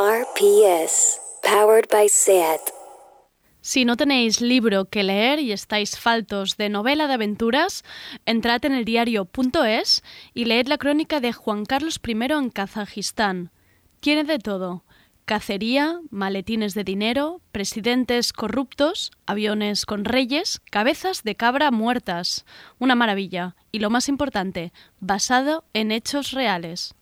RPS, powered by SAT. Si no tenéis libro que leer y estáis faltos de novela de aventuras, entrad en el diario.es y leed la crónica de Juan Carlos I en Kazajistán. Tiene de todo. Cacería, maletines de dinero, presidentes corruptos, aviones con reyes, cabezas de cabra muertas. Una maravilla. Y lo más importante, basado en hechos reales.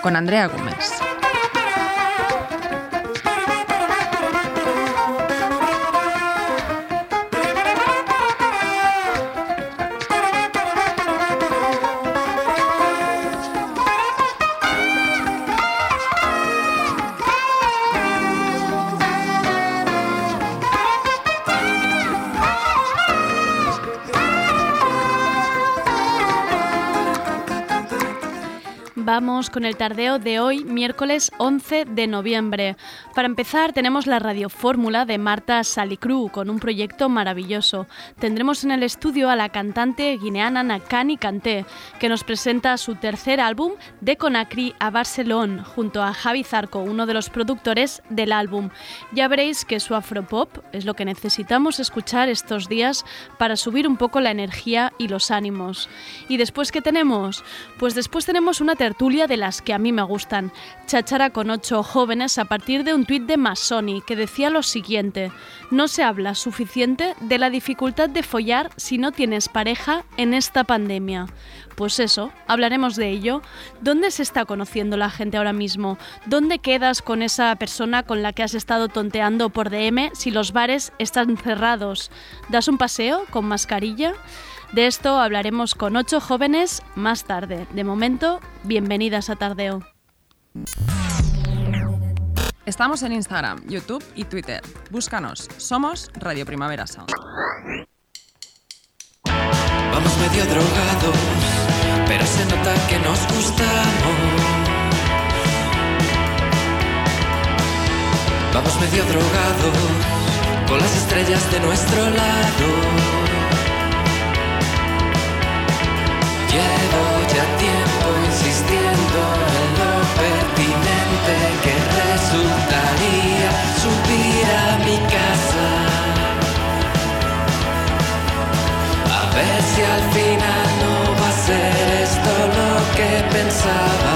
Con Andrea Gómez. Vamos con el tardeo de hoy, miércoles 11 de noviembre. Para empezar, tenemos la radiofórmula de Marta Salicru con un proyecto maravilloso. Tendremos en el estudio a la cantante guineana Nakani Kanté, que nos presenta su tercer álbum de Conakry a Barcelona, junto a Javi Zarco, uno de los productores del álbum. Ya veréis que su afropop es lo que necesitamos escuchar estos días para subir un poco la energía y los ánimos. ¿Y después qué tenemos? Pues después tenemos una tercera tertulia de las que a mí me gustan. Chachara con ocho jóvenes a partir de un tuit de Masoni que decía lo siguiente: No se habla suficiente de la dificultad de follar si no tienes pareja en esta pandemia. Pues eso, hablaremos de ello. ¿Dónde se está conociendo la gente ahora mismo? ¿Dónde quedas con esa persona con la que has estado tonteando por DM si los bares están cerrados? ¿Das un paseo con mascarilla? De esto hablaremos con ocho jóvenes más tarde. De momento, bienvenidas a Tardeo. Estamos en Instagram, YouTube y Twitter. Búscanos. Somos Radio Primavera Sound. Vamos medio drogados, pero se nota que nos gustamos. Vamos medio drogados, con las estrellas de nuestro lado. Llevo ya tiempo insistiendo en lo pertinente que resultaría subir a mi casa. A ver si al final no va a ser esto lo que pensaba.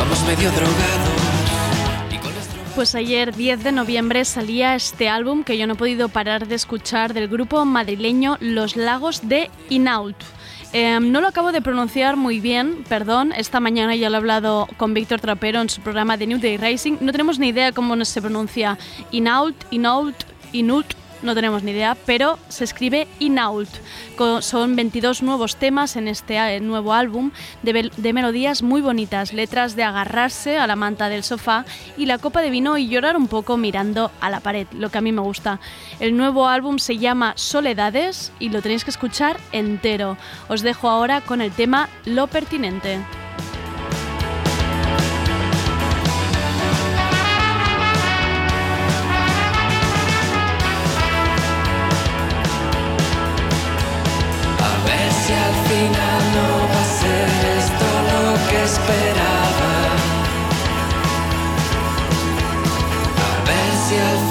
Vamos medio drogados pues ayer 10 de noviembre salía este álbum que yo no he podido parar de escuchar del grupo madrileño Los Lagos de Inaut. Em, no lo acabo de pronunciar muy bien, perdón. Esta mañana ya lo he hablado con Víctor Trapero en su programa de New Day Rising. No tenemos ni idea cómo se pronuncia Inaut, Inaut, Inut no tenemos ni idea, pero se escribe Inault. Son 22 nuevos temas en este eh, nuevo álbum de, de, melodías muy bonitas, letras de agarrarse a la manta del sofá y la copa de vino y llorar un poco mirando a la pared, lo que a mí me gusta. El nuevo álbum se llama Soledades y lo tenéis que escuchar entero. Os dejo ahora con el tema Lo Pertinente.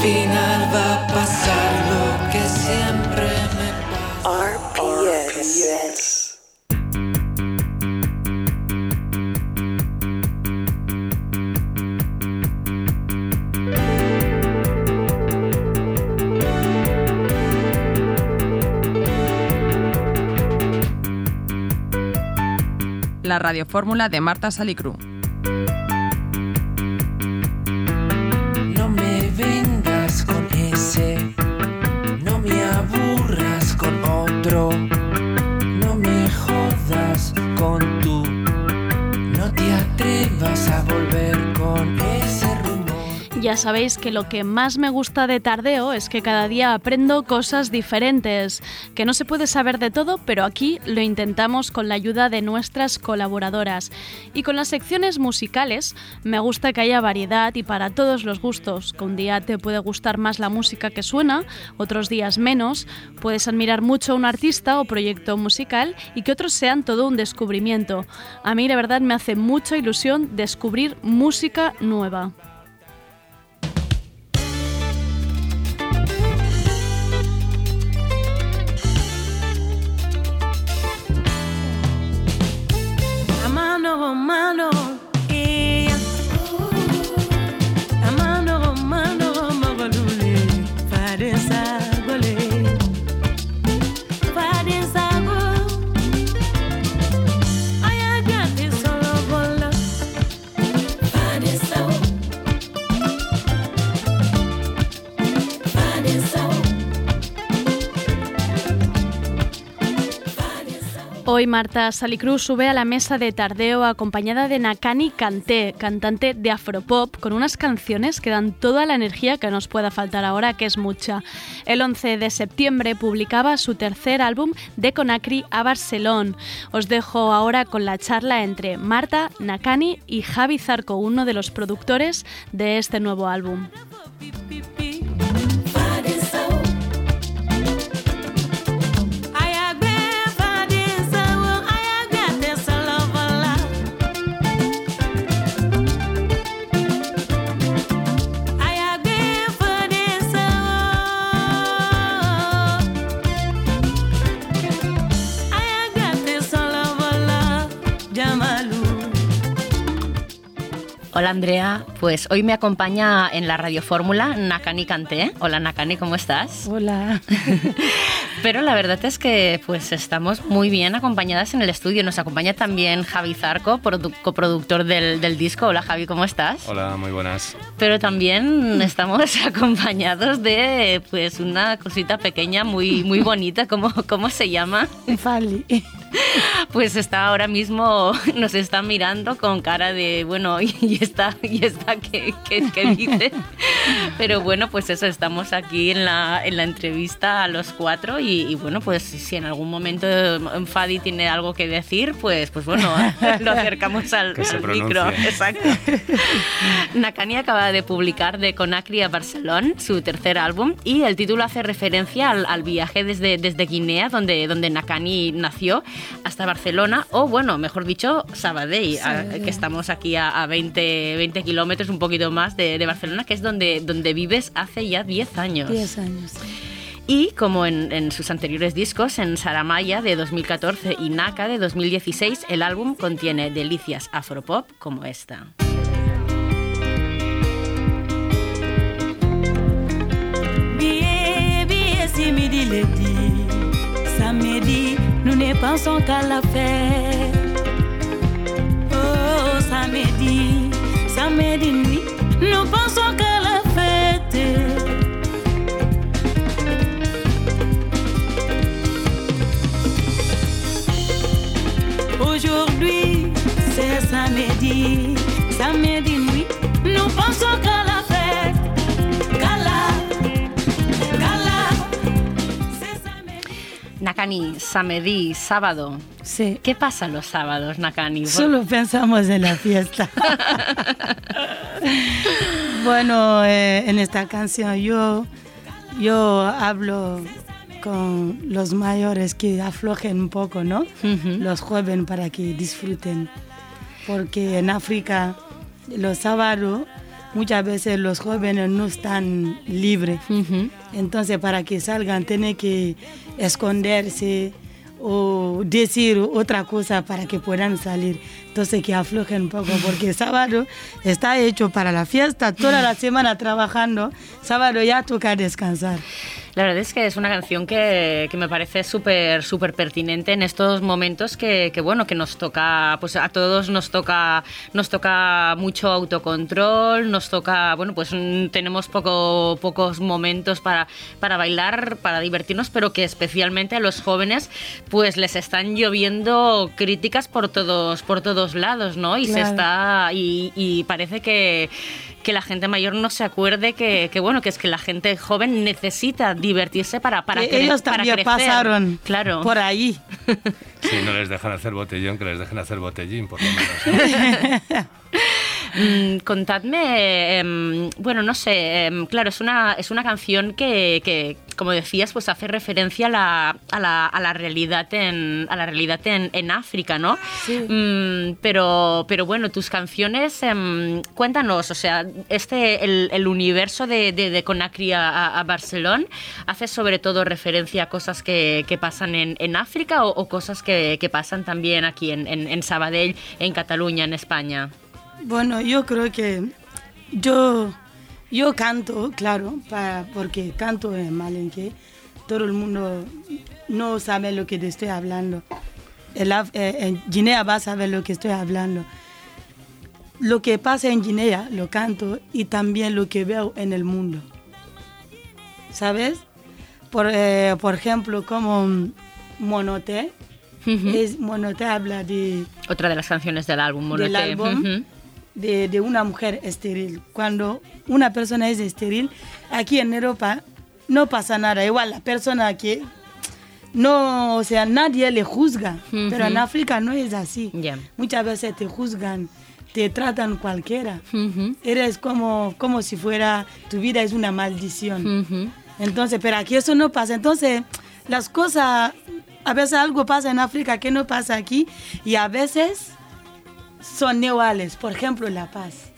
Final va a pasar lo que siempre me pasa. RPS. la radiofórmula de Marta Salicru. Ya sabéis que lo que más me gusta de Tardeo es que cada día aprendo cosas diferentes, que no se puede saber de todo, pero aquí lo intentamos con la ayuda de nuestras colaboradoras. Y con las secciones musicales me gusta que haya variedad y para todos los gustos, que un día te puede gustar más la música que suena, otros días menos, puedes admirar mucho a un artista o proyecto musical y que otros sean todo un descubrimiento. A mí la verdad me hace mucha ilusión descubrir música nueva. Mano, mano, Hoy Marta Salicruz sube a la mesa de tardeo acompañada de Nakani Kanté, cantante de Afropop, con unas canciones que dan toda la energía que nos pueda faltar ahora, que es mucha. El 11 de septiembre publicaba su tercer álbum de Conakry a Barcelona. Os dejo ahora con la charla entre Marta, Nakani y Javi Zarco, uno de los productores de este nuevo álbum. Hola Andrea, pues hoy me acompaña en la Radio Fórmula Nakani Kanté. Hola Nakani, ¿cómo estás? Hola. Pero la verdad es que pues estamos muy bien acompañadas en el estudio. Nos acompaña también Javi Zarco, produ- coproductor del, del disco. Hola Javi, ¿cómo estás? Hola, muy buenas. Pero también estamos acompañados de pues una cosita pequeña muy, muy bonita. ¿Cómo, ¿Cómo se llama? Fali. Pues está ahora mismo, nos está mirando con cara de, bueno, y está, y está, ¿qué, qué, qué dice? Pero bueno, pues eso, estamos aquí en la, en la entrevista a los cuatro y, y bueno, pues si en algún momento Fadi tiene algo que decir, pues, pues bueno, lo acercamos al, al micro. Exacto. Nakani acaba de publicar de Conakry a Barcelona, su tercer álbum, y el título hace referencia al, al viaje desde, desde Guinea, donde, donde Nakani nació, hasta Barcelona, o bueno, mejor dicho, Sabadell, a- que estamos aquí a, a 20, 20 kilómetros, un poquito más de, de Barcelona, que es donde, donde vives hace ya 10 años. Diez años. Y como en, en sus anteriores discos, en Saramaya de 2014 y Naka de 2016, el álbum contiene delicias afropop como esta. Billet, ne pensons qu'à la fête. Oh, samedi, samedi nuit, nous pensons qu'à la fête. Aujourd'hui, c'est samedi, samedi nuit, nous pensons qu'à la fête. Nakani, Samedi, sábado. Sí. ¿Qué pasa los sábados, Nakani? Solo pensamos en la fiesta. bueno, eh, en esta canción yo, yo hablo con los mayores que aflojen un poco, ¿no? Los jóvenes para que disfruten. Porque en África, los sábados, muchas veces los jóvenes no están libres. Entonces, para que salgan, tienen que esconderse o decir otra cosa para que puedan salir. Entonces, que aflojen un poco, porque sábado está hecho para la fiesta, toda la semana trabajando, sábado ya toca descansar. La verdad es que es una canción que, que me parece súper súper pertinente en estos momentos que, que, bueno que nos toca pues a todos nos toca nos toca mucho autocontrol nos toca bueno pues mm, tenemos poco pocos momentos para para bailar para divertirnos pero que especialmente a los jóvenes pues les están lloviendo críticas por todos por todos lados no y se Claro. está y, y parece que que la gente mayor no se acuerde que, que, bueno, que es que la gente joven necesita divertirse para, para, Que ellos para también crecer. pasaron claro. por ahí. Si no les dejan hacer botellón, que les dejen hacer botellín, por lo menos. ¿no? Mm, contadme, em, bueno, no sé, em, claro, es una, es una canción que, que, como decías, pues hace referencia a la, a la, a la realidad en, a la realidad en, en África, ¿no? Mm, pero, pero bueno, tus canciones, em, cuéntanos, o sea, este, el, el universo de, de, de Conakry a, a Barcelona hace sobre todo referencia a cosas que, que pasan en, en África o, o cosas que, que pasan también aquí en, en, en Sabadell, en Cataluña, en España. Bueno, yo creo que yo, yo canto, claro, para, porque canto en malenque. Todo el mundo no sabe lo que te estoy hablando. El eh, en Guinea va a saber lo que estoy hablando. Lo que pasa en Guinea lo canto y también lo que veo en el mundo. ¿Sabes? Por, eh, por ejemplo, como Monote. es, Monote habla de Otra de las canciones del álbum, Monote. del álbum. De, de una mujer estéril. Cuando una persona es estéril, aquí en Europa no pasa nada. Igual la persona que no, o sea, nadie le juzga, pero en África no es así. Muchas veces te juzgan, te tratan cualquiera. Eres como, como si fuera, tu vida es una maldición. Entonces, pero aquí eso no pasa. Entonces, las cosas, a veces algo pasa en África que no pasa aquí y a veces son iguales. Por ejemplo, la paz.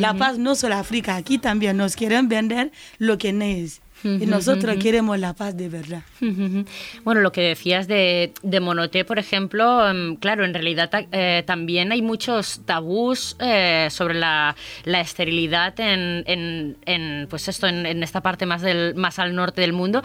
La paz no solo África, aquí también nos quieren vender lo que no es. Y nosotros queremos la paz de verdad. Bueno, lo que decías de, de Monoté, por ejemplo, em, claro, en realidad eh, también hay muchos tabús eh, sobre la, la esterilidad en, en- en, pues esto, en, en esta parte más, del, más al norte del mundo.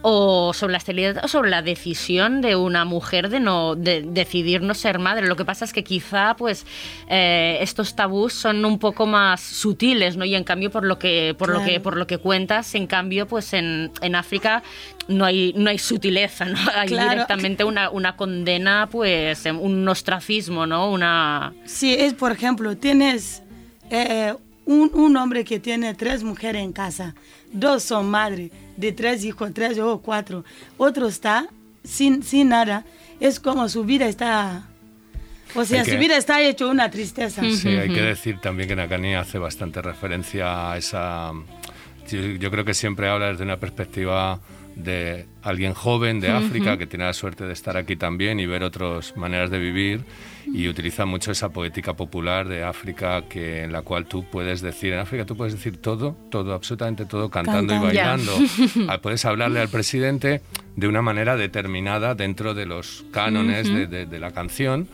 O sobre la esterilidad o sobre la decisión de una mujer de no de decidir no ser madre. Lo que pasa es que quizá pues eh, estos tabús son un poco más sutiles, ¿no? Y en cambio por lo que por lo que Claro. por lo que cuentas, en cambio pues en, en África no hay no hay sutileza, ¿no? Hay Claro. directamente una, una condena, pues em, un ostracismo, ¿no? Una Si es, por ejemplo, tienes eh, un, un hombre que tiene tres mujeres en casa, dos son madres de tres hijos, tres o cuatro, otro está sin, sin nada, es como su vida está, o sea, que- su vida está hecho una tristeza. Sí, hay que decir también que Nakani hace bastante referencia a esa... Yo, yo creo que siempre habla desde una perspectiva de alguien joven de África que tiene la suerte de estar aquí también y ver otras maneras de vivir y utiliza mucho esa poética popular de África que en la cual tú puedes decir en África tú puedes decir todo todo absolutamente todo cantando, y bailando. Ah, puedes hablarle al presidente de una manera determinada dentro de los cánones de, de- de la canción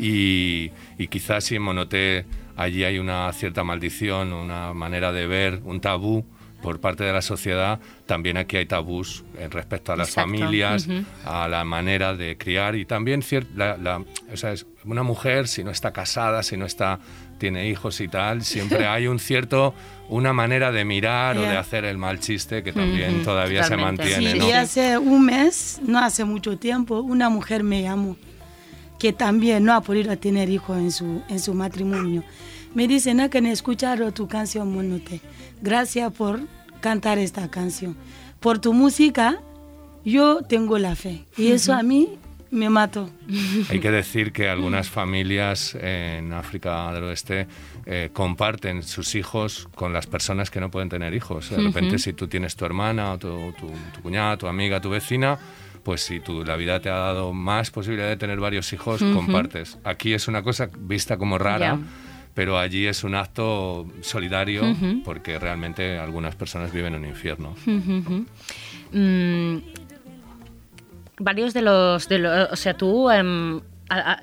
y, y quizás si en Monoté allí hay una cierta maldición, una manera de ver, un tabú por parte de la sociedad, también aquí hay tabús respecto a las Exacto. familias, Ujú. a la manera de criar y también la, la- o sea, es una mujer si no está casada, si no está tiene hijos y tal, siempre hay un cierto una manera de mirar o de Yeah. hacer el mal chiste que también todavía totalmente. se mantiene, Sí, ¿no? y hace un mes, no hace mucho tiempo, una mujer me llamó que también no ha podido tener hijos en su, en su matrimonio. Me dice, no que he escuchado tu canción Monote. Gracias por cantar esta canción. Por tu música, yo tengo la fe. Y eso a mí me mató. Hay que decir que algunas familias en África del Oeste eh, comparten sus hijos con las personas que no pueden tener hijos. De repente, si tú tienes tu hermana, o tu, tu, tu cuñada, tu amiga, tu vecina, pues si tú, la vida te ha dado más posibilidad de tener varios hijos, compartes. Aquí es una cosa vista como rara. Ya. Pero allí es un acto solidario porque realmente algunas personas viven un infierno. Mm, varios de los, de lo- o sea, tú em,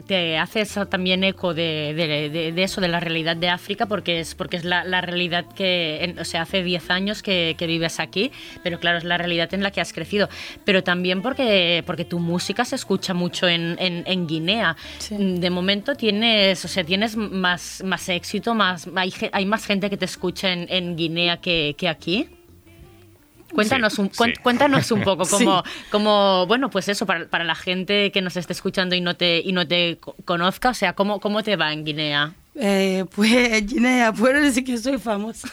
te haces también eco de, de- de- de eso, de la realidad de África, porque es, porque es la, la realidad que, en- o sea, hace 10 años que, que vives aquí, pero claro, es la realidad en la que has crecido, pero también porque, porque tu música se escucha mucho en, en- en Guinea. Sí. De momento tienes, o sea, tienes más, más éxito, más, hay, hay más gente que te escucha en, en Guinea que, que aquí. Cuéntanos, Sí, un, sí. cuéntanos un poco Sí. cómo, cómo, bueno, pues eso, para, para la gente que nos esté escuchando y no te, y no te co- conozca, o sea, ¿cómo, cómo te va en Guinea? Eh, pues en Guinea puedo decir que soy famosa.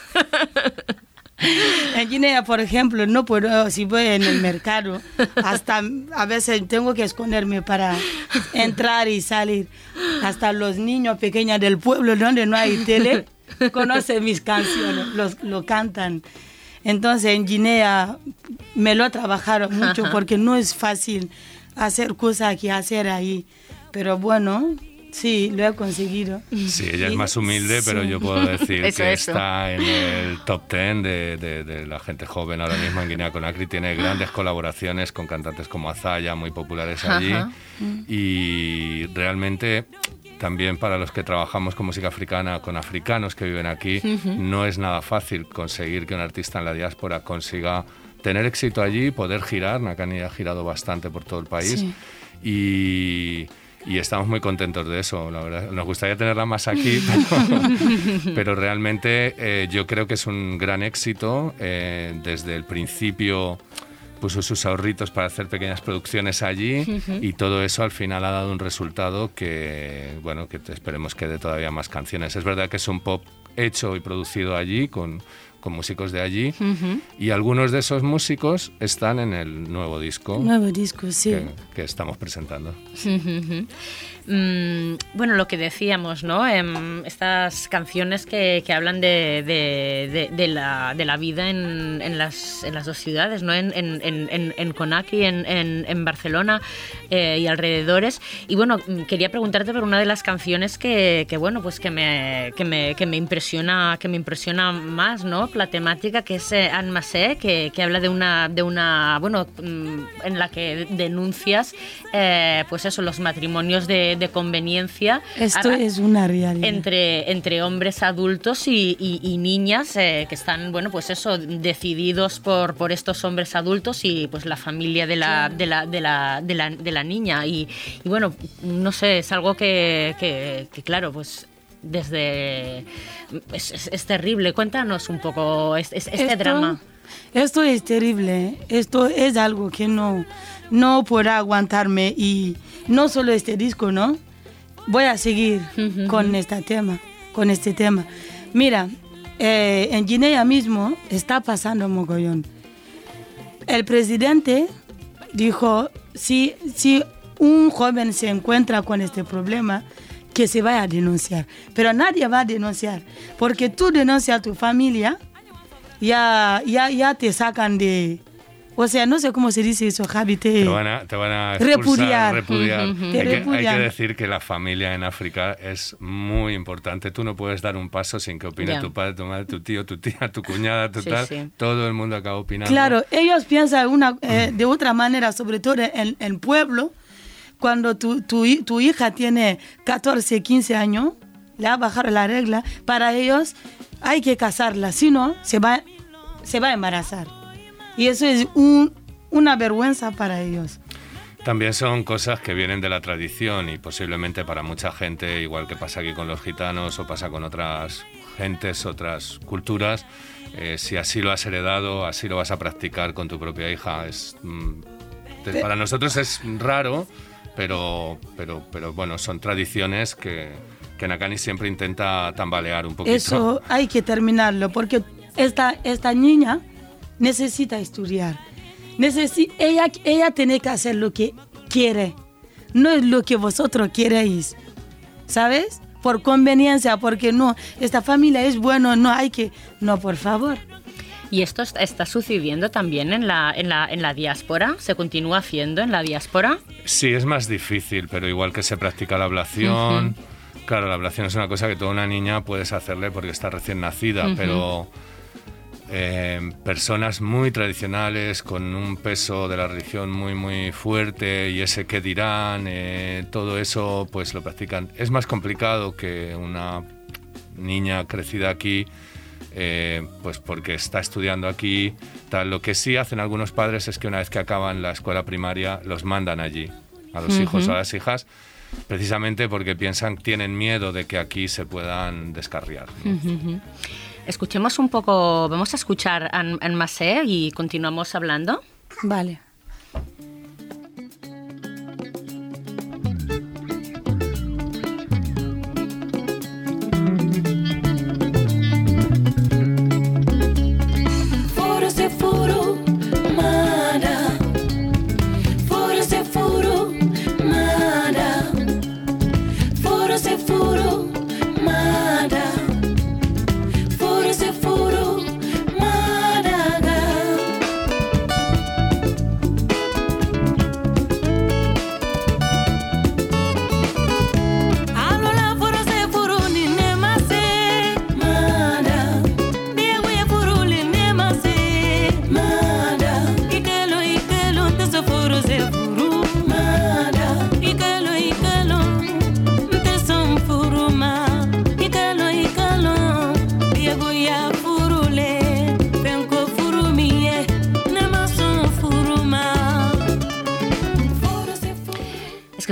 En Guinea, por ejemplo, no puedo, si voy en el mercado, hasta a veces tengo que esconderme para entrar y salir. Hasta los niños pequeños del pueblo donde no hay tele conocen mis canciones, los, lo cantan. Entonces en Guinea me lo trabajaron mucho porque no es fácil hacer cosas que hacer ahí. Pero bueno, Sí, lo he conseguido. Sí, ella es más humilde, pero yo puedo decir que está en el top ten de, de, la gente joven ahora mismo en Guinea Conakry. Tiene grandes colaboraciones con cantantes como Azaya, muy populares allí. Y realmente también para los que trabajamos con música africana, con africanos que viven aquí, no es nada fácil conseguir que un artista en la diáspora consiga tener éxito allí, poder girar. Nakani ha girado bastante por todo el país. Y y estamos muy contentos de eso, la verdad. Nos gustaría tenerla más aquí, pero, realmente eh, yo creo que es un gran éxito. Eh, desde el principio puso sus ahorritos para hacer pequeñas producciones allí y todo eso al final ha dado un resultado que, bueno, que esperemos que dé todavía más canciones. Es verdad que es un pop hecho y producido allí con con músicos de allí y algunos de esos músicos están en el nuevo disco. Nuevo disco, sí. Que, estamos presentando. Mm, bueno, lo que decíamos, ¿no? Em, estas canciones que, hablan de, la, vida en, las, dos ciudades, ¿no? En, en, en Barcelona eh, y alrededores. Y bueno, mm, quería preguntarte por una de las canciones que, bueno, pues que me, que me, que me, impresiona, que me impresiona más, ¿no? La temática que es eh, Anne Massé, que, que, habla de una, de una, bueno, mm, en la que denuncias, eh, pues eso, los matrimonios de de conveniencia. Esto es una realidad. Entre, entre hombres adultos y, y, niñas eh, que están, bueno, pues eso, decididos por, por estos hombres adultos y pues la familia de la, de la, de la, de la, de la niña. Y, y, bueno, no sé, es algo que, que, que claro, pues desde... Es, es, terrible. Cuéntanos un poco este, este drama. Esto es terrible. Esto es algo que no, no podrá aguantarme y no solo este disco, ¿no? Voy a seguir con este tema, con este tema. Mira, eh, en Guinea mismo está pasando mogollón. El presidente dijo, si, si un joven se encuentra con este problema, que se vaya a denunciar. Pero nadie va a denunciar, porque tú denuncias a tu familia, ya, ya, ya te sacan de, o sea, no sé cómo se dice eso, Javi. Te, van a, te van a repudiar. repudiar. hay, que, decir que la familia en África es muy importante. Tú no puedes dar un paso sin que opine tu padre, tu madre, tu tío, tu tía, tu cuñada, tu tal. Todo el mundo acaba opinando. Claro, ellos piensan una, eh, de otra manera, sobre todo en el pueblo. Cuando tu, tu, tu hija tiene 14, 15 años, le ha bajado la regla, para ellos hay que casarla, si no, se va, se va a embarazar. Y eso es una vergüenza para ellos. También son cosas que vienen de la tradición y posiblemente para mucha gente, igual que pasa aquí con los gitanos o pasa con otras gentes, otras culturas, eh, si así lo has heredado, así lo vas a practicar con tu propia hija. Es, mm, para nosotros es raro, pero, pero, pero bueno, son tradiciones que, que Nakani siempre intenta tambalear un poquito. Eso hay que terminarlo, porque esta, esta niña necesita estudiar. ella, ella tiene que hacer lo que quiere, no es lo que vosotros queréis, ¿sabes? Por conveniencia, porque no, esta familia es bueno, no hay que, no, por favor. ¿Y esto está sucediendo también en la, en la, en la diáspora? ¿Se continúa haciendo en la diáspora? Sí, es más difícil, pero igual que se practica la ablación, claro, la ablación es una cosa que toda una niña puedes hacerle porque está recién nacida, pero eh, personas muy tradicionales con un peso de la religión muy muy fuerte y ese que dirán, eh, todo eso pues lo practican. Es más complicado que una niña crecida aquí, eh, pues porque está estudiando aquí. Tal. Lo que sí hacen algunos padres es que una vez que acaban la escuela primaria los mandan allí, a los hijos o a las hijas precisamente porque piensan, tienen miedo de que aquí se puedan descarriar. Escuchemos un poco, vamos a escuchar en Massé y continuamos hablando. Vale.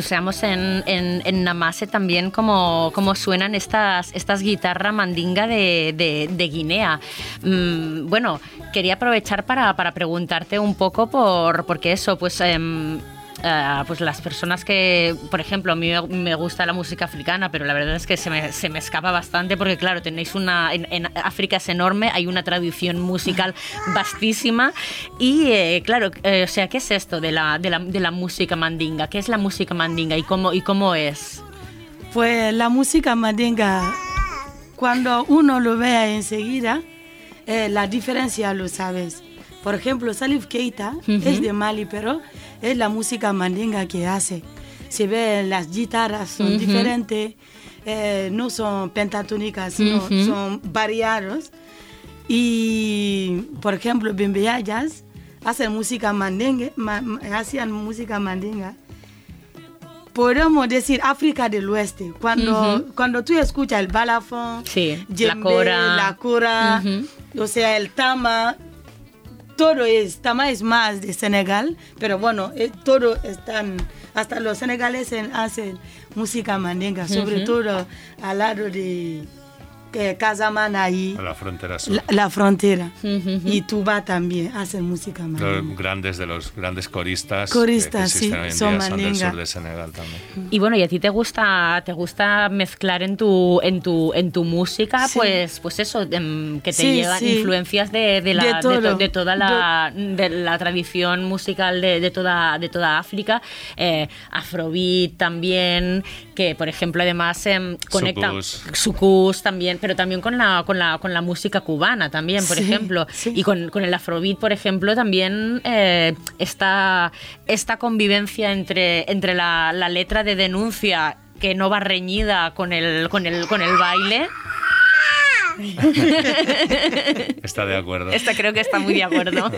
Es que seamos en, en, en Namase también como, como suenan estas, estas guitarras mandinga de, de, de Guinea. Mm, bueno, quería aprovechar para, para preguntarte un poco por, porque eso, pues... em, eh, pues las personas que, por ejemplo, a mí me- me gusta la música africana, pero la verdad es que se me, se me escapa bastante porque, claro, tenéis una. En, en África es enorme, hay una tradición musical vastísima. Y, eh, claro, eh, o sea, ¿qué es esto de la, de, la, de la música mandinga? ¿Qué es la música mandinga y cómo, y cómo es? Pues la música mandinga, cuando uno lo vea enseguida, eh, la diferencia lo sabes. Por ejemplo, Salif Keita es de Mali, pero es la música mandinga que hace. Se ve las guitarras son diferentes, eh, no son pentatónicas, sino Ujú. son variados. Y, por ejemplo, Bembeyayas hacen música mandinga, ma- hacían música mandinga podemos decir África del Oeste. Cuando, cuando tú escuchas el balafón, Sí, la cora. la cora, Ujú. o sea, el tama, todo es, es más de Senegal, pero bueno, eh, todo están, hasta los senegaleses hacen música mandinga, sobre todo al lado de eh, Casamana ahí, A la frontera sur. la, la frontera. Y Tuba también hacen música mandinga. Los grandes de los grandes coristas, Coristas, que sí, hoy en son día son del sur de Senegal también. Y bueno, y a ti te gusta, te gusta mezclar en tu, en tu, en tu música, Sí. pues, pues eso, em, que te Sí, llegan sí. influencias de, de la, De de to- todo. de toda la, de la tradición musical de, de toda, de toda África, eh, Afrobeat también, que por ejemplo además em, conecta Sucus. sucus también, pero también con la, con la, con la música cubana también, por Sí, ejemplo, sí. y con, con el Afrobeat, por ejemplo, también eh, esta, esta convivencia entre, entre la, la letra de denuncia que no va reñida con el, con el, con el baile. Está de acuerdo. Esta creo que está muy de acuerdo.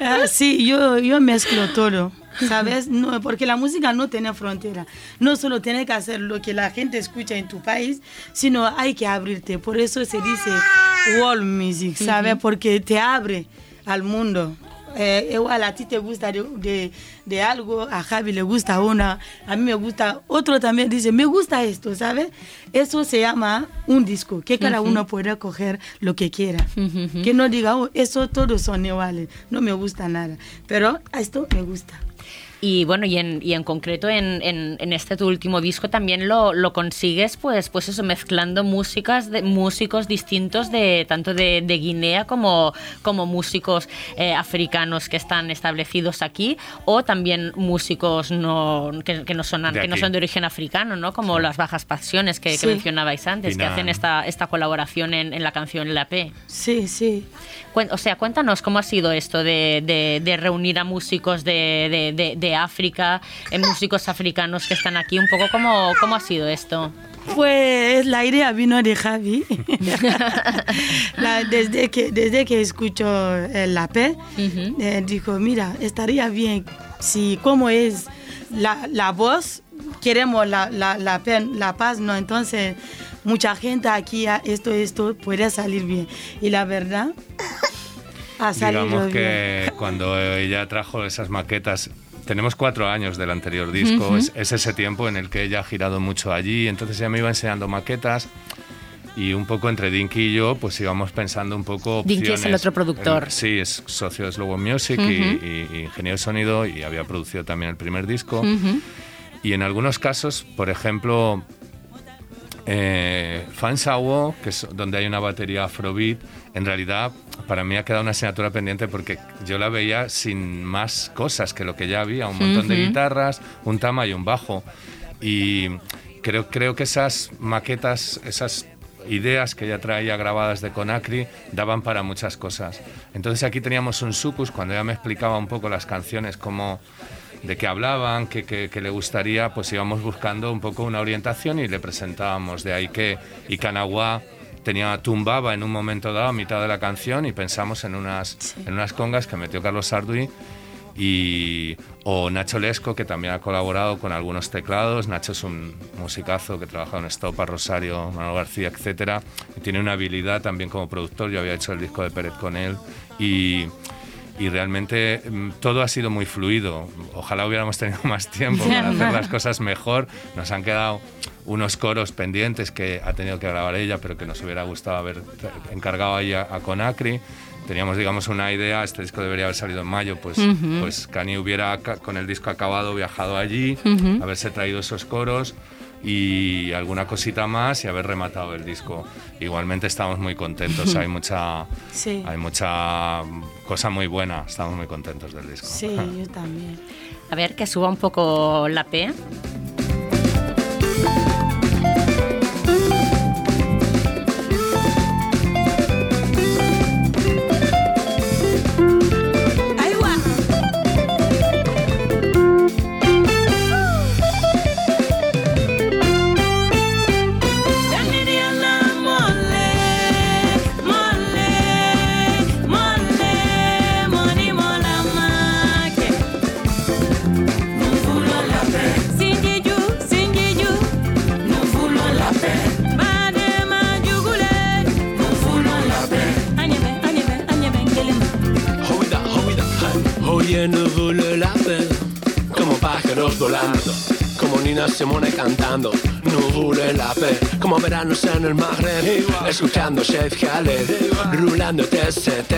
Ah, sí, yo, yo mezclo todo, ¿sabes? No, porque la música no tiene frontera. No solo tiene que hacer lo que la gente escucha en tu país, sino hay que abrirte. Por eso se dice world music, ¿sabes? Porque te abre al mundo. Eh, igual a ti te gusta de, de- de algo, a Javi le gusta una, a mí me gusta, otro también dice, me gusta esto, ¿sabes? Eso se llama un disco, que cada uno puede coger lo que quiera. Que no diga, oh, eso todos son iguales, no me gusta nada, pero esto me gusta. Y bueno, y en, y en concreto en, en, en este tu último disco también lo, lo consigues, pues, pues eso, mezclando músicas de músicos distintos de tanto de, de Guinea como, como músicos eh, africanos que están establecidos aquí, o también músicos no, que, que no son De que no son de origen africano, ¿no? Como las bajas pasiones que, mencionabais antes, que hacen esta, esta colaboración en, en la canción La P. Sí, sí. O sea, cuéntanos cómo ha sido esto de, de- de reunir a músicos de, de- África, eh, músicos africanos que están aquí, un poco cómo, cómo ha sido esto. Pues la idea vino de Javi. La- desde, que, desde que escucho el la P, eh, dijo, mira, estaría bien si como es la, la voz, queremos la, la, la, la paz, ¿no? Entonces, mucha gente aquí, ah, esto, esto puede salir bien. Y la verdad, ha salido Digamos bien. que cuando ella trajo esas maquetas, tenemos cuatro años del anterior disco, es, es ese tiempo en el que ella ha girado mucho allí, entonces ella me iba enseñando maquetas y un poco entre Dinky y yo, pues íbamos pensando un poco Dinky es el otro productor. Sí, es socio de Slow Music y- y, y ingeniero de sonido y había producido también el primer disco. Y en algunos casos, por ejemplo, eh, Fansawo, que es donde hay una batería Afrobeat, en realidad para mí ha quedado una asignatura pendiente porque yo la veía sin más cosas que lo que ya había, un montón de guitarras, un tama y un bajo. Y creo, creo que esas maquetas, esas ideas que ella traía grabadas de Conakry daban para muchas cosas. Entonces aquí teníamos un sucus, cuando ella me explicaba un poco las canciones, cómo de qué hablaban, qué, qué- qué le gustaría, pues íbamos buscando un poco una orientación y le presentábamos. De ahí que Ikanagua tenía tumbaba en un momento dado a mitad de la canción y pensamos en unas, en unas congas que metió Carlos Sarduy Y, o Nacho Lesco, que también ha colaborado con algunos teclados. Nacho es un musicazo que trabaja en Estopa, Rosario, Manuel García, etcétera. Y tiene una habilidad también como productor. Yo había hecho el disco de Pérez con él. Y, y realmente mm, todo ha sido muy fluido. Ojalá hubiéramos tenido más tiempo para hacer las cosas mejor. Nos han quedado unos coros pendientes que ha tenido que grabar ella, pero que nos hubiera gustado haber encargado ahí a, a Conacri. Teníamos, digamos, una idea, este disco debería haber salido en mayo, pues, pues Cani hubiera, con el disco acabado, viajado allí, haberse traído esos coros y alguna cosita más y haber rematado el disco. Igualmente estamos muy contentos, hay mucha, Sí. hay mucha cosa muy buena, estamos muy contentos del disco. Sí, yo también. A ver, que suba un poco la P. como Nina Simone cantando. No vale la pena, como veranos en el Magreb, escuchando Chef Khaled, rulando TST.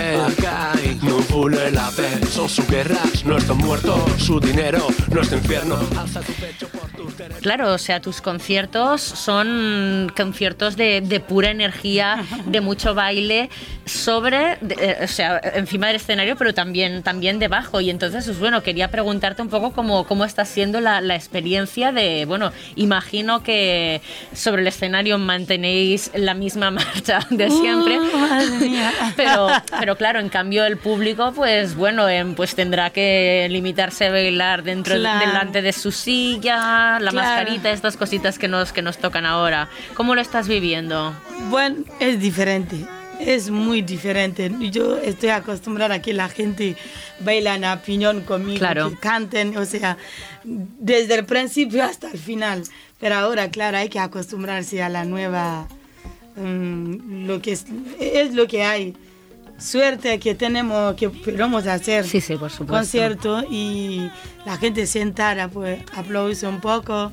No vale la pena, son sus guerras, nuestro muerto, su dinero, nuestro infierno. Alza tu pecho por tus derechos. Claro, o sea, tus conciertos son conciertos de, de pura energía, de mucho baile, sobre, de- eh, o sea, encima del escenario, pero también, también debajo. Y entonces, pues bueno, quería preguntarte un poco cómo, cómo está siendo la, la experiencia de, bueno, imagino que sobre el escenario mantenéis la misma marcha de siempre. Uh, madre mía. Pero, pero claro, en cambio el público, pues bueno, em, pues tendrá que limitarse a bailar dentro Claro. delante de su silla, la Claro. mascarita, estas cositas que nos que nos tocan ahora. ¿Cómo lo estás viviendo? Bueno, es diferente. Es muy diferente. Yo estoy acostumbrada a que la gente baila en piñón conmigo, Claro. que canten, o sea, desde el principio hasta el final. Pero ahora, claro, hay que acostumbrarse a la nueva, mm, lo que es, es lo que hay. Suerte que tenemos, que podemos hacer Sí, sí, por supuesto. concierto y la gente sentada, pues aplaudirse un poco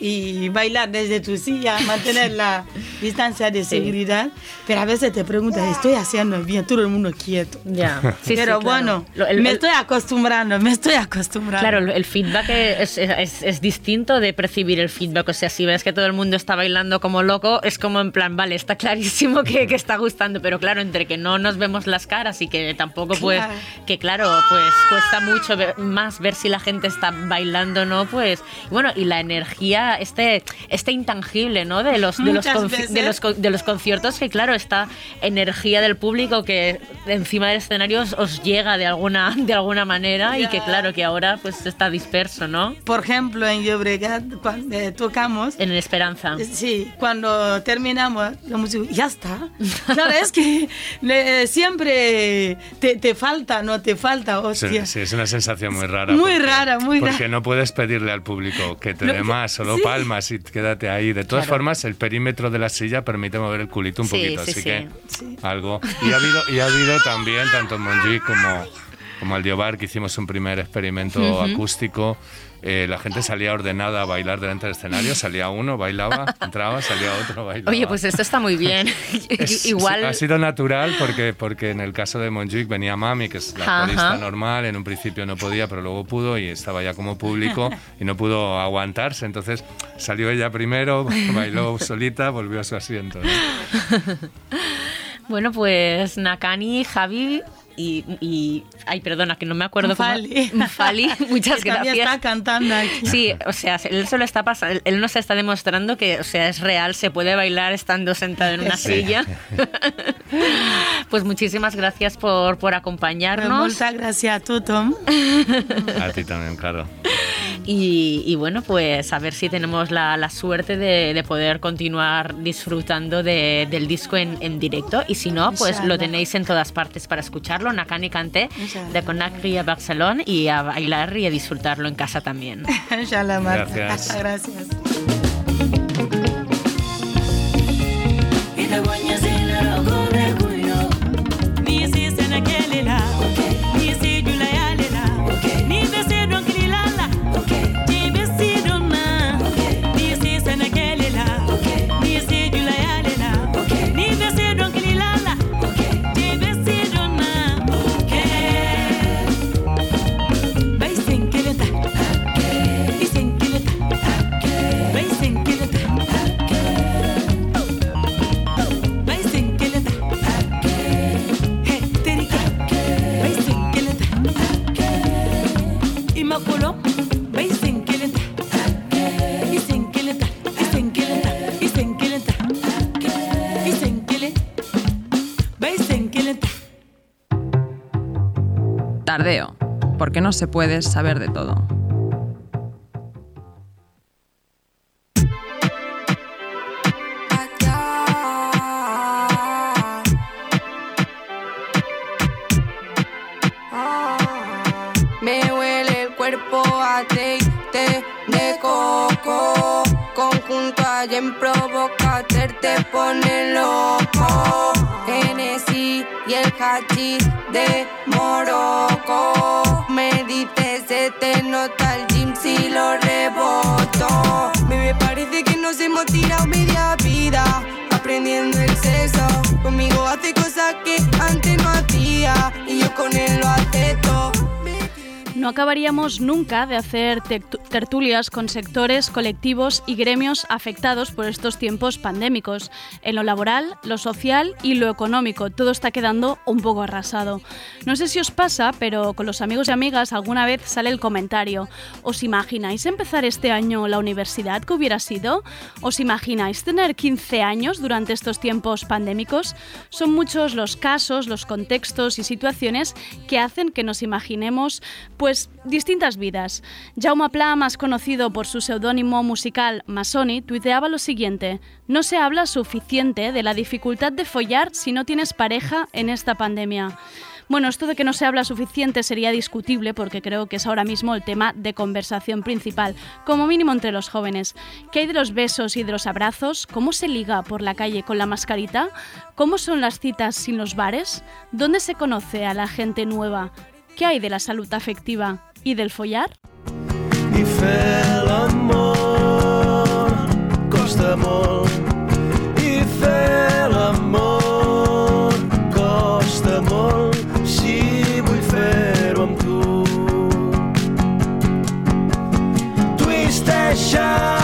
y bailar desde tu silla, mantener la distancia de seguridad. Pero a veces te preguntas, ¿estoy haciendo bien? Todo el mundo quieto. Ya. Sí, sí, Pero claro. bueno, Lo- el- me el- estoy acostumbrando, me estoy acostumbrando. Claro, el feedback es, es- es distinto de percibir el feedback. O sea, si ves que todo el mundo está bailando como loco, es como en plan, vale, está clarísimo que, que está gustando. Pero claro, entre que no nos vemos las caras y que tampoco, pues, Claro. que claro, pues cuesta mucho ver- más ver si la gente está bailando o no, pues. y Bueno, y la energía, este, este intangible, ¿no? De los, de los, de los de los conciertos, que claro, esta energía del público que encima del escenario os, os llega de alguna, de alguna manera y que claro, que ahora pues está disperso, ¿no? Por ejemplo, en Llobregat, cuando eh, tocamos, En Esperanza. Sí, cuando terminamos la música, ya está. Claro, es que le- siempre te, te falta, no te falta, Sí, hostia. sí, es una sensación muy rara. Muy rara, muy Porque rara. no puedes pedirle al público que te No, dé más, solo sí. Palmas y quédate ahí. De todas Claro. formas, el perímetro de la silla permite mover el culito un Sí, poquito, sí, así sí. que algo. Y ha habido, y ha habido también, tanto en Montjuic como, como al Diobar, que hicimos un primer experimento acústico. Eh, la gente salía ordenada a bailar delante del escenario, salía uno, bailaba, entraba, salía otro, bailaba. Oye, pues esto está muy bien. Es- Igual. Ha sido natural porque, porque en el caso de Monjuic venía Mami, que es la corista normal, en un principio no podía, pero luego pudo y estaba ya como público y no pudo aguantarse. Entonces salió ella primero, bailó solita, volvió a su asiento. ¿no? Bueno, pues Nakani, Javi y, y- Ay, perdona, que no me acuerdo Fali. cómo. Fali, muchas Que también gracias. está cantando aquí. Sí, o sea, él se lo está pasando, él nos está demostrando que, o sea, es real, se puede bailar estando sentado en una Sí. silla. pues muchísimas gracias por, por acompañarnos. Muchas gracias a tú, Tom. A ti también, claro. Y, bueno, pues a ver si tenemos la, suerte de, poder continuar disfrutando del disco en, directo. Y si no, pues lo tenéis en todas partes para escucharlo. Nakani Canté de Conakry a Barcelona y a bailar y a disfrutarlo en casa también. Gracias. Gracias. Porque no se puede saber de todo. Me huele el cuerpo aceite de coco. Conjunto en provoca te pone loco. Genesis y el nos hemos tirado media vida aprendiendo el sexo. Conmigo hace cosas que antes no hacía y yo con él. No acabaríamos nunca de hacer tertulias con sectores, colectivos y gremios afectados por estos tiempos pandémicos. En lo laboral, lo social y lo económico, todo está quedando un poco arrasado. No sé si os pasa, pero con los amigos y amigas alguna vez sale el comentario. ¿Os imagináis empezar este año la universidad que hubiera sido? ¿Os imagináis tener 15 años durante estos tiempos pandémicos? Son muchos los casos, los contextos y situaciones que hacen que nos imaginemos pues pues distintas vidas. Jaume Pla, más conocido por su seudónimo musical Masoni, tuiteaba lo siguiente: No se habla suficiente de la dificultad de follar si no tienes pareja en esta pandemia. Bueno, esto de que no se habla suficiente sería discutible porque creo que es ahora mismo el tema de conversación principal, como mínimo entre los jóvenes. ¿Qué hay de los besos y de los abrazos? ¿Cómo se liga por la calle con la mascarita? ¿Cómo son las citas sin los bares? ¿Dónde se conoce a la gente nueva? ¿Qué hay de la salud afectiva y del follar? I fer l'amor costa molt i fer l'amor costa molt si vull fer-ho amb tu Twisteixat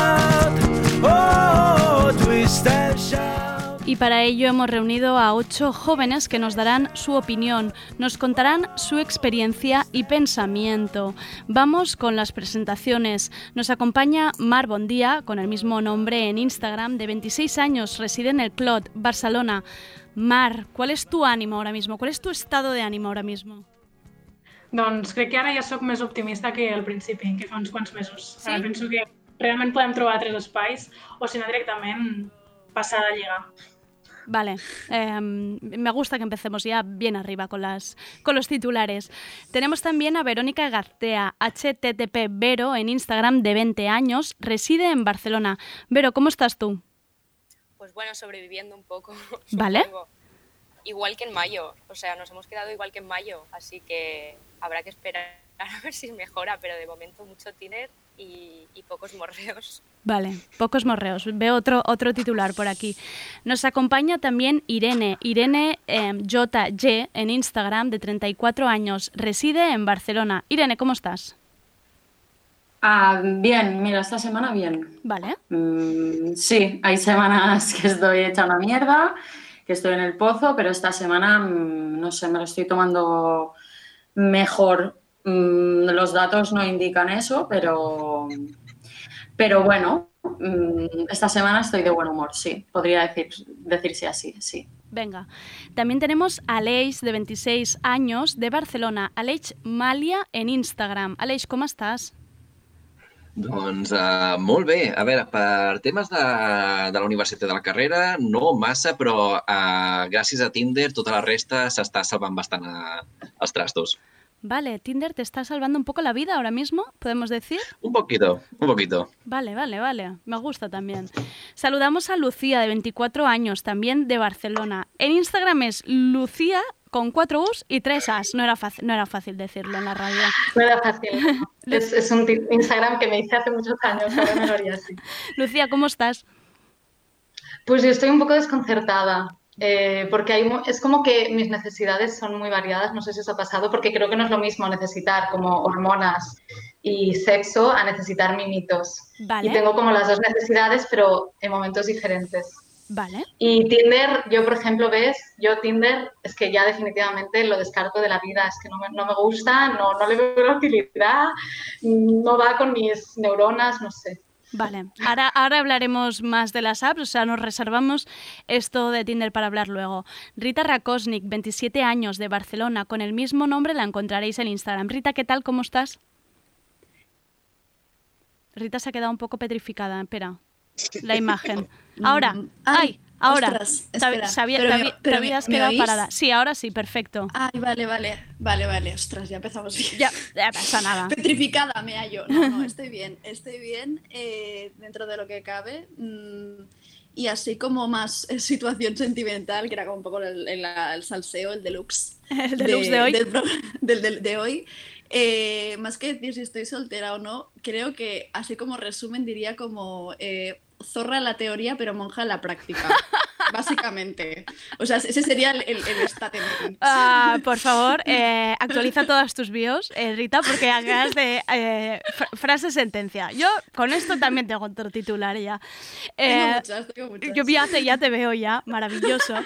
Y para ello hemos reunido a ocho jóvenes que nos darán su opinión, nos contarán su experiencia y pensamiento. Vamos con las presentaciones. Nos acompaña Mar Bondía, con el mismo nombre en Instagram, de 26 años, reside en el Clot, Barcelona. Mar, ¿cuál es tu ánimo ahora mismo? ¿Cuál es tu estado de ánimo ahora mismo? Doncs crec que ara ja sóc més optimista que al principi, que fa uns quants mesos. Sí? Ara penso que realment podem trobar tres espais o si no directament passar de lligar. Vale, em, me gusta que empecemos ya bien arriba con, las, con los titulares. Tenemos también a Verónica García, HTTP Vero, en Instagram de 20 años, reside en Barcelona. Vero, ¿cómo estás tú? Pues bueno, sobreviviendo un poco. Vale. Igual que en mayo, o sea, nos hemos quedado igual que en mayo, así que habrá que esperar a ver si mejora, pero de momento mucho tiner y, pocos morreos. Vale, pocos morreos. Veo otro, otro titular por aquí. Nos acompaña también Irene, Irene eh, JY en Instagram, de 34 años, reside en Barcelona. Irene, ¿cómo estás? Ah, bien, mira, esta semana bien. Vale. Mm, sí, hay semanas que estoy hecha una mierda, que estoy en el pozo, pero esta semana, mm, no sé, me lo estoy tomando mejor Mm, los datos no indican eso, pero, pero bueno, mm, esta semana estoy de buen humor, sí, podría decir, decirse así, sí. Venga, también tenemos a Aleix, de 26 años, de Barcelona. Aleix Malia en Instagram. Aleix, ¿cómo estás? Doncs uh, molt bé. A veure, per temes de, de la universitat de la carrera, no massa, però uh, gràcies a Tinder tota la resta s'està salvant bastant a, als trastos. Vale, Tinder te está salvando un poco la vida ahora mismo, podemos decir. Un poquito, un poquito. Vale, vale, vale. Me gusta también. Saludamos a Lucía, de 24 años, también de Barcelona. En Instagram es Lucía con cuatro U's y tres A's. No era fácil, no era fácil decirlo en la radio. No era fácil. es, es un Instagram que me hice hace muchos años, ahora lo haría así. Lucía, ¿cómo estás? Pues yo estoy un poco desconcertada, eh, porque hay, es como que mis necesidades son muy variadas, no sé si os ha pasado, porque creo que no es lo mismo necesitar como hormonas y sexo a necesitar mimitos. Vale. Y tengo como las dos necesidades, pero en momentos diferentes. Vale. Y Tinder, yo por ejemplo, ves, yo Tinder es que ya definitivamente lo descarto de la vida, es que no me, no me gusta, no, no le veo la utilidad, no va con mis neuronas, no sé. Vale, ahora, ahora hablaremos más de las apps, o sea, nos reservamos esto de Tinder para hablar luego. Rita Rakosnik, 27 años, de Barcelona, con el mismo nombre la encontraréis en Instagram. Rita, ¿qué tal? ¿Cómo estás? Rita se ha quedado un poco petrificada, espera, la imagen. Ahora, Mm, ay, ay, ahora. ostras, espera, había- pero me- me- ¿me quedado parada. Sí, ahora sí, perfecto. Ay, vale, vale, vale, vale, ostras, ya empezamos bien. Ya, ya pasa nada. Petrificada me hallo. No, no, estoy bien, estoy bien eh, dentro de lo que cabe. mm, y así como más eh, situación sentimental, que era como un poco el, el- el salseo, el deluxe. El deluxe de hoy. Del, pro- del- del- de hoy. Eh, más que decir si estoy soltera o no, creo que así como resumen diría como eh, zorra la teoría pero monja la práctica. Básicamente. O sea, ese sería el, el, el statement. Ah, por favor, eh, actualiza todas tus bios, eh, Rita, porque acabas de eh, fra- frase sentencia. Yo con esto también tengo otro titular ya. Tengo Eh, muchas, tengo muchas. yo ya te, ya te veo ya, maravilloso.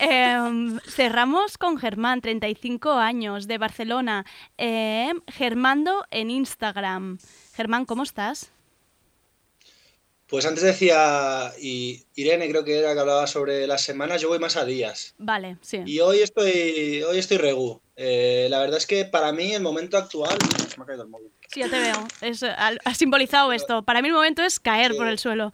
Eh, cerramos con Germán, 35 años, de Barcelona. Eh, Germando en Instagram. Germán, ¿cómo estás? Pues antes decía, y Irene creo que era que hablaba sobre las semanas, yo voy más a días. Vale, sí. Y hoy estoy, hoy estoy regu. Eh, la verdad es que para mí el momento actual... Se me ha caído el móvil. Sí, ya te veo. Es, al- ha simbolizado esto. Para mí el momento es caer por el suelo.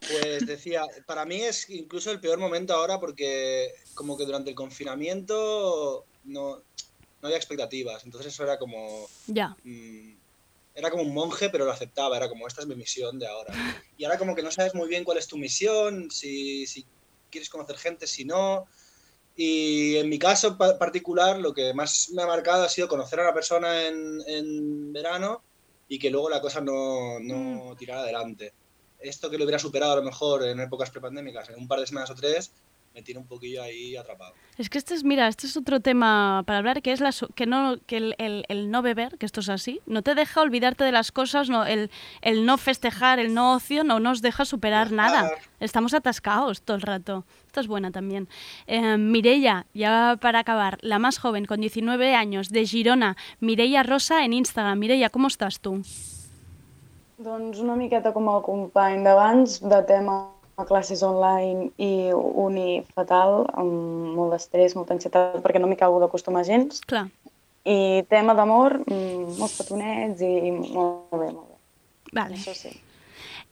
Pues decía, para mí es incluso el peor momento ahora porque como que durante el confinamiento no, no había expectativas. Entonces eso era como... Ya. mm, era como un monje, pero lo aceptaba, era como, esta es mi misión de ahora. Y ahora como que no sabes muy bien cuál es tu misión, si, si quieres conocer gente, si no. Y en mi caso pa- particular, lo que más me ha marcado ha sido conocer a una persona en, en verano y que luego la cosa no, no tirara adelante. Esto que lo hubiera superado a lo mejor en épocas prepandémicas, en un par de semanas o tres, me tiene un poquillo ahí atrapado. Es que este es, mira, este es otro tema para hablar, que es la, que no, que el, el- el no beber, que esto es así, no te deja olvidarte de las cosas, no, el, el no festejar, el no ocio, no nos deja superar nada. Estamos atascados todo el rato. Esta es buena también. Eh, Mireia, ya para acabar, la más joven, con 19 años, de Girona, Mireia Rosa en Instagram. Mireia, ¿cómo estás tú? Doncs una miqueta com el company d'abans, de tema a classes online i uni fatal, amb molt d'estrès, molta ansietat, perquè no m'hi acabo d'acostumar gens. Clar. I tema d'amor, mm, molts petonets i molt bé, molt bé. Vale. Això sí.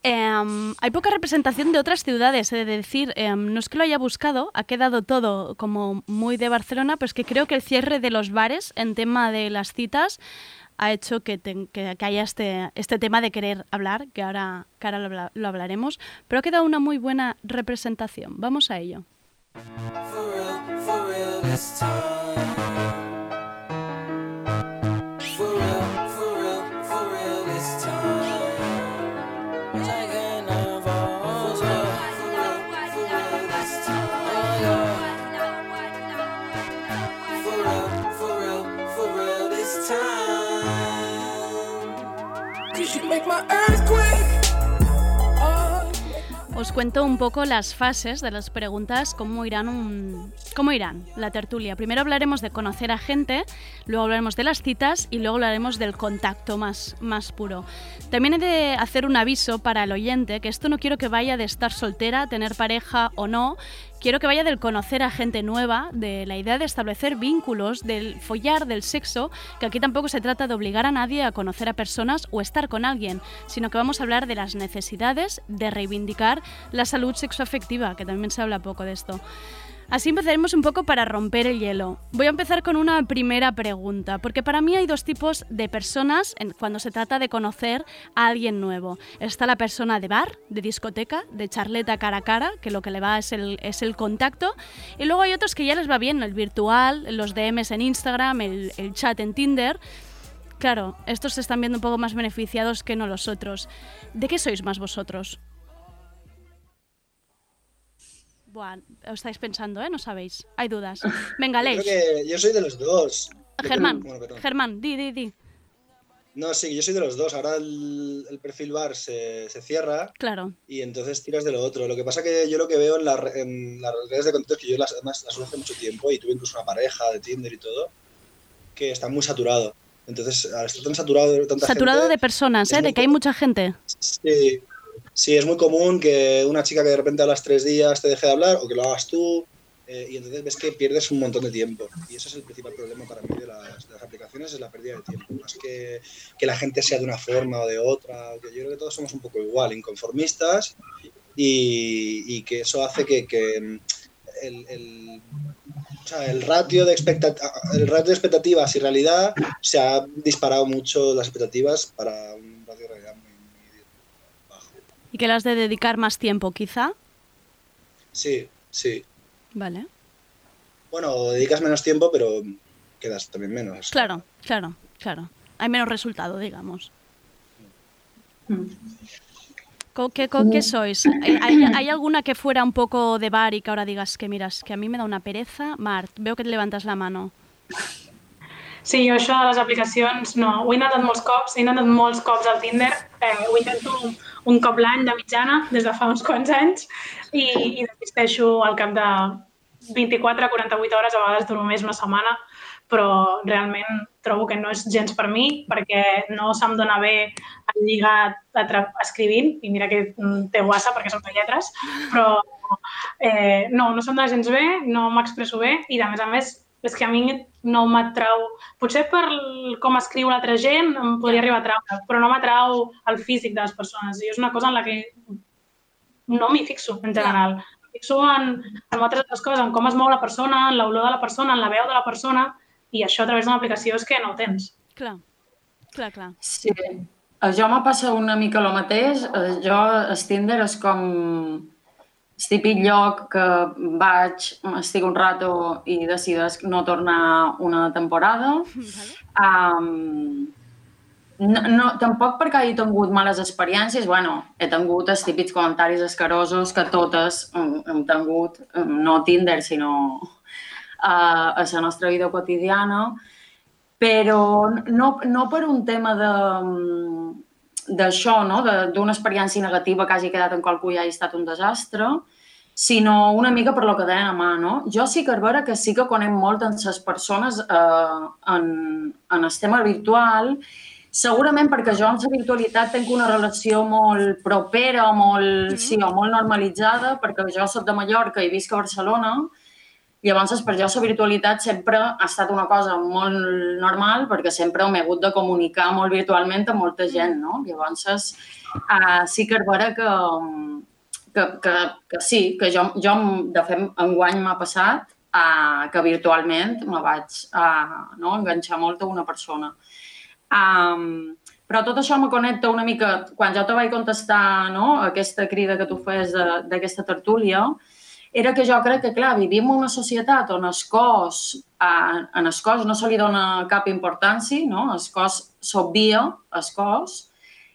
Em, hay poca representación de otras ciudades, he de decir. Em, no es que lo haya buscado, ha quedado todo como muy de Barcelona, pero es que creo que el cierre de los bares en tema de las citas ha hecho que, que- haya este, este tema de querer hablar, que ahora, que lo, habla- lo hablaremos, pero ha quedado una muy buena representación. Vamos a ello. Os cuento un poco las fases de las preguntas, cómo irán, cómo irán la tertulia. Primero hablaremos de conocer a gente, luego hablaremos de las citas y luego hablaremos del contacto más, más puro. También he de hacer un aviso para el oyente, que esto no quiero que vaya de estar soltera, tener pareja o no, Quiero que vaya del conocer a gente nueva, de la idea de establecer vínculos, del follar, del sexo, que aquí tampoco se trata de obligar a nadie a conocer a personas o estar con alguien, sino que vamos a hablar de las necesidades de reivindicar la salud sexoafectiva, que también se habla poco de esto. Así empezaremos un poco para romper el hielo. Voy a empezar con una primera pregunta, porque para mí hay dos tipos de personas cuando se trata de conocer a alguien nuevo. Está la persona de bar, de discoteca, de charleta cara a cara, que lo que le va es el, es el contacto, y luego hay otros que ya les va bien el virtual, los DMs en Instagram, el, el chat en Tinder. Claro, estos se están viendo un poco más beneficiados que no los otros. ¿De qué sois más vosotros? Buah, os estáis pensando, ¿eh? No sabéis. Hay dudas. Venga, Yo Leix. creo que yo soy de los dos. Germán, creo- bueno, perdón. Germán, di, di, di. No, sí, yo soy de los dos. Ahora el, el perfil bar se, se cierra Claro. y entonces tiras de lo otro. Lo que pasa que yo lo que veo en, la en las redes de contenido, que yo las, además las uso hace mucho tiempo y tuve incluso una pareja de Tinder y todo, que está muy saturado. Entonces, al estar tan saturado de tanta Saturado gente, de personas, ¿eh? De que hay mucha gente. Sí, sí, es muy común que una chica que de repente a las tres días te deje de hablar o que lo hagas tú eh, y entonces ves que pierdes un montón de tiempo. Y ese es el principal problema para mí de las, aplicaciones, es la pérdida de tiempo. Más que, que la gente sea de una forma o de otra. Yo creo que todos somos un poco igual, inconformistas y, que eso hace que, mm, el, el- o sea, el ratio de el ratio de expectativas y realidad se ha disparado mucho las expectativas para ratio de realidad muy Y que le has de dedicar más tiempo, quizá. Sí, sí. Vale. Bueno, dedicas menos tiempo, pero quedas también menos. Claro, claro, claro. Hay menos resultado, digamos. ¿Con qué, con qué sois? ¿Hay, alguna que fuera un poco de bar y que ahora digas que miras, que a mí me da una pereza? Mart, veo que te levantas la mano. Sí, jo això de les aplicacions no. Ho he intentat molts cops, he intentat molts cops al Tinder. Eh, ho intento un, cop l'any de mitjana, des de fa uns quants anys, i, i desisteixo al cap de 24 a 48 hores, a vegades duro més una setmana, però realment trobo que no és gens per mi, perquè no se'm dona bé el tra- escrivint, i mira que té guassa perquè són de lletres, però eh, no, no se'm dona gens bé, no m'expresso bé, i a més a més és que a mi no m'atrau... Potser per com escriu l'altra gent em podria arribar a traure, però no m'atrau el físic de les persones. I és una cosa en la que no m'hi fixo, en general. Em fixo en, en altres coses, en com es mou la persona, en l'olor de la persona, en la veu de la persona, i això a través d'una aplicació és que no ho tens. Clar, clar, clar. Sí. A jo me passa una mica el mateix. Eh, Jo, el Tinder és com el típic lloc que vaig, estic un rato i decides no tornar una temporada. Um, no, no, tampoc perquè hagi tingut males experiències, bueno, he tingut els típics comentaris escarosos que totes hem, tingut, no Tinder, sinó a, a la nostra vida quotidiana, però no, no per un tema de d'això, no? De- d'una experiència negativa que hagi quedat en qualcú i hagi estat un desastre, sinó una mica per lo que deien a mà, no? Jo sí que vera que sí que conec molt amb les persones eh, en, en el tema virtual, segurament perquè jo amb la virtualitat tinc una relació molt propera, molt, sí, o molt normalitzada, perquè jo soc de Mallorca i visc a Barcelona, Llavors, per jo, la virtualitat sempre ha estat una cosa molt normal perquè sempre m'he hagut de comunicar molt virtualment amb molta gent, no? Llavors, uh, sí que és vera que, que, que, que sí, que jo, jo de fet, enguany m'ha passat uh, que virtualment me vaig uh, no, enganxar molt a una persona. Um, però tot això me connecta una mica, quan jo te vaig contestar no, aquesta crida que tu fes d'aquesta tertúlia, era que jo crec que, clar, vivim una societat on el cos, eh, en el cos no se li dona cap importància, no? el cos s'obvia, el cos,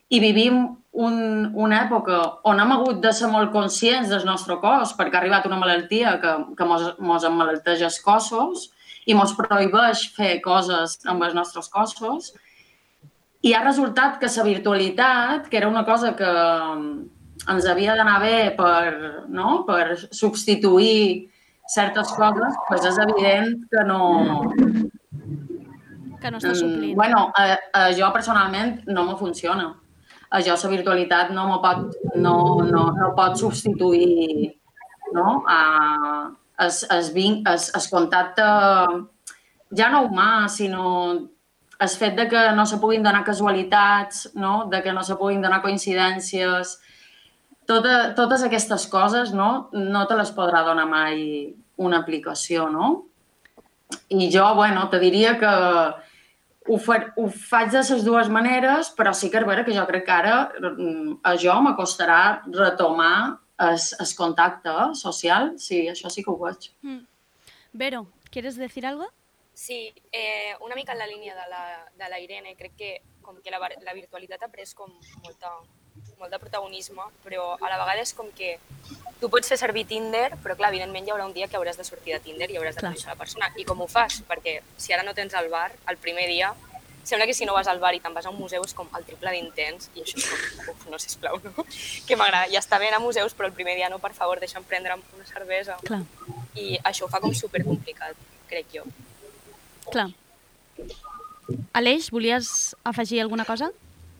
i vivim un, una època on hem hagut de ser molt conscients del nostre cos perquè ha arribat una malaltia que, que mos, mos emmalalteix els cossos i mos prohibeix fer coses amb els nostres cossos. I ha resultat que la virtualitat, que era una cosa que ens havia d'anar bé per, no? per substituir certes coses, doncs és evident que no... Que no està Mm, suplint. Bueno, a, a jo personalment no me funciona. A jo la virtualitat no me pot, no, no, no pot substituir no? A, es, es, vin, es, es contacte ja no humà, sinó el fet de que no se puguin donar casualitats, no? de que no se puguin donar coincidències, tota, totes aquestes coses no? no te les podrà donar mai una aplicació, no? I jo, bueno, te diria que ho, fa, ho faig de les dues maneres, però sí que és vera que jo crec que ara mm, a jo m'acostarà retomar el, el contacte social, sí, això sí que ho veig. Mm. Vero, ¿quieres decir algo? Sí, eh, una mica en la línia de la, de la Irene, crec que com que la, la virtualitat ha pres com molta, molt de protagonisme, però a la vegada és com que tu pots fer servir Tinder, però clar, evidentment hi haurà un dia que hauràs de sortir de Tinder i hauràs de conèixer la persona. I com ho fas? Perquè si ara no tens el bar, el primer dia, sembla que si no vas al bar i te'n vas a un museu és com el triple d'intens i això és com, uf, no, sisplau, no? Que m'agrada, ja està bé anar a museus, però el primer dia no, per favor, deixa'm prendre una cervesa. Clar. I això ho fa com supercomplicat, crec jo. Clar. Aleix, volies afegir alguna cosa?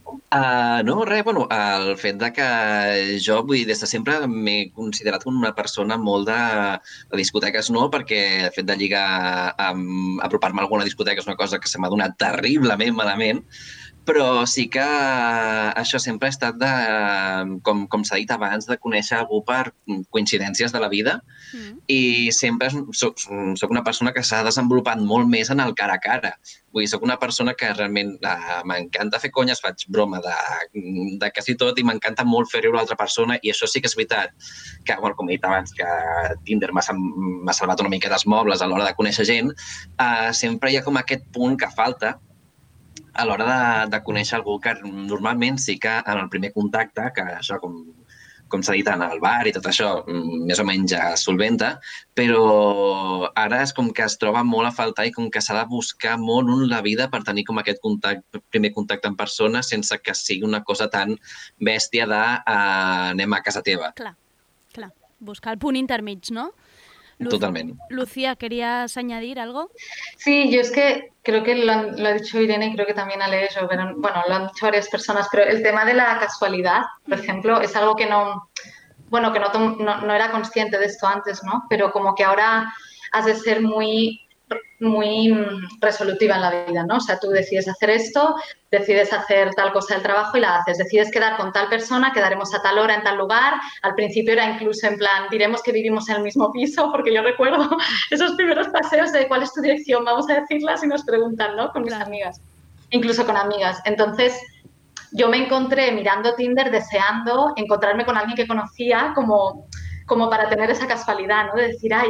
Uh, no, res, bueno, el fet de que jo, vull dir, des de sempre m'he considerat una persona molt de, de discoteques, no, perquè el fet de lligar, apropar-me a alguna discoteca és una cosa que se m'ha donat terriblement malament, però sí que això sempre ha estat de, com, com s'ha dit abans, de conèixer algú per coincidències de la vida i sempre soc, soc una persona que s'ha desenvolupat molt més en el cara a cara. Vull dir, soc una persona que realment uh, m'encanta fer conyes, faig broma de, de quasi tot i m'encanta molt fer riure l'altra persona i això sí que és veritat que, bueno, com he dit abans, que Tinder m'ha salvat una mica dels mobles a l'hora de conèixer gent, uh, sempre hi ha com aquest punt que falta a l'hora de, de conèixer algú que normalment sí que en el primer contacte, que això com, com s'ha dit en el bar i tot això, mm, més o menys ja solventa, però ara és com que es troba molt a faltar i com que s'ha de buscar molt en la vida per tenir com aquest contacte, primer contacte en persona sense que sigui una cosa tan bèstia de uh, anem a casa teva. Clar, clar. Buscar el punt intermig, ¿no? Lu- Totalment. Lucía, ¿querías añadir algo? Sí, yo es que creo que lo, han- lo ha dicho Irene y creo que también Aleix, o pero, bueno, lo han dicho varias personas, pero el tema de la casualidad, por ejemplo, es algo que no, bueno, que no, no, no era consciente de esto antes, ¿no? Pero como que ahora has de ser muy, muy mm, resolutiva en la vida, ¿no? O sea, tú decides hacer esto, decides hacer tal cosa del trabajo y la haces. Decides quedar con tal persona, quedaremos a tal hora en tal lugar. Al principio era incluso en plan, diremos que vivimos en el mismo piso, porque yo recuerdo esos primeros paseos de cuál es tu dirección, vamos a decirlas y nos preguntan, ¿no? Con mis amigas, incluso con amigas. Entonces, yo me encontré mirando Tinder deseando encontrarme con alguien que conocía como, como para tener esa casualidad, ¿no? De decir, ay,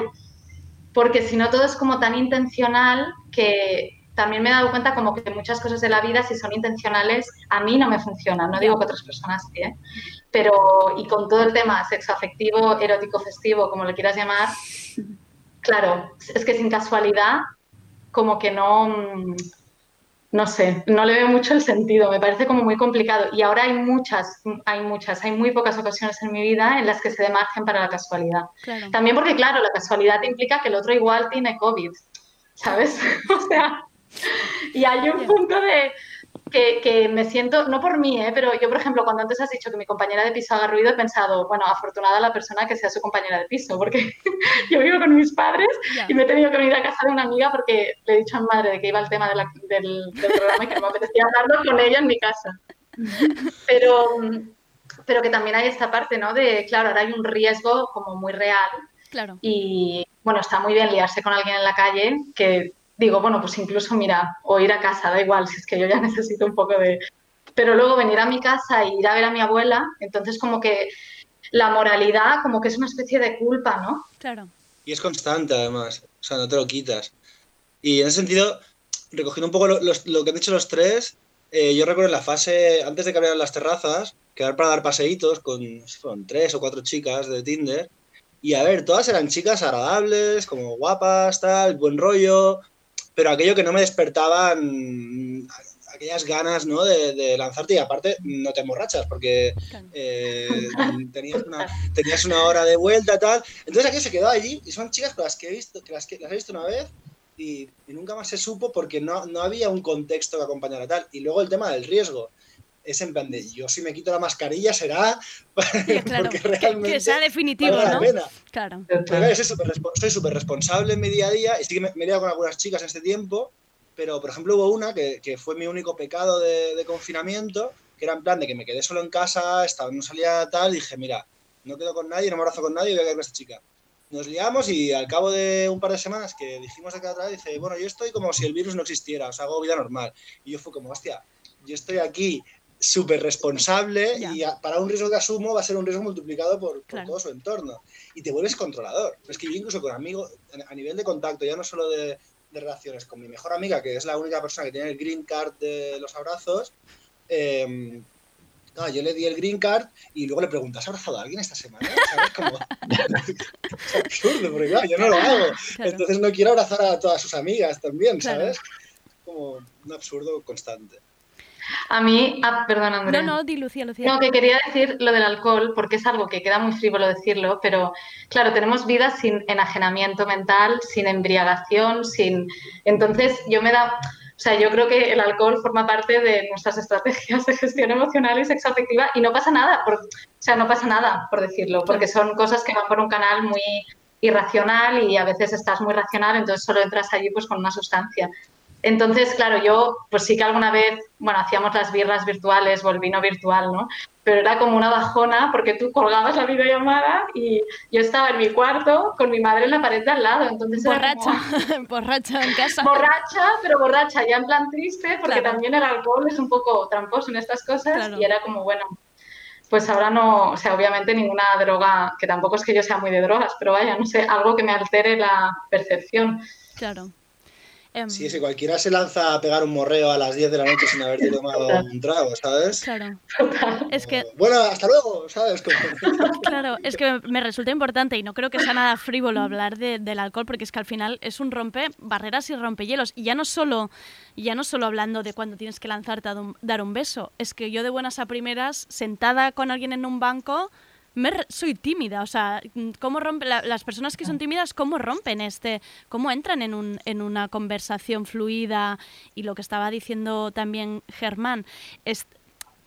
porque si no todo es como tan intencional que también me he dado cuenta como que muchas cosas de la vida, si son intencionales, a mí no me funcionan. No digo que otras personas sí, ¿eh? Pero, y con todo el tema sexoafectivo, erótico, festivo, como le quieras llamar, claro, es que sin casualidad, como que no, mm, no sé, no le veo mucho el sentido, me parece como muy complicado. Y ahora hay muchas, hay muchas, hay muy pocas ocasiones en mi vida en las que se dé margen para la casualidad. Claro. También porque, claro, la casualidad implica que el otro igual tiene COVID, ¿sabes? o sea, y hay un punto de que, que me siento, no por mí, ¿eh? pero yo, por ejemplo, cuando antes has dicho que mi compañera de piso haga ruido, he pensado, bueno, afortunada la persona que sea su compañera de piso, porque yo vivo con mis padres y me he tenido que venir a casa de una amiga porque le he dicho a mi madre de que iba el tema de la- del, del programa y que no me apetecía hablarlo con ella en mi casa. Pero, pero que también hay esta parte, ¿no? De, claro, ahora hay un riesgo como muy real Claro. y bueno, está muy bien liarse con alguien en la calle, que digo, bueno, pues incluso mira, o ir a casa, da igual, si es que yo ya necesito un poco de... Pero luego venir a mi casa y ir a ver a mi abuela, entonces como que la moralidad como que es una especie de culpa, ¿no? Claro. Y es constante, además. O sea, no te lo quitas. Y en ese sentido, recogiendo un poco lo, los- lo que han dicho los tres, eh, yo recuerdo en la fase, antes de que abrieran las terrazas, quedar para dar paseitos con, fueron tres o cuatro chicas de Tinder. Y a ver, todas eran chicas agradables, como guapas, tal, buen rollo, pero aquello que no me despertaban aquellas ganas, ¿no? De, de lanzarte y aparte no te emborrachas porque eh, tenías, una, tenías una hora de vuelta tal. Entonces aquí se quedó allí y son chicas con las que he visto, que las, que las he visto una vez y, y nunca más se supo porque no, no había un contexto que acompañara tal. Y luego el tema del riesgo. Es en plan de yo si me quito la mascarilla será Claro, porque que, realmente que sea definitivo, vale la ¿no? pena. Claro. Pero claro, soy súper respo- soy súper responsable en mi día a día y sí que me, me he liado con algunas chicas en este tiempo, pero por ejemplo hubo una que, que fue mi único pecado de, de confinamiento, que era en plan de que me quedé solo en casa, estaba, no salía tal, y dije, mira, no quedo con nadie, no me abrazo con nadie, voy a quedar con esta chica. Nos liamos y al cabo de un par de semanas que dijimos de cada otra vez, dice, bueno, yo estoy como si el virus no existiera, o sea, hago vida normal. Y yo fue como, hostia, yo estoy aquí súper responsable y a- para un riesgo que asumo va a ser un riesgo multiplicado por, por Claro. todo su entorno. Y te vuelves controlador. Es que yo incluso con amigos, a nivel de contacto, ya no solo de, de relaciones, con mi mejor amiga, que es la única persona que tiene el green card de los abrazos, eh, no, yo le di el green card y luego le pregunto, ¿has abrazado a alguien esta semana? ¿Sabes? Como... es absurdo, porque claro, yo no lo hago. Claro. Entonces no quiero abrazar a todas sus amigas también, Claro. ¿sabes? Como un absurdo constante. A mí, ah, perdón, Andrea. No, no, di Lucía, Lucía. No, que quería decir lo del alcohol, porque es algo que queda muy frívolo decirlo, pero claro, tenemos vidas sin enajenamiento mental, sin embriagación, sin... Entonces, yo me da... O sea, yo creo que el alcohol forma parte de nuestras estrategias de gestión emocional y sexoafectiva y no pasa nada, por, o sea, no pasa nada, por decirlo, porque son cosas que van por un canal muy irracional y a veces estás muy racional, entonces solo entras allí pues con una sustancia. Entonces, claro, yo pues sí que alguna vez, bueno, hacíamos las birras virtuales o el vino virtual, ¿no? Pero era como una bajona porque tú colgabas la videollamada y yo estaba en mi cuarto con mi madre en la pared de al lado. Entonces Borracha, como- borracha en casa. borracha, pero borracha, ya en plan triste, porque Claro. también el alcohol es un poco tramposo en estas cosas Claro. y era como, bueno, pues ahora no, o sea, obviamente ninguna droga, que tampoco es que yo sea muy de drogas, pero vaya, no sé, algo que me altere la percepción. Claro. Em, Sí, si cualquiera se lanza a pegar un morreo a las 10 de la noche sin haberte tomado un trago, ¿sabes? Claro. Es que Bueno, hasta luego, ¿sabes? Como- Claro, es que me resulta importante y no creo que sea nada frívolo hablar de- del alcohol porque es que al final es un rompe barreras y rompehielos y ya no solo ya no solo hablando de cuando tienes que lanzarte a dar un beso, es que yo de buenas a primeras sentada con alguien en un banco soy tímida, o sea, cómo rompe la- las personas que son tímidas cómo rompen este, cómo entran en un en una conversación fluida y lo que estaba diciendo también Germán es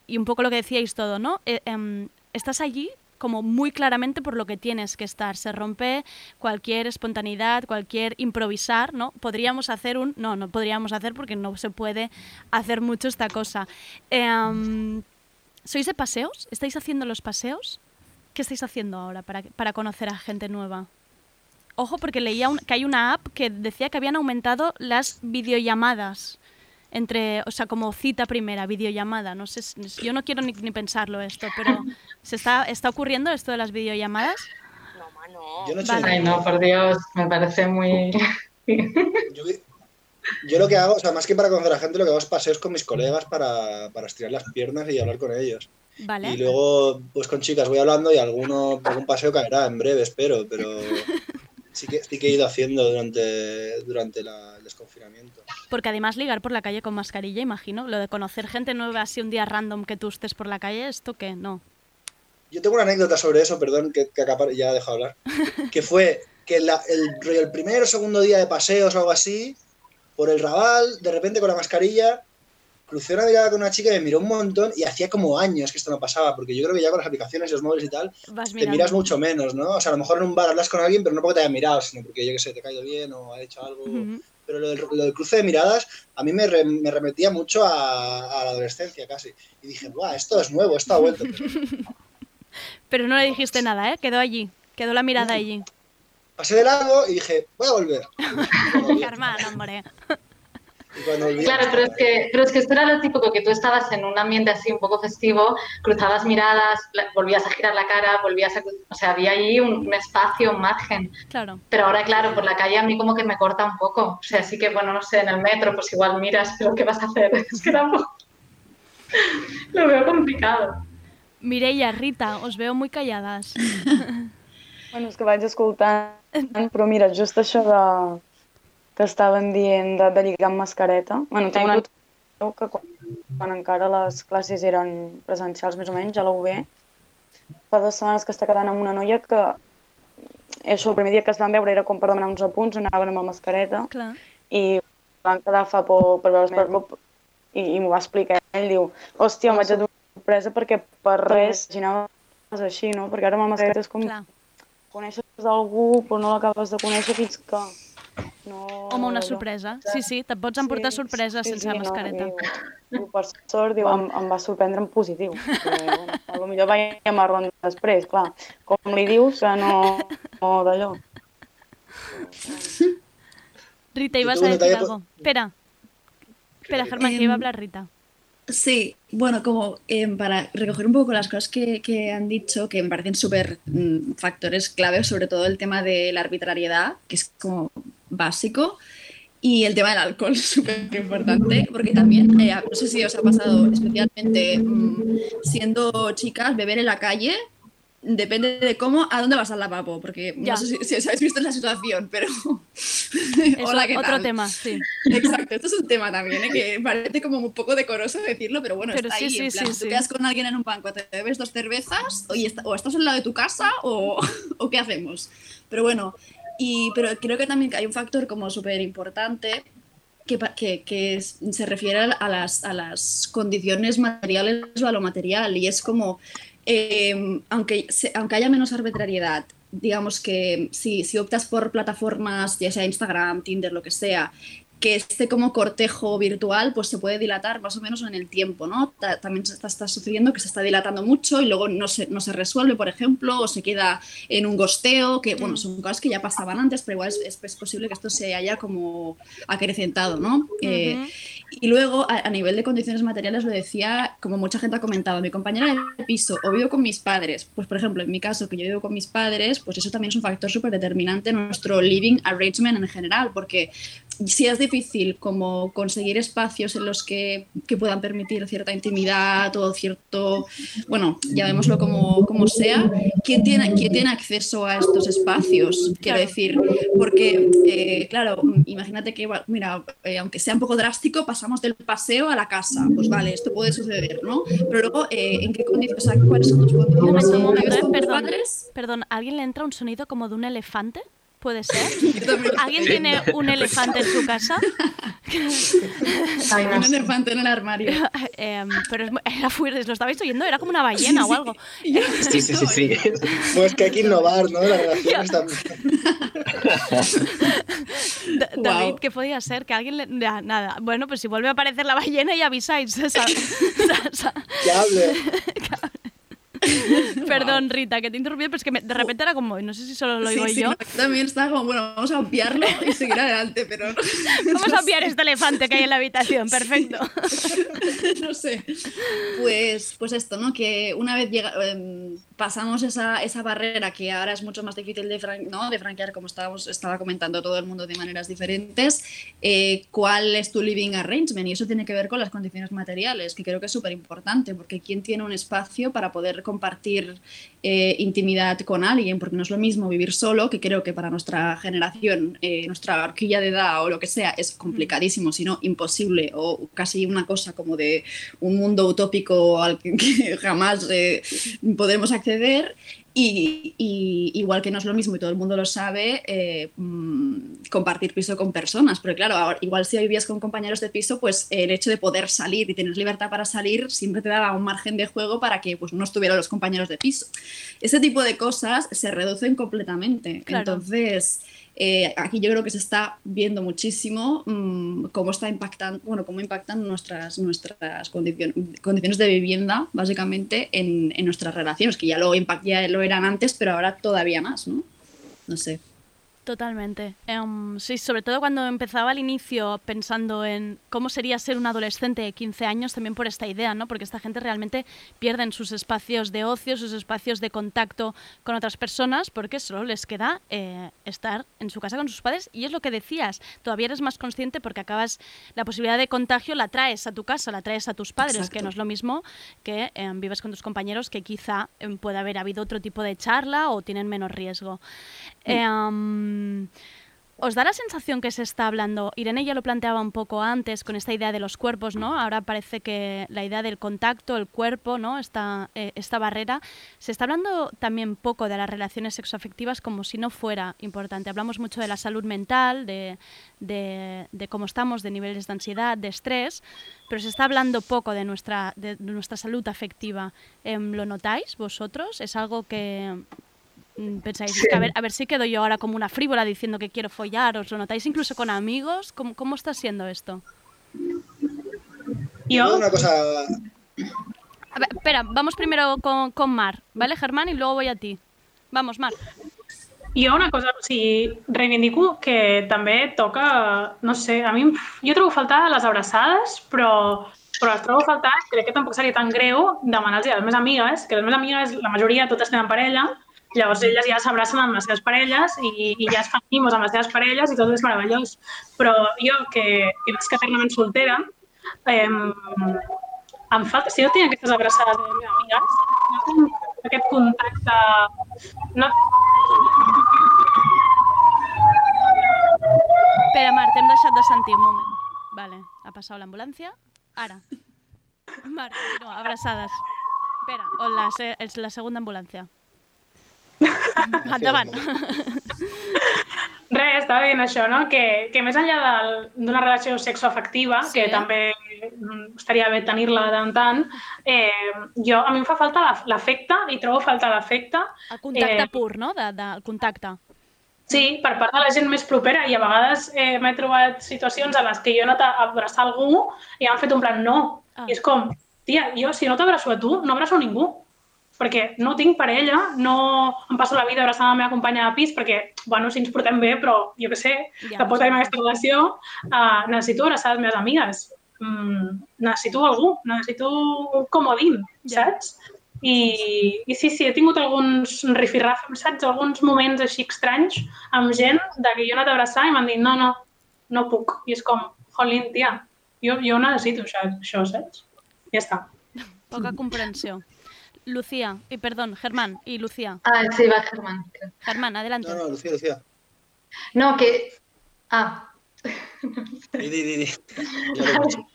y un poco lo que decíais todo, ¿no? Eh, em, estás allí como muy claramente por lo que tienes que estar. Se rompe cualquier espontaneidad, cualquier improvisar, ¿no? Podríamos hacer un... No, no podríamos hacer porque no se puede hacer mucho esta cosa. Em, ¿Sois de paseos? ¿Estáis haciendo los paseos? ¿Qué estáis haciendo ahora para, para conocer a gente nueva? Ojo, porque leía un- que hay una app que decía que habían aumentado las videollamadas entre, o sea, como cita primera, videollamada. No sé, yo no quiero ni, ni pensarlo esto, pero ¿se está, está ocurriendo esto de las videollamadas? Yo no he hecho Vale. Ay, no, por Dios, me parece muy... Yo, yo lo que hago, o sea, más que para conocer a gente, lo que hago es paseos con mis colegas para, para estirar las piernas y hablar con ellos. Vale. Y luego, pues con chicas voy hablando y alguno, algún paseo caerá en breve, espero, pero sí que, sí que he ido haciendo durante, durante la- el desconfinamiento. Porque además ligar por la calle con mascarilla, imagino, lo de conocer gente nueva así un día random que tú estés por la calle, ¿esto qué? No. Yo tengo una anécdota sobre eso, perdón, que, que acapar- ya he dejado hablar, que fue que la- el, el primer o segundo día de paseos o algo así, por el Raval, de repente con la mascarilla, crucé una mirada con una chica y me miró un montón y hacía como años que esto no pasaba, porque yo creo que ya con las aplicaciones y los móviles y tal, te miras mucho menos, ¿no? O sea, a lo mejor en un bar hablas con alguien, pero no porque te haya mirado, sino porque yo que sé, te ha caído bien o ha hecho algo. Pero lo del, lo del cruce de miradas a mí me, re- me remetía mucho a, a la adolescencia casi. Y dije, ¡buah, esto es nuevo, esto ha vuelto! Pero Pero no le dijiste nada, ¿eh? Quedó allí, quedó la mirada allí. pasé de largo y dije, voy a volver. Germán, hombre. Claro, pero es, que, pero es que esto era lo típico, que tú estabas en un ambiente así un poco festivo, cruzabas miradas, volvías a girar la cara, volvías a... O sea, había ahí un, un espacio, un margen. Claro. Pero ahora, claro, por la calle a mí como que me corta un poco. O sea, sí que, bueno, no sé, en el metro pues igual miras, pero ¿qué vas a hacer? Es que tampoco... Lo veo complicado. Mireia, Rita, os veo muy calladas. Bueno, és que vaig escoltant, però mira, just això de, que estaven dient de, de lligar amb mascareta. Bueno, tinc una que quan, quan encara les classes eren presencials més o menys, a la UB, fa dues setmanes que està quedant amb una noia que això, el primer dia que es van veure era com per demanar uns apunts, anaven amb la mascareta Clar. i van quedar fa por per veure per, i, i m'ho va explicar. Ell diu, hòstia, em vaig donar una sorpresa perquè per res imaginaves així, no? Perquè ara amb la mascareta és com... Clar. Coneixes algú però no l'acabes de conèixer fins que no... Home, una sorpresa. Sí, sí, te't pots emportar sorpreses sí, sense sí, mascareta. No, diu, per sort, diu, em, em va sorprendre en positiu. Però, bueno, a lo millor veiem marrón després, clar. Com li dius que no, no d'allò. Rita, ibas tú, a decir Natalia, algo. Espera. Espera, Germán, que iba a hablar Rita. Sí, bueno, como eh, para recoger un poco las cosas que, que han dicho, que me parecen súper mm, factores clave, sobre todo el tema de la arbitrariedad, que es como básico, y el tema del alcohol, súper importante, porque también, eh, no sé si os ha pasado especialmente mm, siendo chicas, beber en la calle, depende de cómo, a dónde vas al lavabo, porque Ya. no sé si, si os habéis visto esa situación, pero... Es Hola, ¿qué otro tal? tema, sí. Exacto, esto es un tema también, ¿eh? que parece como un poco decoroso decirlo, pero bueno, Pero está sí, ahí. sí, en plan, sí, tú quedas con alguien en un banco, te bebes dos cervezas, y está- o estás al lado de tu casa o, o qué hacemos. Pero bueno, y, pero creo que también hay un factor como súper importante que, que, que se refiere a las, a las condiciones materiales o a lo material, y es como, eh, aunque, aunque haya menos arbitrariedad, digamos que si, si optas por plataformas, ya sea Instagram, Tinder, lo que sea, que este como cortejo virtual pues se puede dilatar más o menos en el tiempo, ¿no? Ta- También se está, está sucediendo que se está dilatando mucho y luego no se, no se resuelve, por ejemplo, o se queda en un gosteo, que bueno, son cosas que ya pasaban antes, pero igual es, es- es posible que esto se haya como acrecentado, ¿no? Eh, y luego, a, a nivel de condiciones materiales, lo decía, como mucha gente ha comentado, mi compañera de piso o vivo con mis padres, pues por ejemplo, en mi caso, que yo vivo con mis padres, pues eso también es un factor súper determinante en nuestro living arrangement en general, porque si es difícil como conseguir espacios en los que, que puedan permitir cierta intimidad o cierto, bueno, llamémoslo como, como sea, ¿quién tiene, ¿quién tiene acceso a estos espacios? Quiero decir, porque, eh, claro, imagínate que, mira, eh, aunque sea un poco drástico, pasamos del paseo a la casa. Pues vale, esto puede suceder, ¿no? Pero luego, eh, ¿en qué condiciones? O sea, ¿cuáles son tus Un condiciones? momento, momento, ¿Vives eh, con tus perdón. Perdón, ¿a alguien le entra un sonido como de un elefante? ¿Puede ser? ¿Alguien tiene un elefante en su casa? Un elefante en el armario. Em, pero era fuerte, lo estabais oyendo, era como una ballena o algo. Sí, sí, sí, sí. Pues que hay que innovar, ¿no? Las relaciones también. Da- David, ¿qué podía ser? Que alguien le... ya, nada. Bueno, pues si vuelve a aparecer la ballena ya avisáis. Que hable. Perdón, Rita, que te he interrumpido, pero es que me- de repente era como, no sé si solo lo digo sí, yo. no, también está como, bueno, vamos a obviarlo y seguir adelante, pero no, Vamos a obviar este elefante que hay en la habitación, perfecto. no sé. Pues, pues esto, ¿no? Que una vez llega, em, pasamos esa, esa barrera que ahora es mucho más difícil de, fran- ¿no? de franquear, como estábamos, estaba comentando todo el mundo de maneras diferentes, eh, cuál es tu living arrangement. Y eso tiene que ver con las condiciones materiales, que creo que es súper importante, porque quién tiene un espacio para poder compartir eh, intimidad con alguien, porque no es lo mismo vivir solo, que creo que para nuestra generación, eh, nuestra horquilla de edad o lo que sea, es complicadísimo, si no imposible, o casi una cosa como de un mundo utópico al que, jamás eh, podremos acceder. Y, y igual que no es lo mismo y todo el mundo lo sabe, eh, mm, compartir piso con personas. Porque claro, ahora, igual si vivías con compañeros de piso, pues el hecho de poder salir y tener libertad para salir siempre te daba un margen de juego para que pues, no estuvieran los compañeros de piso. Ese tipo de cosas se reducen completamente. Claro. Entonces, eh, aquí yo creo que se está viendo muchísimo mm, cómo está impactando, bueno, cómo impactan nuestras, nuestras condicion- condiciones de vivienda, básicamente, en, en nuestras relaciones, que ya lo, ya lo eran antes, pero ahora todavía más, ¿no? No sé. Totalmente. Em, sí, sobre todo cuando empezaba al inicio pensando en cómo sería ser un adolescente de 15 años, también por esta idea, ¿no? Porque esta gente realmente pierden sus espacios de ocio, sus espacios de contacto con otras personas, porque solo les queda eh, estar en su casa con sus padres. Y es lo que decías, todavía eres más consciente porque acabas, la posibilidad de contagio la traes a tu casa, la traes a tus padres, Exacto. que no es lo mismo que em, vives con tus compañeros, que quizá em, pueda haber habido otro tipo de charla o tienen menos riesgo. Em, ¿Os da la sensación que se está hablando? Irene ya lo planteaba un poco antes con esta idea de los cuerpos, ¿no? Ahora parece que la idea del contacto, el cuerpo, ¿no? Esta, eh, esta barrera. Se está hablando también poco de las relaciones sexoafectivas como si no fuera importante. Hablamos mucho de la salud mental, de, de- de cómo estamos, de niveles de ansiedad, de estrés, pero se está hablando poco de nuestra, de nuestra salud afectiva. Em, ¿Lo notáis vosotros? ¿Es algo que mm, pensáis, "Es que a, ver, a ver si quedo yo ahora como una frívola diciendo que quiero follar? ¿Os lo notáis incluso con amigos? ¿Cómo, cómo está siendo esto? Yo una cosa... A ver, espera, vamos primero con, con Mar, ¿vale, Germán? Y luego voy a ti. Vamos, Mar. Jo una cosa, o sigui, reivindico que també toca, no sé, a mi em- jo trobo a faltar les abraçades, però, però les trobo a faltar, crec que tampoc seria tan greu demanar-los a les meves amigues, que les meves amigues, la majoria totes tenen parella, llavors elles ja s'abracen amb les seves parelles i, i ja es fan mimos amb les seves parelles i tot és meravellós. Però jo, que, que vaig eternament soltera, eh, em falta, si jo tinc aquestes abraçades de les amigues, no tinc aquest contacte... No, Espera, Mar, t'hem deixat de sentir un moment. Vale, ha passat l'ambulància. Ara. Mar, continua, abraçades. Espera, o la, és la segona ambulància. Endavant. Res, estava dient això, no? Que, que més enllà del- d'una relació sexoafectiva, Sí. que també mm, estaria bé tenir-la de tant tant, eh, jo, a mi em fa falta la- l'afecte, i trobo a faltar l'afecte. El contacte Eh, pur, no? De, de, el contacte. Sí, per part de la gent més propera i a vegades eh, m'he trobat situacions en les que jo he anat a abraçar algú i m'han fet un plan no. Ah. I és com, tia, jo si no t'abraço a tu, no abraço a ningú. Perquè no tinc parella, no em passo la vida abraçant la meva companya de pis perquè, bueno, si ens portem bé, però jo què sé, Ja, tampoc tenim aquesta relació, uh, necessito abraçar les meves amigues. Mm, necessito algú, necessito un comodín, Ja. saps? I, I sí, sí, he tingut alguns rifirrafes, saps? Alguns moments així estranys amb gent de que jo he anat a abraçar i m'han dit no, no, no puc. I és com, jolín, tia, jo, jo necessito això, això, saps? Ja està. Poca comprensió. Lucía, y perdón, Germán y Lucía. Ah, sí, va Germán. Germán, adelante. No, no, Lucía, Lucía. No, que... Ah, Di, di, di.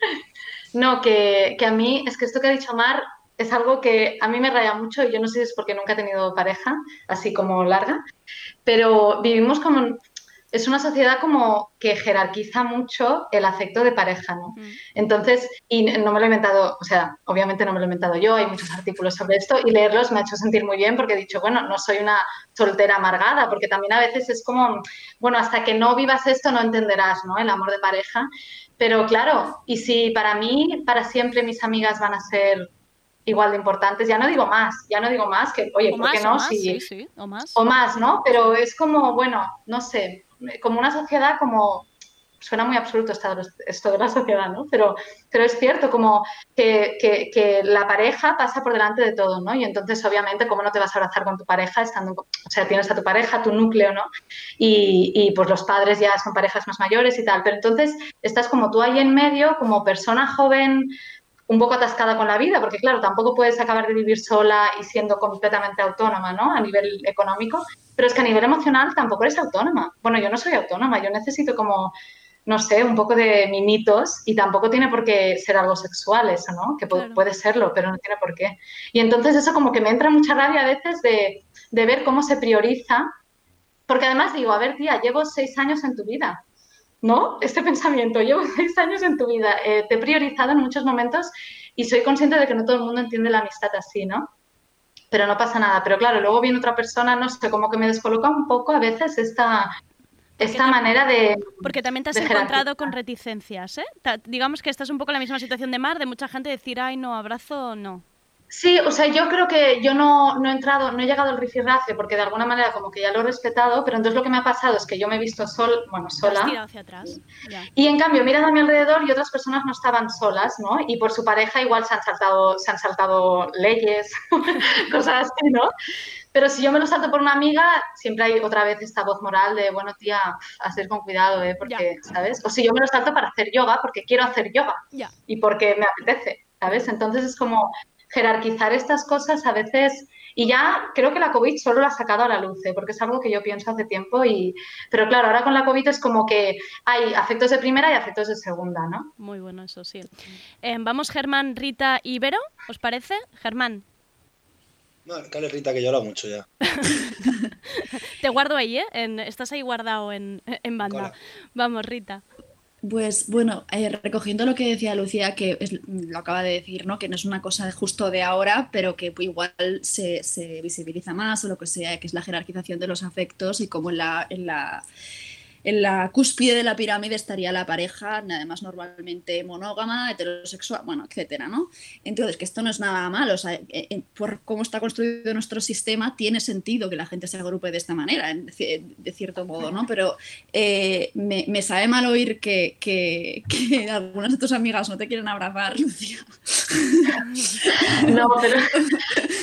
No, que, que a mí, es que esto que ha dicho Mar es algo que a mí me raya mucho y yo no sé si es porque nunca he tenido pareja, así como larga, pero vivimos como... Es una sociedad como que jerarquiza mucho el afecto de pareja, ¿no? Entonces, y no me lo he inventado, o sea, obviamente no me lo he inventado yo, hay muchos artículos sobre esto y leerlos me ha hecho sentir muy bien porque he dicho, bueno, no soy una soltera amargada, porque también a veces es como, bueno, hasta que no vivas esto no entenderás, ¿no? El amor de pareja. Pero claro, y si para mí, para siempre mis amigas van a ser igual de importantes, ya no digo más, ya no digo más, que oye, o ¿por qué no? o más, Si- sí, sí, o más. o más, ¿no? Pero es como, bueno, no sé, como una sociedad como... Suena muy esta- esto de la sociedad, ¿no? Pero, pero es cierto, como que, que- que la pareja pasa por delante de todo, ¿no? Y entonces, obviamente, ¿cómo no te vas a abrazar con tu pareja estando... O sea, tienes a tu pareja, tu núcleo, ¿no? Y, y, pues los padres ya son parejas más mayores y tal. Pero entonces estás como tú ahí en medio, como persona joven, un poco atascada con la vida, porque claro, tampoco puedes acabar de vivir sola y siendo completamente autónoma, ¿no? A nivel económico, pero es que a nivel emocional tampoco eres autónoma. Bueno, yo no soy autónoma, yo necesito como, no sé, un poco de mimitos y tampoco tiene por qué ser algo sexual eso, ¿no? Que Claro. puede serlo, pero no tiene por qué. Y entonces eso como que me entra mucha rabia a veces de, de ver cómo se prioriza, porque además digo, a ver, tía, llevo seis años en tu vida. ¿No? Este pensamiento, llevo seis años en tu vida, eh, te he priorizado en muchos momentos y soy consciente de que no todo el mundo entiende la amistad así, ¿no? Pero no pasa nada. Pero claro, luego viene otra persona, no sé, como que me descoloca un poco a veces esta, esta manera de... Porque también te has encontrado con reticencias, ¿eh? Ta- Digamos que estás un poco en la misma situación de Mar, de mucha gente decir, ay, no, abrazo, no. Sí, o sea, yo creo que yo no, no he entrado, no he llegado al rifirrafe porque de alguna manera como que ya lo he respetado, pero entonces lo que me ha pasado es que yo me he visto sol, bueno, sola. tirado hacia atrás. Ya. Y en cambio, miras a mi alrededor y otras personas no estaban solas, ¿no? Y por su pareja igual se han saltado, se han saltado leyes, cosas así, ¿no? Pero si yo me lo salto por una amiga, siempre hay otra vez esta voz moral de, bueno, tía, hacer con cuidado, ¿eh? Porque, ¿sabes? O si yo me lo salto para hacer yoga, porque quiero hacer yoga Ya. y porque me apetece, ¿sabes? Entonces es como jerarquizar estas cosas a veces Y ya creo que la COVID solo lo ha sacado a la luz, ¿eh? porque es algo que yo pienso hace tiempo. Y... Pero claro, ahora con la COVID es como que hay afectos de primera y afectos de segunda, ¿no? Muy bueno, eso sí. Eh, vamos, Germán, Rita y Vero, ¿os parece? Germán, No, cale Rita, que yo hablo mucho ya. te guardo ahí, ¿eh? En- estás ahí guardado en, en banda. Cola. Vamos, Rita. Pues bueno, eh, recogiendo lo que decía Lucía, que es- lo acaba de decir, ¿no? Que no es una cosa justo de ahora, pero que igual se, se visibiliza más o lo que sea, que es la jerarquización de los afectos y como en la, en la, en la cúspide de la pirámide estaría la pareja, además normalmente monógama, heterosexual, bueno, etcétera, ¿no? Entonces, que esto no es nada malo, o sea, eh, eh, por cómo está construido nuestro sistema, tiene sentido que la gente se agrupe de esta manera, de cierto modo, ¿no? Pero eh, me, me sabe mal oír que, que, que algunas de tus amigas no te quieren abrazar, Lucía. No, pero,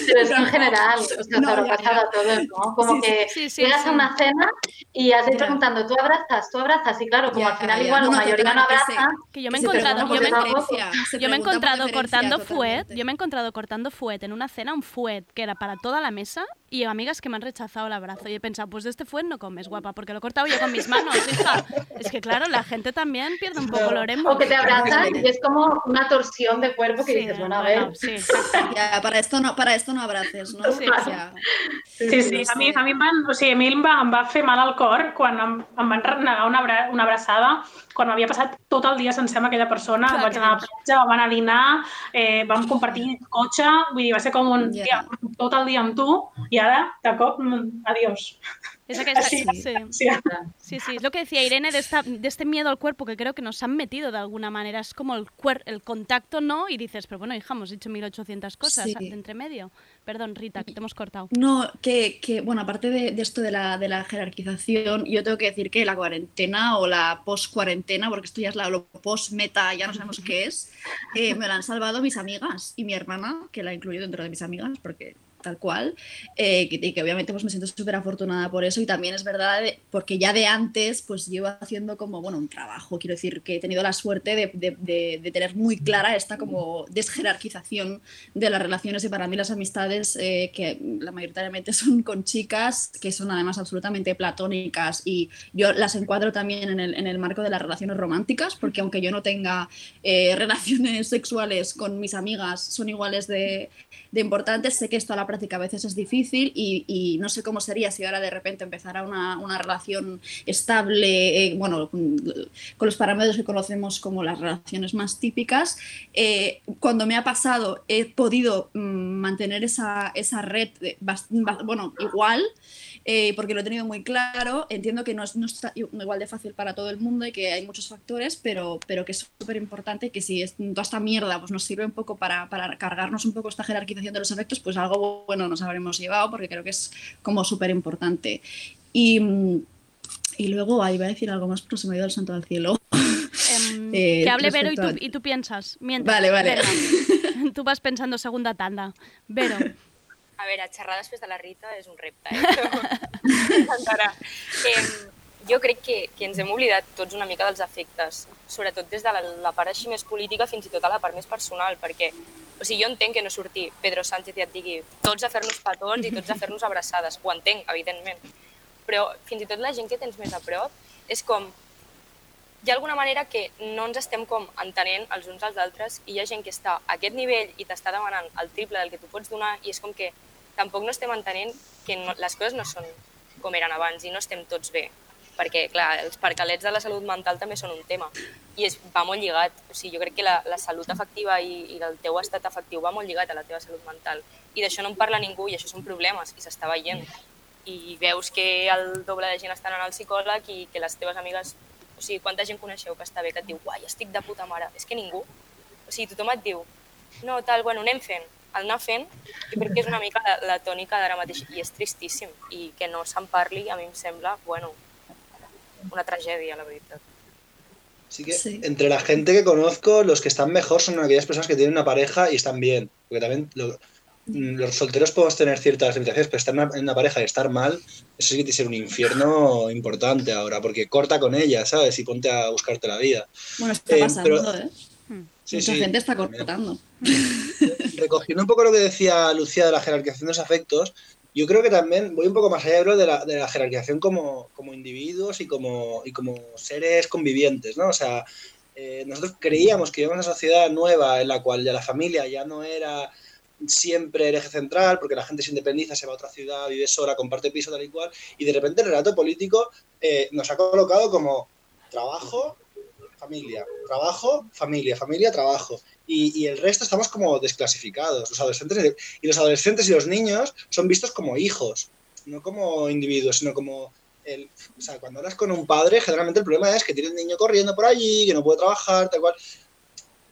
pero es en general, o sea, No, te ya, pasado a todos, ¿no? Como Sí, que sí, sí, llegas a una cena y has Ya. preguntando, ¿tú abrazas? ¿Tú abrazas? Y claro, como Ya, al final ya. igual No, la mayoría no total, que se- abraza. Que yo me he encontrado, yo me, yo me he encontrado cortando fuet, yo me he encontrado cortando fuet en una cena, un fuet que era para toda la mesa y amigas que me han rechazado el abrazo. Y he pensado, pues de este fuet no comes, guapa, porque lo he cortado yo con mis manos, hija. Es que claro, la gente también pierde un poco el oremo. O que te abrazan y es como una torsión de cuerpo que Sí, dices, bueno, a ver. bueno, sí. Ya, para esto no, para esto no abraces, ¿no? Sí, sea, Sí, sí, a mi, a mi em van, o sigui, a mi em va, em va fer mal al cor quan em, em van negar una, abra, una abraçada quan m'havia passat tot el dia sencer amb aquella persona, Clar vaig anar a la platja, vam anar a dinar, eh, vam compartir cotxe, vull dir, va ser com un, Ja. tia, porto tot el dia amb tu i de cop, mm, adiós. Es aquesta- Así, sí. sí. Sí, sí, es lo que decía Irene de, esta, de este miedo al cuerpo que creo que nos han metido de alguna manera. Es como el, cuer el contacto, ¿no? Y dices, pero bueno, hija, hemos dicho 1800 cosas Sí. de entre medio. Perdón, Rita, que te hemos cortado. No, que, que, bueno, aparte de, de esto de la, de la jerarquización, yo tengo que decir que la cuarentena o la post-cuarentena, porque esto ya es la lo post-meta, ya no sabemos qué es, eh, me la han salvado mis amigas y mi hermana, que la incluyo dentro de mis amigas, porque tal cual, eh, que, obviamente pues me siento súper afortunada por eso. Y también es verdad porque ya de antes pues llevo haciendo como, bueno, un trabajo, quiero decir que he tenido la suerte de- de tener muy clara esta como desjerarquización de las relaciones. Y para mí las amistades eh, que la mayoritariamente son con chicas que son además absolutamente platónicas y yo las encuadro también en el, en el marco de las relaciones románticas porque aunque yo no tenga eh, relaciones sexuales con mis amigas son iguales de, de importantes, sé que esto a la práctica a veces es difícil y, y no sé cómo sería si ahora de repente empezara una, una relación estable, eh, bueno, con, los parámetros que conocemos como las relaciones más típicas. Eh, cuando me ha pasado he podido mm, mantener esa, esa red, de ba- bueno, igual. Eh, porque lo he tenido muy claro, entiendo que no es, no está igual de fácil para todo el mundo y que hay muchos factores, pero, pero que es súper importante que si es, toda esta mierda pues nos sirve un poco para, para cargarnos un poco esta jerarquización de los efectos, pues algo bueno nos habremos llevado porque creo que es como súper importante. Y, y luego, ahí iba a decir algo más, pero se me ha ido el santo al cielo. Em, Eh, que hable Vero y tú, respecto a- y tú piensas. Mientras, Vale, vale. Tú vas pensando segunda tanda. Vero, A veure, xerrar després de la Rita és un repte, eh? M'encantarà. Eh, jo crec que, que ens hem oblidat tots una mica dels efectes, sobretot des de la, la part així més política fins i tot a la part més personal, perquè o sigui, jo entenc que no surti Pedro Sánchez i et digui tots a fer-nos petons i tots a fer-nos abraçades. Ho entenc, evidentment. Però fins i tot la gent que tens més a prop és com hi ha alguna manera que no ens estem com entenent els uns als altres i hi ha gent que està a aquest nivell i t'està demanant el triple del que tu pots donar i és com que tampoc no estem entenent que no, les coses no són com eren abans i no estem tots bé. Perquè, clar, els percalets de la salut mental també són un tema i és, va molt lligat. O sigui, jo crec que la, la salut afectiva i, i el teu estat afectiu va molt lligat a la teva salut mental. I d'això no en parla ningú i això són problemes i s'està veient. I veus que el doble de gent està anant al psicòleg i que les teves amigues o sigui, quanta gent coneixeu que està bé, que et diu, uai, estic de puta mare. És que ningú. O sigui, tothom et diu, no, tal, bueno, anem fent. El anar fent, jo crec que és una mica la, la tònica d'ara mateix i és tristíssim. I que no se'n parli, a mi em sembla, bueno, una tragèdia, la veritat. Así que entre la gente que conozco, los que están mejor son aquellas personas que tienen una pareja y están bien. Porque también lo- mm, los solteros podemos tener ciertas limitaciones, pero estar en una, en una pareja y estar mal, eso sí que tiene que ser un infierno importante ahora, porque corta con ella, ¿sabes? Y ponte a buscarte la vida. Bueno, está Eh, pasando, pero- ¿eh? Sí, Mucha sí. gente está cortando. recogiendo un poco lo que decía Lucía de la jerarquización de los afectos, yo creo que también voy un poco más allá de, lo de, la, de la jerarquización como, como individuos y como, y como seres convivientes, ¿no? O sea, eh, nosotros creíamos que íbamos a una sociedad nueva en la cual ya la familia ya no era siempre el eje central, porque la gente se independiza, se va a otra ciudad, vive sola, comparte piso, tal y cual, y de repente el relato político eh, nos ha colocado como trabajo, familia, trabajo, familia, familia, trabajo. Y, y el resto estamos como desclasificados. Los adolescentes y los adolescentes y los niños son vistos como hijos, no como individuos, sino como el, o sea, cuando hablas con un padre, generalmente el problema es que tiene un niño corriendo por allí, que no puede trabajar, tal cual.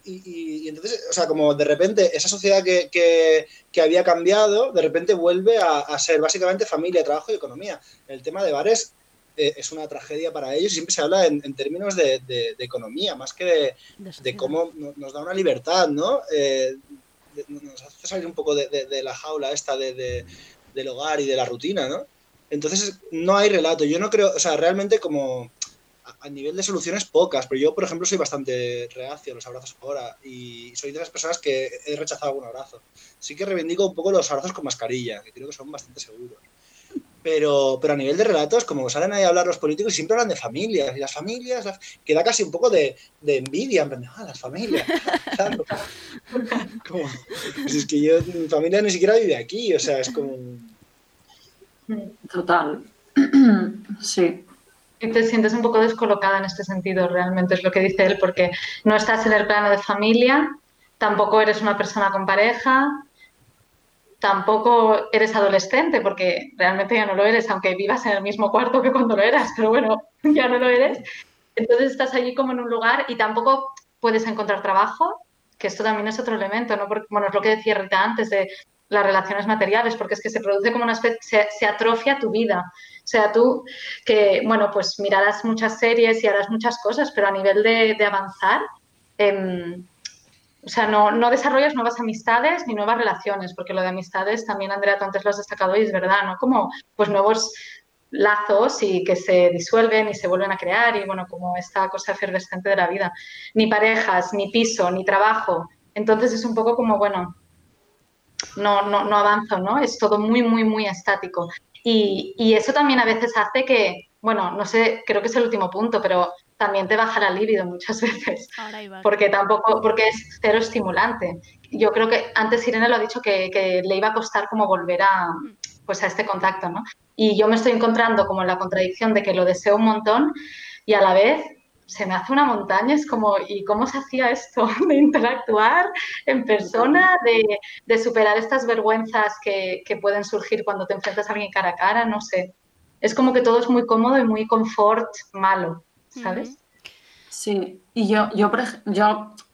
Y, y- y entonces, o sea, como de repente esa sociedad que, que- que había cambiado, de repente vuelve a, a ser básicamente familia, trabajo y economía. El tema de bares es una tragedia para ellos y siempre se habla en, en términos de, de- de economía, más que de, de cómo no- nos da una libertad, ¿no? Eh, nos hace salir un poco de, la jaula esta de, de- del hogar y de la rutina, ¿no? Entonces no hay relato. Yo no creo, o sea, realmente como a, a nivel de soluciones pocas, pero yo, por ejemplo, soy bastante reacio a los abrazos ahora y soy de las personas que he rechazado algún abrazo. Sí que reivindico un poco los abrazos con mascarilla, que creo que son bastante seguros. Pero, pero a nivel de relatos, como salen ahí a hablar los políticos, siempre hablan de familias, y las familias, las- que da casi un poco de, de envidia, en plan ah, las familias. claro. Como, pues es que yo, mi familia ni siquiera vive aquí, o sea, es como... Total. sí. Y te sientes un poco descolocada en este sentido, realmente es lo que dice él, porque no estás en el plano de familia, tampoco eres una persona con pareja, tampoco eres adolescente, porque realmente ya no lo eres, aunque vivas en el mismo cuarto que cuando lo eras, pero bueno, ya no lo eres. Entonces estás allí como en un lugar y tampoco puedes encontrar trabajo, que esto también es otro elemento, ¿no? Porque, bueno, es lo que decía Rita antes de las relaciones materiales, porque es que se produce como una especie, se, atrofia tu vida. O sea, tú que, bueno, pues mirarás muchas series y harás muchas cosas, pero a nivel de, de avanzar, em, o sea, no, desarrollas nuevas amistades ni nuevas relaciones, porque lo de amistades también, Andrea, tú antes lo has destacado y es verdad, ¿no? Como pues nuevos lazos y que se disuelven y se vuelven a crear y bueno, como esta cosa efervescente de la vida. Ni parejas, ni piso, ni trabajo. Entonces es un poco como, bueno, no, no, no avanzo, ¿no? Es todo muy, muy, muy estático. Y, y eso también a veces hace que, bueno, no sé, creo que es el último punto, pero también te baja la libido muchas veces porque tampoco, porque es cero estimulante. Yo creo que antes Irene lo ha dicho que, que le iba a costar como volver a, pues a este contacto, ¿no? Y yo me estoy encontrando como en la contradicción de que lo deseo un montón y a la vez se me hace una montaña, es como, ¿y cómo se hacía esto? De interactuar en persona, de, de superar estas vergüenzas que, que pueden surgir cuando te enfrentas a alguien cara a cara, no sé. Es como que todo es muy cómodo y muy confort malo, ¿sabes? Sí, i jo, jo, jo,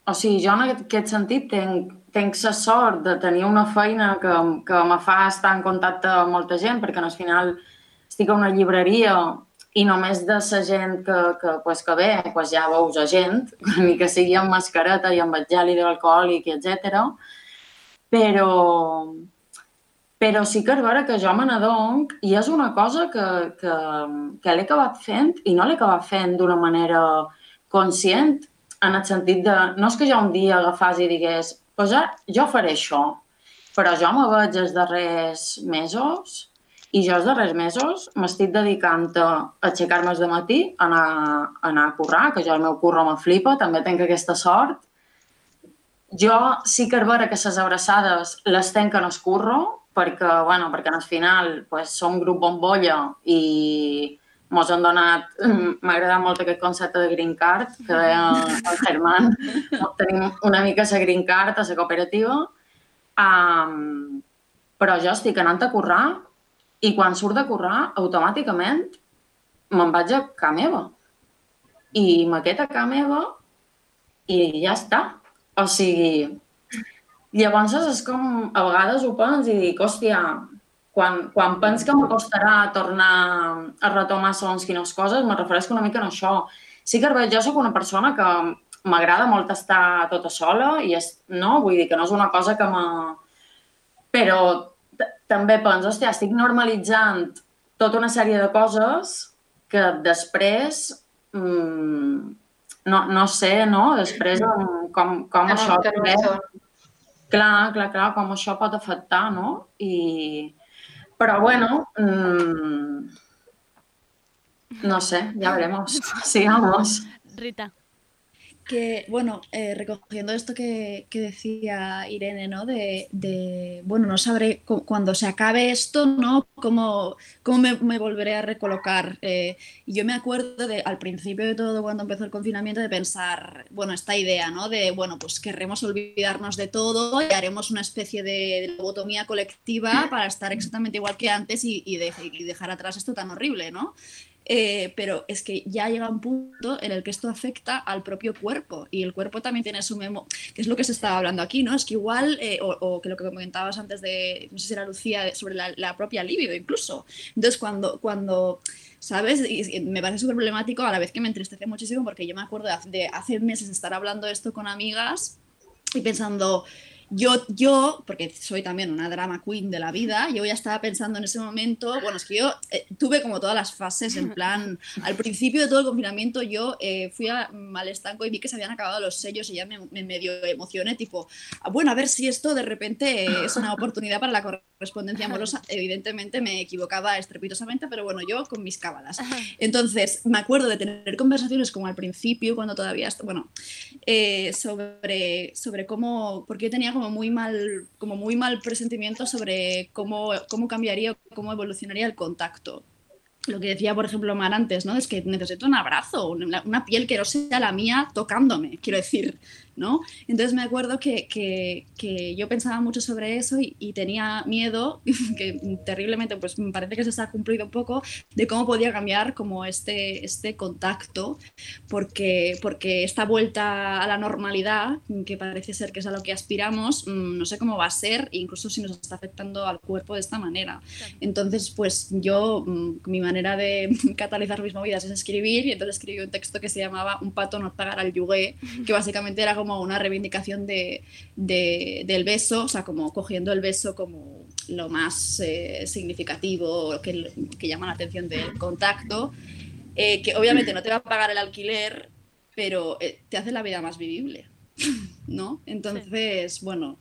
o sigui, jo en aquest, aquest sentit tenc, tenc la sort de tenir una feina que, que me fa estar en contacte amb molta gent, perquè al final estic a una llibreria i només de la gent que, que, pues, que ve, pues, ja veus a gent, ni que sigui amb mascareta i amb el gel hidroalcohòlic, etc. Però, però sí que és vera que jo me n'adonc i és una cosa que, que, que l'he acabat fent i no l'he acabat fent d'una manera conscient en el sentit de, no és que jo un dia agafàs i digués pues ara jo faré això, però jo me veig els darrers mesos i jo els darrers mesos m'estic dedicant a aixecar-me de matí, a anar, a anar a currar, que jo el meu curro me flipa, també tinc aquesta sort. Jo sí que és vera que les abraçades les tenc en el curro, perquè, bueno, perquè al final pues, som grup bombolla i mos han donat, m'ha agradat molt aquest concepte de green card, que deia el Germán, tenim una mica la green card a la cooperativa, um, però jo estic anant a currar i quan surt de currar, automàticament me'n vaig a casa meva. I me quedo a casa meva i ja està. O sigui, llavors és com, a vegades ho pens i dic, hòstia, quan, quan pens que m'acostarà tornar a retomar segons quines coses, me refereixo una mica a això. Sí que jo sóc una persona que m'agrada molt estar tota sola i és, no, vull dir que no és una cosa que me... Però també penso, hòstia, estic normalitzant tota una sèrie de coses que després mm, no, no sé, no? Després, com, com, com no- això... que no també- són. Clar, clar, clar, com això pot afectar, no? I... Però bueno, mm, no sé, ya veremos. Sigamos. Rita. Que, bueno, eh, recogiendo esto que, que decía Irene, ¿no? De, de, bueno, no sabré cu- cuando se acabe esto, ¿no? Cómo, cómo me, volveré a recolocar. Eh, yo me acuerdo de, al principio de todo, cuando empezó el confinamiento, de pensar, bueno, esta idea, ¿no? De, bueno, pues querremos olvidarnos de todo y haremos una especie de lobotomía colectiva para estar exactamente igual que antes y, y dejar atrás esto tan horrible, ¿no? Eh, pero es que ya llega un punto en el que esto afecta al propio cuerpo y el cuerpo también tiene su memo, que es lo que se estaba hablando aquí, ¿no? Es que igual, eh, o, que lo que comentabas antes de, no sé si era Lucía, sobre la, propia libido incluso. Entonces, cuando, cuando ¿sabes? Y, me parece súper problemático a la vez que me entristece muchísimo porque yo me acuerdo de hace meses estar hablando esto con amigas y pensando, yo, yo, porque soy también una drama queen de la vida, yo ya estaba pensando en ese momento, bueno, es que yo eh, tuve como todas las fases, en plan, al principio de todo el confinamiento yo eh, fui a, al estanco y vi que se habían acabado los sellos y ya me, me medio emocioné, tipo, "Ah, bueno, a ver si esto de repente es una oportunidad para la correspondencia amorosa. Evidentemente me equivocaba estrepitosamente, pero bueno, yo con mis cábalas. Entonces, me acuerdo de tener conversaciones como al principio, cuando todavía, bueno, eh, sobre, sobre cómo, porque yo tenía como muy mal, como muy mal presentimiento sobre cómo, cómo cambiaría, cómo evolucionaría el contacto. Lo que decía, por ejemplo, Mar antes, ¿no? Es que necesito un abrazo, una, una piel que no sea la mía tocándome, quiero decir, ¿no? Entonces me acuerdo que, que- que yo pensaba mucho sobre eso y, y tenía miedo, que terriblemente, pues me parece que se está cumplido un poco, de cómo podía cambiar como este, este contacto, porque, porque esta vuelta a la normalidad, que parece ser que es a lo que aspiramos, mm, no sé cómo va a ser, incluso si nos está afectando al cuerpo de esta manera. Entonces, pues yo, mm, mi manera de catalizar mis movidas es escribir, y entonces escribí un texto que se llamaba Un pato no pagar al yugué, que básicamente era como una reivindicación de, de- del beso, o sea, como cogiendo el beso como lo más eh, significativo, que, que llama la atención del contacto, eh, que obviamente no te va a pagar el alquiler, pero eh, te hace la vida más vivible, ¿no? Entonces, bueno,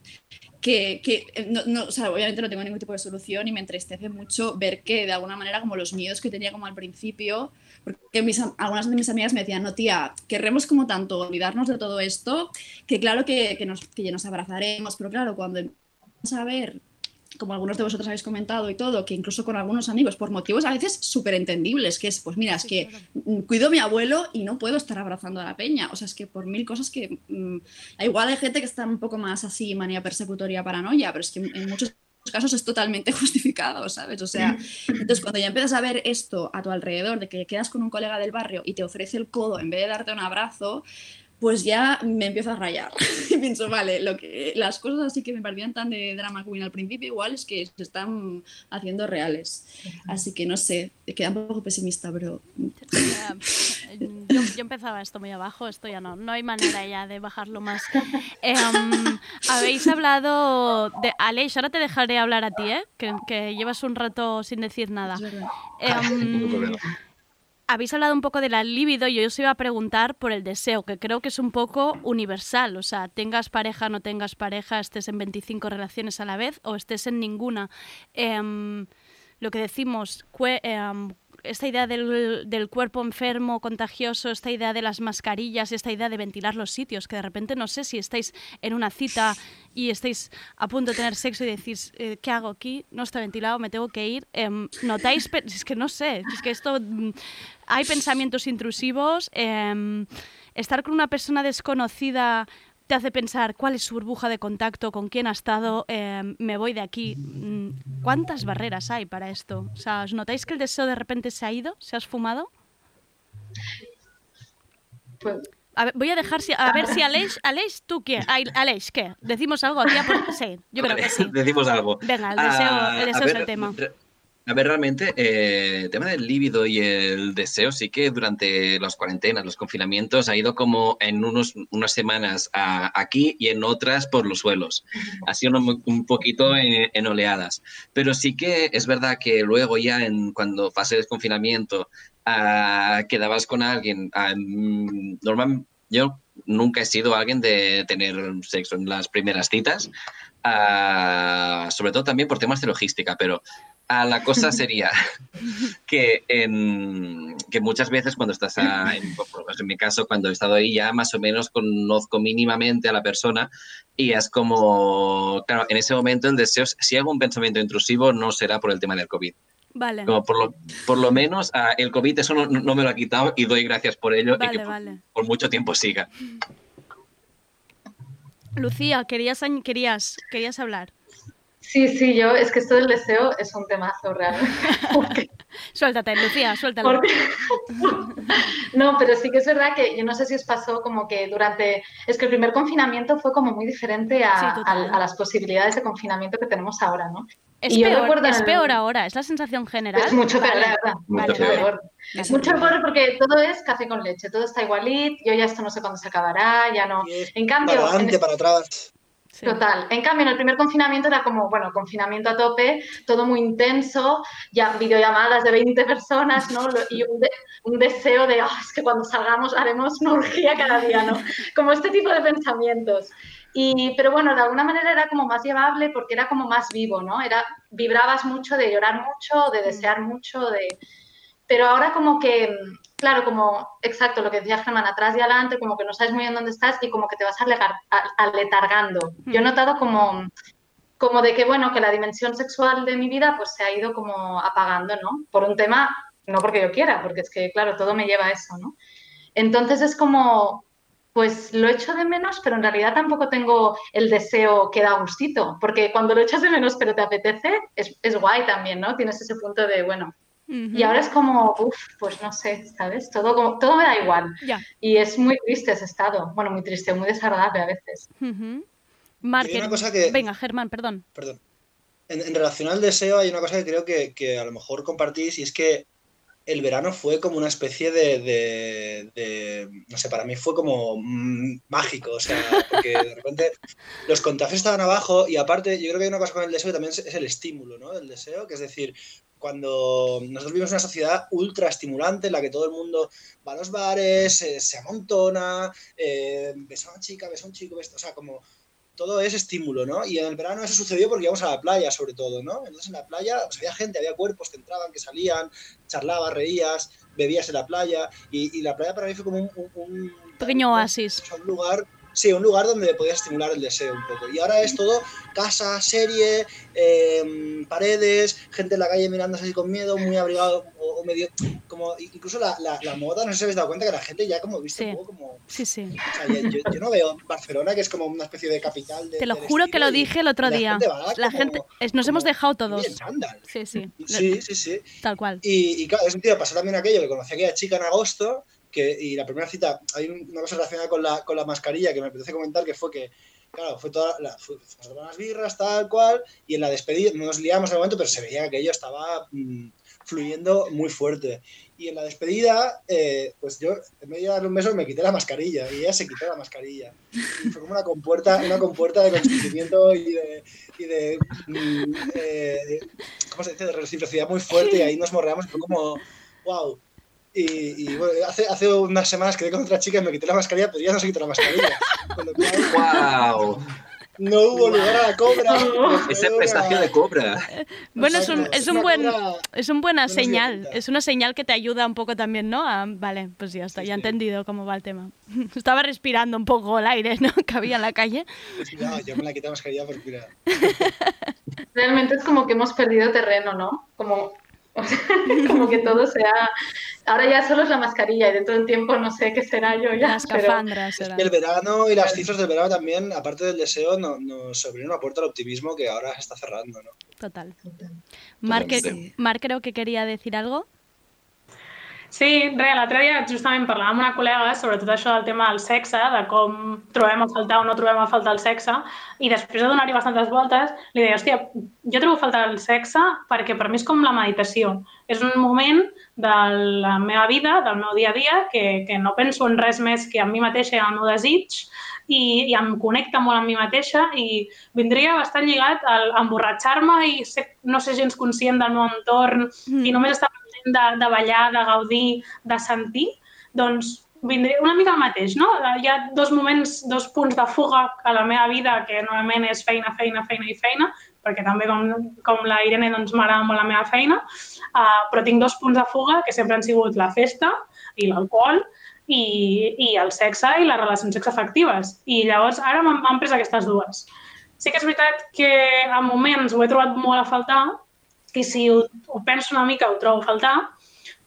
que, que, eh, no, no, o sea, obviamente no tengo ningún tipo de solución y me entristece mucho ver que de alguna manera como los miedos que tenía como al principio, porque mis, algunas de mis amigas me decían, no tía, querremos como tanto olvidarnos de todo esto, que claro que, que nos, que ya nos abrazaremos, pero claro, cuando empezamos a ver como algunos de vosotros habéis comentado y todo, que incluso con algunos amigos, por motivos a veces súper entendibles, que es, pues mira, es que mm, cuido a mi abuelo y no puedo estar abrazando a la peña. O sea, es que por mil cosas que... mm, igual hay gente que está un poco más así, manía persecutoria, paranoia, pero es que en muchos casos es totalmente justificado, ¿sabes? O sea, entonces cuando ya empiezas a ver esto a tu alrededor, de que quedas con un colega del barrio y te ofrece el codo en vez de darte un abrazo, pues ya me empiezo a rayar. y pienso, vale, lo que, las cosas así que me parecían tan de drama queen al principio, igual es que se están haciendo reales. Así que no sé, queda un poco pesimista, pero Yo, yo empezaba esto muy abajo, esto ya no, no hay manera ya de bajarlo más. Em, habéis hablado de... Aleix, ahora te dejaré hablar a ti, ¿eh? Que, que llevas un rato sin decir nada. habéis hablado un poco de la libido y yo os iba a preguntar por el deseo, que creo que es un poco universal. O sea, tengas pareja, no tengas pareja, estés en 25 relaciones a la vez o estés en ninguna. Em, lo que decimos, cue- em, esta idea del, del cuerpo enfermo, contagioso, esta idea de las mascarillas, esta idea de ventilar los sitios, que de repente no sé si estáis en una cita y estáis a punto de tener sexo y decís, eh, ¿qué hago aquí? No está ventilado, me tengo que ir. Em, ¿Notáis? Es que no sé, es que esto... mm, Hay pensamientos intrusivos. em, estar con una persona desconocida te hace pensar cuál es su burbuja de contacto, con quién ha estado, em, me voy de aquí. Mm, ¿Cuántas barreras hay para esto? O sea, ¿os notáis que el deseo de repente se ha ido? ¿Se ha esfumado? A ver, voy a dejar si, a ver si Aleix, Aleix, ¿tú qué? Aleix, ¿qué? ¿Decimos algo aquí? Por- Sí, yo creo que sí. Decimos algo. Venga, el deseo, Ah, a es ver, el tema. A ver, realmente, eh, el tema del líbido y el deseo sí que durante las cuarentenas, los confinamientos, ha ido como en unos, unas semanas aquí y en otras por los suelos. Ha sido un, poquito en, oleadas. Pero sí que es verdad que luego ya en, cuando fase el desconfinamiento ah, quedabas con alguien, ah, mm, normal- yo nunca he sido alguien de tener sexo en las primeras citas, ah, sobre todo también por temas de logística, pero ah, la cosa sería que, en- que muchas veces cuando estás, a- en, mi caso, cuando he estado ahí ya más o menos conozco mínimamente a la persona y es como, claro, en ese momento el deseo, si hago un pensamiento intrusivo no será por el tema del COVID. Vale. Como por, lo, por lo menos ah, el COVID eso no, no me lo ha quitado y doy gracias por ello y que por, vale. por mucho tiempo siga. Lucía, querías, querías, querías hablar. Sí, sí, yo, es que esto del deseo es un temazo real. Suéltate, Lucía, suéltalo. Porque- No, pero sí que es verdad que yo no sé si os pasó como que durante... Es que el primer confinamiento fue como muy diferente a, Sí, total. a- a las posibilidades de confinamiento que tenemos ahora, ¿no? Es, Y yo peor, recuerdo es peor ahora, es la sensación general. Es mucho peor, Vale, la verdad. vale, Mucho vale. peor. Mucho peor porque todo es café con leche, todo está igualito, yo ya esto no sé cuándo se acabará, ya no. En cambio, Para en adelante, para atrás. Total. En cambio, en el primer confinamiento era como, bueno, confinamiento a tope, todo muy intenso, ya videollamadas de 20 personas, ¿no? Y un, de- un deseo de, "Ah, es que cuando salgamos haremos una orgía cada día, ¿no? Como este tipo de pensamientos. Y, pero bueno, de alguna manera era como más llevable porque era como más vivo, ¿no? Era, vibrabas mucho de llorar mucho, de desear mucho, de... Pero ahora como que, claro, como, exacto, lo que decía Germán, atrás y adelante, como que no sabes muy bien dónde estás y como que te vas aletargando. Yo he notado como, como de que, bueno, que la dimensión sexual de mi vida pues se ha ido como apagando, ¿no? Por un tema, no porque yo quiera, porque es que, claro, todo me lleva a eso, ¿no? Entonces es como, pues lo echo de menos, pero en realidad tampoco tengo el deseo que da gustito, porque cuando lo echas de menos pero te apetece, es, es guay también, ¿no? Tienes ese punto de, bueno, y ahora es como, uff, pues no sé, ¿sabes? Todo, como- todo me da igual. Ya. Y es muy triste ese estado. Bueno, muy triste, muy desagradable a veces. Y hay una cosa que- venga, Germán, perdón. Perdón. En, en relación al deseo hay una cosa que creo que, que a lo mejor compartís y es que el verano fue como una especie de, de- de- no sé, para mí fue como mm, mágico, o sea, porque de repente los contagios estaban abajo y aparte yo creo que hay una cosa con el deseo que también es, es el estímulo, ¿no? Del deseo, que es decir, cuando nosotros vivimos una sociedad ultra estimulante en la que todo el mundo va a los bares, eh, se amontona, eh, besa a una chica, besa a un chico, besa- o sea, como todo es estímulo, ¿no? Y en el verano eso sucedió porque íbamos a la playa, sobre todo, ¿no? Entonces en la playa pues, había gente, había cuerpos que entraban, que salían, charlabas, reías, bebías en la playa, y, y la playa para mí fue como un, un- un- Pequeño oasis. o sea, un lugar, sí, un lugar donde podías estimular el deseo un poco. Y ahora es todo casa, serie, eh, paredes, gente en la calle mirándose así con miedo, muy abrigado, o, o medio, como incluso la, la- la moda, no sé si habéis dado cuenta que la gente ya como viste Sí. un poco como... Sí, sí. O sea, yo, no veo Barcelona, que es como una especie de capital de, Te lo juro que lo dije el otro la día. gente La como- gente, es- nos hemos dejado todos. Sí, sí. Sí, sí, sí. Tal cual. Y, y claro, es un tío, pasó también aquello que conocí a aquella chica en agosto, que, y la primera cita, hay un- una cosa relacionada con la, con la mascarilla que me apetece comentar, que fue que, claro, fue toda la, fue, unas birras, tal cual, y en la despedida, no nos liamos el momento, pero se veía que aquello estaba mm, fluyendo muy fuerte. Y en la despedida, eh, pues yo, en vez de darle un beso, me quité la mascarilla, y ella se quitó la mascarilla. Y fue como una compuerta, una compuerta de consentimiento y de, y de, mm, eh, ¿cómo se dice?, de reciprocidad muy fuerte, y ahí nos morreamos, fue como, wow. Y, y, bueno, hace, hace unas semanas quedé con otra chica y me quité la mascarilla, pero ya no se quitó la mascarilla. Cual, ¡Wow! no hubo lugar a la cobra. Ese de cobra. Bueno, es un, es un una buen, es un buena señal, es una señal que te ayuda un poco también, ¿no? A- vale, pues ya está, ya he entendido cómo va el tema. Estaba respirando un poco el aire, ¿no? Que había en la calle. No, yo me la quité la mascarilla porque mira, Realmente es como que hemos perdido terreno, ¿no? Como, o sea, como que todo sea... Ahora ya solo es la mascarilla y dentro de un tiempo no sé qué será yo ya. Las pero- el verano y las cifras del verano también, aparte del deseo, no- nos abrieron una puerta al optimismo que ahora se está cerrando, ¿no? Total. Marc, Totalmente. Marc creo que quería decir algo. Sí, res, l'altre dia justament parlàvem amb una col·lega sobre tot això del tema del sexe, de com trobem a faltar o no trobem a faltar el sexe, i després de donar-hi bastantes voltes, li deia, hòstia, jo trobo a faltar el sexe perquè per mi és com la meditació. És un moment de la meva vida, del meu dia a dia, que, que no penso en res més que en mi mateixa i en el meu desig, i, i em connecta molt amb mi mateixa i vindria bastant lligat al emborratxar-me i ser, no ser gens conscient del meu entorn mm. i només estar de, de ballar, de gaudir, de sentir, doncs vindria una mica el mateix, no? Hi ha dos moments, dos punts de fuga a la meva vida, que normalment és feina, feina, feina i feina, perquè també com, com la Irene doncs m'agrada molt la meva feina, uh, però tinc dos punts de fuga que sempre han sigut la festa i l'alcohol i, i el sexe i les relacions sexoafectives. I llavors ara m'han pres aquestes dues. Sí que és veritat que a moments ho he trobat molt a faltar i si ho, ho penso una mica ho trobo a faltar,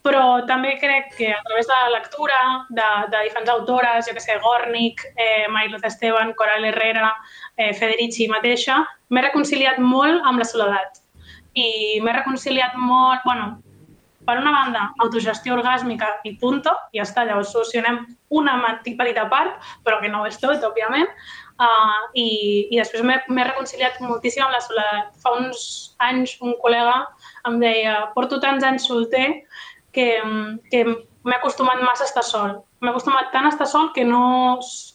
però també crec que a través de la lectura de, de diferents autores, jo que sé, Gornick, eh, Mariluz Esteban, Coral Herrera, eh, Federici mateixa, m'he reconciliat molt amb la soledat. I m'he reconciliat molt, bueno, per una banda, autogestió orgàsmica i punto, ja està, llavors solucionem una petita part, però que no ho és tot, òbviament, uh, i, i després m'he reconciliat moltíssim amb la soledat. Fa uns anys un col·lega em deia, porto tants anys solter que, que m'he acostumat massa a estar sol. M'he acostumat tant a estar sol que no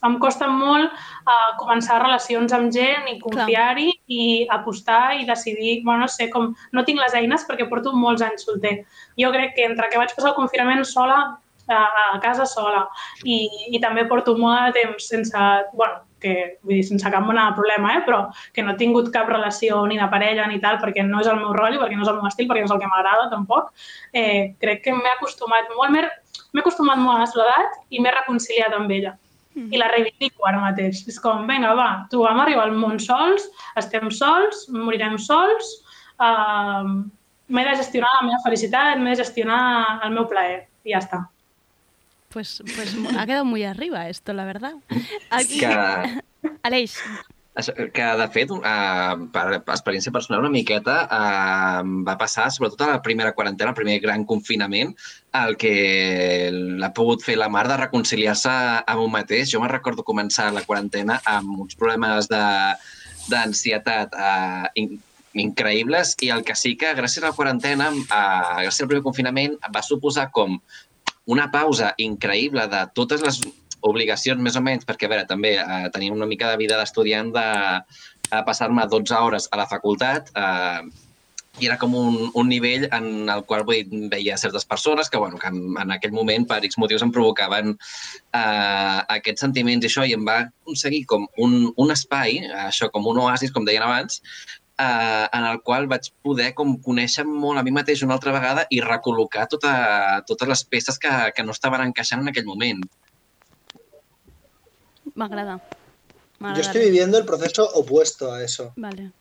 em costa molt uh, començar relacions amb gent i confiar-hi i apostar i decidir, bueno, no sé, com no tinc les eines perquè porto molts anys solter. Jo crec que entre que vaig passar el confinament sola, a, a casa sola i, i també porto molt de temps sense, bueno, que vull dir, sense cap mena de problema, eh? però que no he tingut cap relació ni de parella ni tal, perquè no és el meu rotllo, perquè no és el meu estil, perquè no és el que m'agrada tampoc. Eh, crec que m'he acostumat molt, m'he acostumat molt a la soledat i m'he reconciliat amb ella. Mm. I la reivindico ara mateix. És com, vinga, va, tu vam arribar al món sols, estem sols, morirem sols, uh, m'he de gestionar la meva felicitat, m'he de gestionar el meu plaer i ja està. Pues, pues ha quedado muy arriba esto, la verdad. Aquí... Que- Aleix, que, de fet, uh, per experiència personal una miqueta, uh, va passar, sobretot a la primera quarantena, el primer gran confinament, el que l'ha pogut fer la mar de reconciliar-se amb un mateix. Jo me'n recordo començar la quarantena amb uns problemes de d'ansietat uh, in, increïbles i el que sí que gràcies a la quarantena, uh, gràcies al primer confinament, va suposar com una pausa increïble de totes les obligacions, més o menys, perquè, a veure, també eh, tenia una mica de vida d'estudiant de, de passar-me 12 hores a la facultat eh, i era com un, un nivell en el qual vull dir, veia certes persones que, bueno, que en, en aquell moment, per X motius, em provocaven eh, aquests sentiments i això, i em va aconseguir com un, un espai, això com un oasis, com deien abans, eh, en el qual vaig poder com conèixer molt a mi mateix una altra vegada i recol·locar tota, totes les peces que, que no estaven encaixant en aquell moment. m'agrada. Yo estoy viviendo el proceso opuesto a eso. Vale.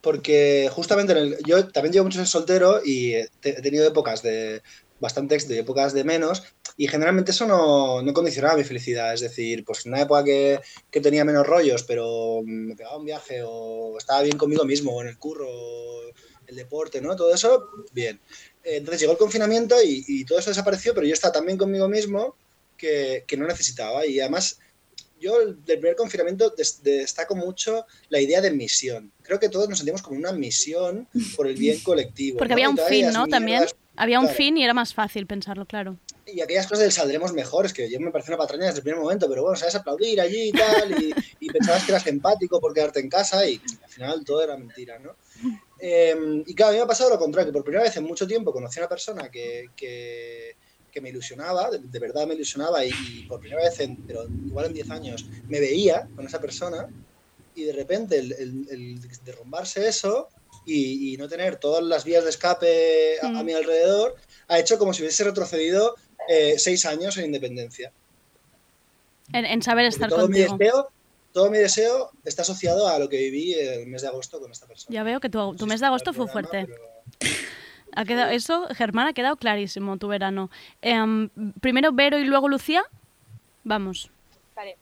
Porque justamente en el- yo también llevo muchos años soltero y he tenido épocas de bastante éxito y épocas de menos, y generalmente eso no, no condicionaba mi felicidad. Es decir, pues en una época que, que tenía menos rollos, pero me pegaba un viaje o estaba bien conmigo mismo, o en el curro, o el deporte, ¿no? Todo eso, bien. Entonces llegó el confinamiento y, y todo eso desapareció, pero yo estaba tan bien conmigo mismo que, que no necesitaba. Y además, yo del primer confinamiento des- destaco mucho la idea de misión. Creo que todos nos sentimos como una misión por el bien colectivo. Porque ¿no? había un fin, ¿no? También mierdas- había un claro, fin y era más fácil pensarlo, claro. Y aquellas cosas del saldremos mejores, que yo me parece una patraña desde el primer momento, pero bueno, sabes aplaudir allí y tal, y, y pensabas que eras empático por quedarte en casa y al final todo era mentira, ¿no? Eh, y claro, a mí me ha pasado lo contrario, que por primera vez en mucho tiempo conocí a una persona que, que, que me ilusionaba, de, de verdad me ilusionaba, y, y por primera vez, en, pero igual en 10 años, me veía con esa persona, y de repente el, el- el derrumbarse eso y, y no tener todas las vías de escape a, a mi alrededor, ha hecho como si hubiese retrocedido eh, seis años en independencia. En, en saber estar todo mi contigo. deseo, todo mi deseo está asociado a lo que viví el mes de agosto con esta persona. Ya veo que tu, tu mes de agosto fue fuerte. Ha quedado, eso, Germán, ha quedado clarísimo tu verano. Em, primero Vero y luego Lucía. Vamos. Vale.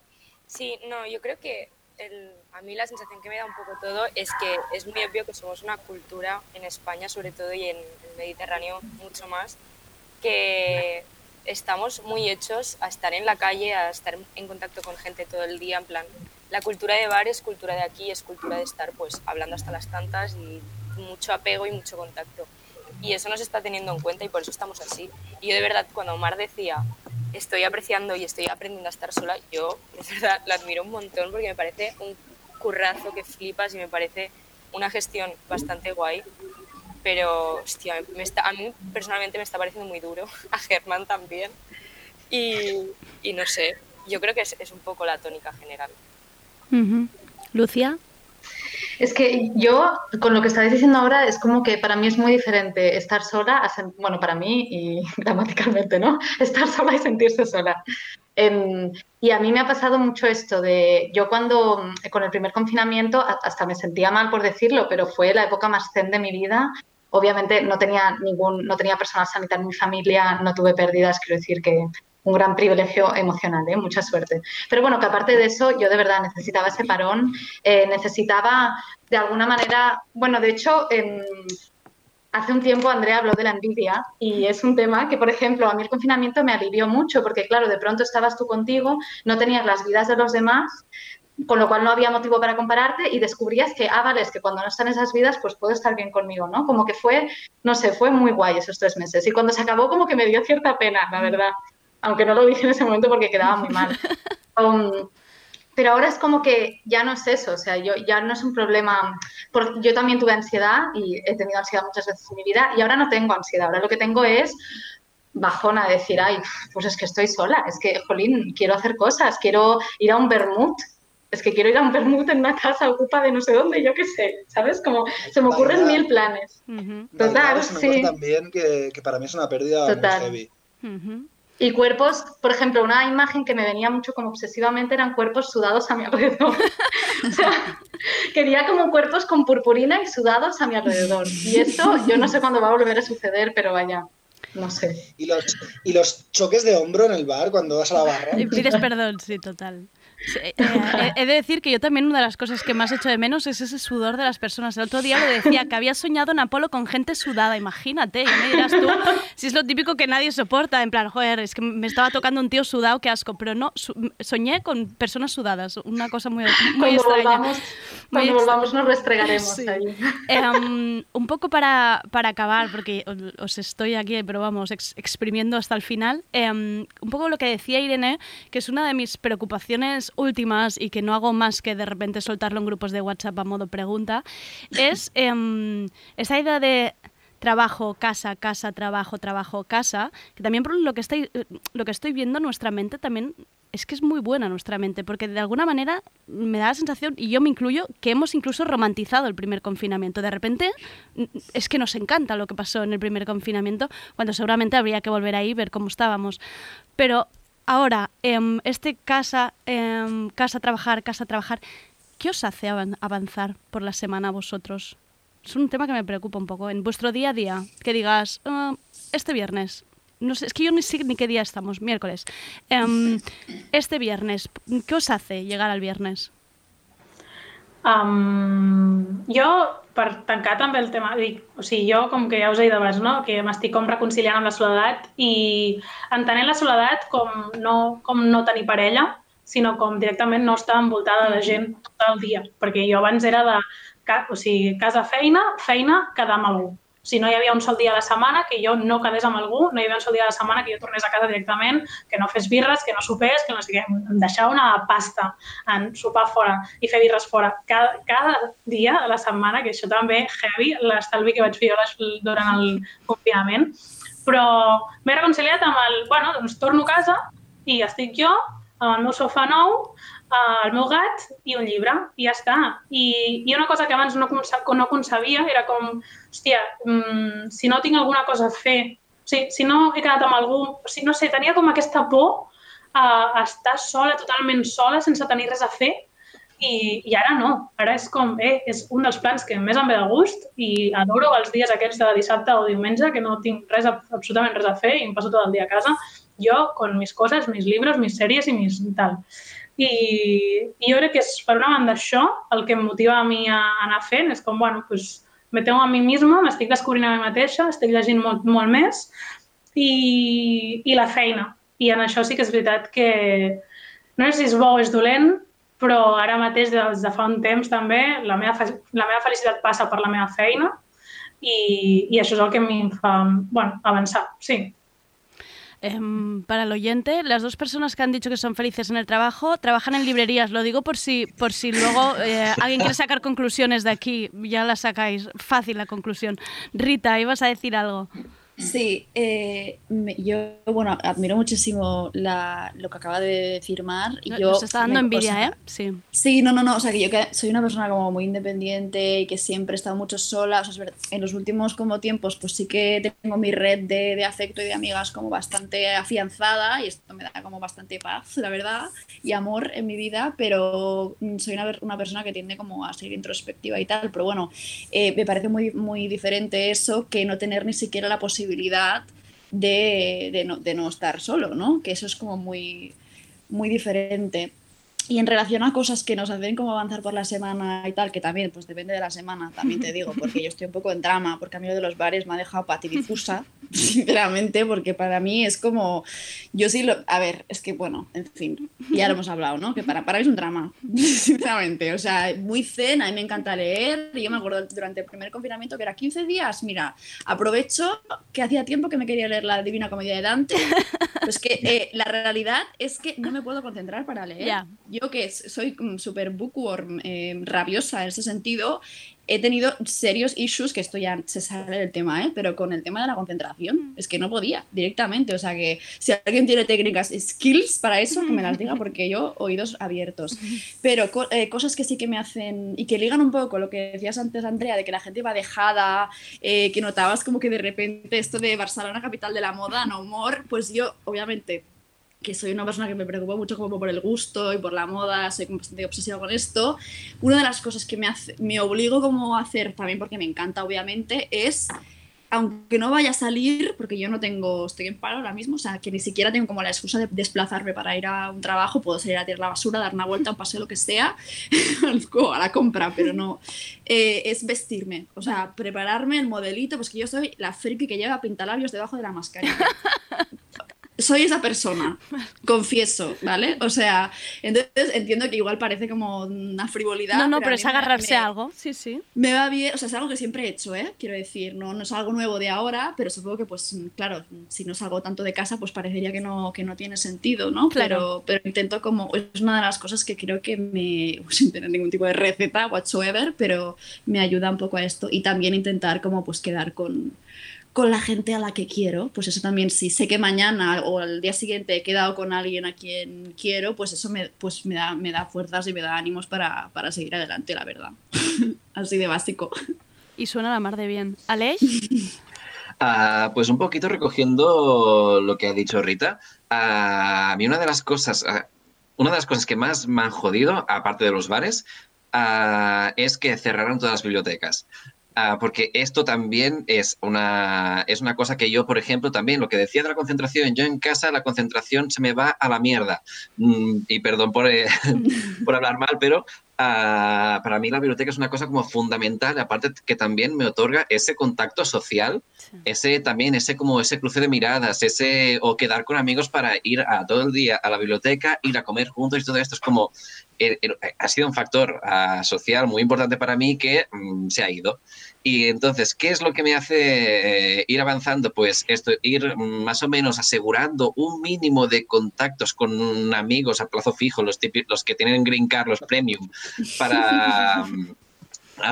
Sí, no, yo creo que el- a mí la sensación que me da un poco todo es que es muy obvio que somos una cultura en España, sobre todo, y en el Mediterráneo mucho más, que estamos muy hechos a estar en la calle, a estar en contacto con gente todo el día, en plan, la cultura de bar es cultura de aquí, es cultura de estar pues hablando hasta las tantas y mucho apego y mucho contacto. Y eso no se está teniendo en cuenta y por eso estamos así. Y yo de verdad, cuando Omar decía, estoy apreciando y estoy aprendiendo a estar sola, yo de verdad la admiro un montón porque me parece un currazo que flipas y me parece una gestión bastante guay. Pero, hostia, me está, a mí personalmente me está pareciendo muy duro, a Germán también. Y, y no sé, yo creo que es, es un poco la tónica general. Ujú. Lucia. Es que yo, con lo que estáis diciendo ahora, es como que para mí es muy diferente estar sola, a bueno, para mí y gramaticalmente, ¿no? Estar sola y sentirse sola. Em, y a mí me ha pasado mucho esto de, yo cuando, con el primer confinamiento, hasta me sentía mal por decirlo, pero fue la época más zen de mi vida. Obviamente no tenía ningún, no tenía personal sanitario en mi familia, no tuve pérdidas, quiero decir que un gran privilegio emocional, ¿eh? mucha suerte. Pero bueno, que aparte de eso, yo de verdad necesitaba ese parón, eh, necesitaba de alguna manera, bueno, de hecho, em, hace un tiempo Andrea habló de la envidia y es un tema que, por ejemplo, a mí el confinamiento me alivió mucho porque, claro, de pronto estabas tú contigo, no tenías las vidas de los demás, con lo cual no había motivo para compararte y descubrías que, ah, vale, es que cuando no están esas vidas, pues puedo estar bien conmigo, ¿no? Como que fue, no sé, fue muy guay esos tres meses. Y cuando se acabó, como que me dio cierta pena, la verdad, aunque no lo dije en ese momento porque quedaba muy mal. Um, pero ahora es como que ya no es eso, o sea, yo ya no es un problema, porque yo también tuve ansiedad y he tenido ansiedad muchas veces en mi vida y ahora no tengo ansiedad, ahora lo que tengo es bajona, decir, ay, pues es que estoy sola, es que, jolín, quiero hacer cosas, quiero ir a un vermut, es que quiero ir a un vermut en una casa ocupa de no sé dónde, yo qué sé, ¿sabes? Como se me ocurren mil planes. Total, es una cosa sí. también que, que para mí es una pérdida Total. muy heavy. Y cuerpos, por ejemplo, una imagen que me venía mucho como obsesivamente eran cuerpos sudados a mi alrededor. o sea, quería como cuerpos con purpurina y sudados a mi alrededor. Y esto yo no sé cuándo va a volver a suceder, pero vaya, no sé. Y los, y los choques de hombro en el bar cuando vas a la barra. Y pides perdón, sí, total. Eh, eh, he de decir que yo también una de las cosas que más echo de menos es ese sudor de las personas. El otro día lo decía, que había soñado en Apolo con gente sudada, imagínate. Ya me dirás tú si es lo típico que nadie soporta, en plan, joder, es que me estaba tocando un tío sudado, qué asco. Pero no, soñé con personas sudadas, una cosa muy, muy Cuando extraña. volvamos, Muy cuando extraña. volvamos nos restregaremos Sí. ahí. Em, un poco para, para acabar, porque os estoy aquí, pero vamos, ex- exprimiendo hasta el final. em, un poco lo que decía Irene, que es una de mis preocupaciones últimas y que no hago más que de repente soltarlo en grupos de WhatsApp a modo pregunta, es em, esa idea de trabajo, casa, casa, trabajo, trabajo, casa, que también por lo que estoy, lo que estoy viendo nuestra mente también es que es muy buena nuestra mente, porque de alguna manera me da la sensación, y yo me incluyo, que hemos incluso romantizado el primer confinamiento. De repente es que nos encanta lo que pasó en el primer confinamiento, cuando seguramente habría que volver ahí y ver cómo estábamos. Pero ahora, em, este casa, em, casa, trabajar, casa, trabajar, ¿qué os hace avan- avanzar por la semana vosotros? Es un tema que me preocupa un poco. En vuestro día a día, que digas, "Ah, este viernes, no sé, es que yo ni sé ni qué día estamos, miércoles. Em, este viernes, ¿qué os hace llegar al viernes? Um, jo, per tancar també el tema, dic, o sigui, jo, com que ja us he dit abans, no? que m'estic com reconciliant amb la soledat i entenent la soledat com no, com no tenir parella, sinó com directament no estar envoltada de gent tot el dia, perquè jo abans era de o sigui, casa-feina, feina, quedar amb algú. Sigui, no hi havia un sol dia a la setmana que jo no quedés amb algú, no hi havia un sol dia a la setmana que jo tornés a casa directament, que no fes birres, que no sopés, que no sé què. Em deixava una pasta en sopar fora i fer birres fora. Cada, cada dia de la setmana, que això també heavy, l'estalvi que vaig fer jo durant el confinament, però m'he reconciliat amb el, bueno, doncs torno a casa i estic jo, amb el meu sofà nou, el meu gat i un llibre, i ja està. I, i una cosa que abans no, conce no concebia era com, hòstia, mm, si no tinc alguna cosa a fer, o sigui, si no he quedat amb algú, o sigui, no sé, tenia com aquesta por a, estar sola, totalment sola, sense tenir res a fer, i, i ara no, ara és com, eh, és un dels plans que més em ve de gust i adoro els dies aquests de dissabte o diumenge que no tinc res, absolutament res a fer i em passo tot el dia a casa, jo con mis coses, mis llibres, mis sèries i mis tal. I, i jo crec que és, per una banda, això el que em motiva a mi a anar fent, és com, bueno, pues, me tengo a mi misma, m'estic descobrint a mi mateixa, estic llegint molt, molt més, i, i la feina. I en això sí que és veritat que no sé si és bo o és dolent, però ara mateix, des de fa un temps també, la meva, la meva felicitat passa per la meva feina i, i això és el que a mi em fa bueno, avançar, sí. Em, para el oyente, las dos personas que han dicho que son felices en el trabajo trabajan en librerías. Lo digo por si, por si luego eh, alguien quiere sacar conclusiones de aquí, ya las sacáis. Fácil la conclusión. Rita, ibas a decir algo. Sí, eh, me- yo, bueno, admiro muchísimo la- lo que acaba de decir Mar. Y yo, Nos está dando me- o envidia, sea, ¿eh? Sí. Sí, no, no, no, o sea que yo que soy una persona como muy independiente y que siempre he estado mucho sola, o sea, es verdad, en los últimos como tiempos pues sí que tengo mi red de, de afecto y de amigas como bastante afianzada y esto me da como bastante paz, la verdad, y amor en mi vida, pero mm, soy una, una persona que tiende como a ser introspectiva y tal, pero bueno, eh, me parece muy, muy diferente eso que no tener ni siquiera la posibilidad de, de no, de no estar solo, ¿no? Que eso es como muy, muy diferente. Y en relación a cosas que nos hacen como avanzar por la semana y tal, que también, pues depende de la semana, también te digo, porque yo estoy un poco en drama, porque a mí lo de los bares me ha dejado patidifusa, sinceramente, porque para mí es como, yo sí lo, a ver, es que bueno, en fin, ya lo hemos hablado, ¿no? Que para, para mí es un drama, sinceramente, o sea, muy zen, a mí me encanta leer, y yo me acuerdo durante el primer confinamiento que era 15 días, mira, aprovecho que hacía tiempo que me quería leer la Divina Comedia de Dante, pues que eh, la realidad es que no me puedo concentrar para leer. Yo que soy mm, súper bookworm, eh, rabiosa en ese sentido, he tenido serios issues, que esto ya se sale del tema, ¿eh? pero con el tema de la concentración, es que no podía directamente. O sea que si alguien tiene técnicas, skills para eso, que me las diga, porque yo oídos abiertos. Pero co- eh, cosas que sí que me hacen y que ligan un poco lo que decías antes, Andrea, de que la gente iba dejada, eh, que notabas como que de repente esto de Barcelona, capital de la moda, no humor, pues yo, obviamente, que soy una persona que me preocupa mucho como por el gusto y por la moda, soy bastante obsesiva con esto, una de las cosas que me, hace, me obligo como a hacer, también porque me encanta obviamente, es, aunque no vaya a salir, porque yo no tengo, estoy en paro ahora mismo, o sea, que ni siquiera tengo como la excusa de desplazarme para ir a un trabajo, puedo salir a tirar la basura, dar una vuelta, un paseo, lo que sea, a la compra, pero no, eh, es vestirme, o sea, prepararme el modelito, pues que yo soy la friki que lleva pintalabios debajo de la mascarilla soy esa persona, confieso, ¿vale? O sea, entonces entiendo que igual parece como una frivolidad. No, no, pero mí es agarrarse me- a algo. Sí, sí. Me va bien, o sea, es algo que siempre he hecho, ¿eh? Quiero decir, no, no es algo nuevo de ahora, pero supongo que, pues, claro, si no salgo tanto de casa, pues parecería que no, que no tiene sentido, ¿no? Claro. Pero, pero intento como, es una de las cosas que creo que me, sin tener ningún tipo de receta whatsoever, pero me ayuda un poco a esto. Y también intentar como, pues, quedar con, con la gente a la que quiero, pues eso también, si sé que mañana o al día siguiente he quedado con alguien a quien quiero, pues eso me, pues me, da, me da fuerzas y me da ánimos para, para seguir adelante, la verdad. Así de básico. Y suena la mar de bien. ¿Aleix? Ah, pues un poquito recogiendo lo que ha dicho Rita. Ah, a mí una de las cosas, ah, una de las cosas que más me han jodido, aparte de los bares, ah, es que cerraron todas las bibliotecas. Ah, porque esto también es una, es una cosa que yo, por ejemplo, también lo que decía de la concentración, yo en casa la concentración se me va a la mierda. Mm, y perdón por, eh, por hablar mal, pero ah, para mí la biblioteca es una cosa como fundamental, aparte que también me otorga ese contacto social, ese también, ese como ese cruce de miradas, ese o quedar con amigos para ir a todo el día a la biblioteca, ir a comer juntos y todo esto es como ha sido un factor ah, social muy importante para mí que mm, se ha ido. Y entonces, ¿qué es lo que me hace eh, ir avanzando? Pues esto, ir mm, más o menos asegurando un mínimo de contactos con amigos a plazo fijo, los, típi- los que tienen Green Card, los Premium, para,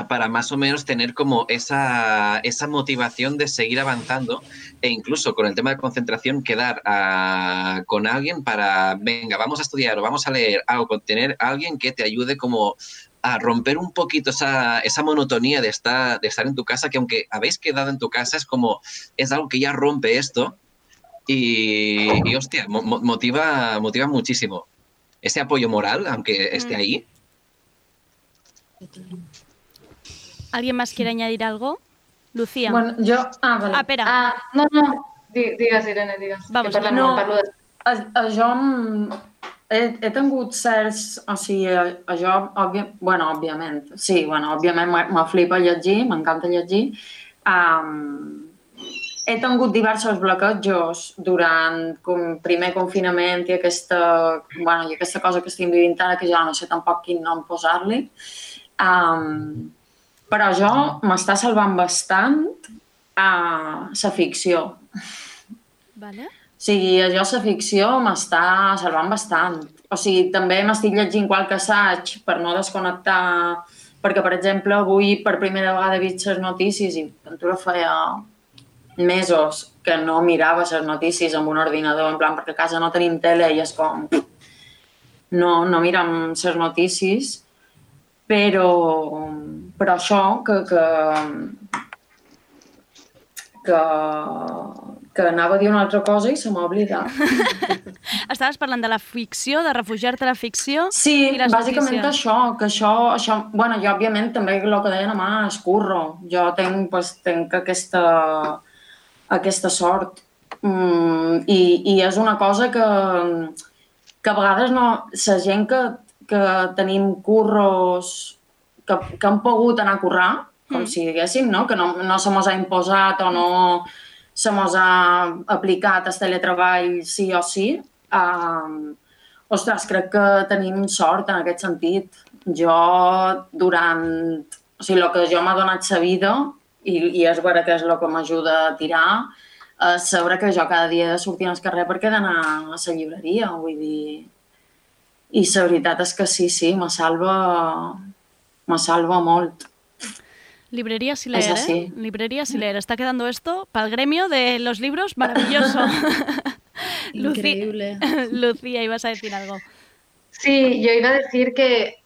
para más o menos tener como esa, esa motivación de seguir avanzando e incluso con el tema de concentración quedar ah, con alguien para, venga, vamos a estudiar o vamos a leer algo, con tener a alguien que te ayude como a romper un poquito esa, esa monotonía de estar, de estar en tu casa, que aunque habéis quedado en tu casa, es como, es algo que ya rompe esto y, y, hostia, mo- mo- motiva, motiva muchísimo. Ese apoyo moral, aunque esté ahí, ¿Alguien más quiere añadir algo? Lucía. Bueno, jo... Ah, vale. Ah, espera. Ah, no, no, di- digues, Irene, digues. Vamos, parlem, no. parlo de... A, a jo mm, he, he tingut certs... O sigui, a, a jo, òbvia, bueno, òbviament, sí, bueno, òbviament me, flipa llegir, m'encanta llegir. Um, he tingut diversos bloquejos durant com, primer confinament i aquesta, bueno, i aquesta cosa que estem vivint ara, que ja no sé tampoc quin nom posar-li. Um, però jo m'està salvant bastant a la ficció. Vale. O sigui, jo la ficció m'està salvant bastant. O sigui, també m'estic llegint qualque assaig per no desconnectar, perquè, per exemple, avui per primera vegada he vist les notícies i Ventura feia mesos que no mirava les notícies amb un ordinador, en plan, perquè a casa no tenim tele i és com... No, no mirem les notícies, però, però això que, que, que, que anava a dir una altra cosa i se m'ha oblidat. Estaves parlant de la ficció, de refugiar-te a la ficció Sí, i les bàsicament notícies. això, que això, això... Bueno, jo, òbviament, també el que deia demà és curro. Jo tenc, pues, tenc aquesta, aquesta sort. Mm, i, I és una cosa que, que a vegades no... La gent que, que tenim curros que, que han pogut anar a currar, com Mm. si diguéssim, no? que no, no se mos ha imposat o no se mos ha aplicat el teletreball sí o sí, um, ostres, crec que tenim sort en aquest sentit. Jo, durant... O sigui, el que jo m'ha donat la vida, i, i és vera que és el que m'ajuda a tirar, és saber que jo cada dia de sortir al carrer perquè he d'anar a la llibreria, vull dir... I la veritat és que sí, sí, me salva, me salva molt. Librería Es Sileer, así. ¿eh? Librería Sileer. Está quedando esto para el gremio de los libros maravilloso. Increíble. Lucía, ibas a decir algo. Sí, yo iba a decir que,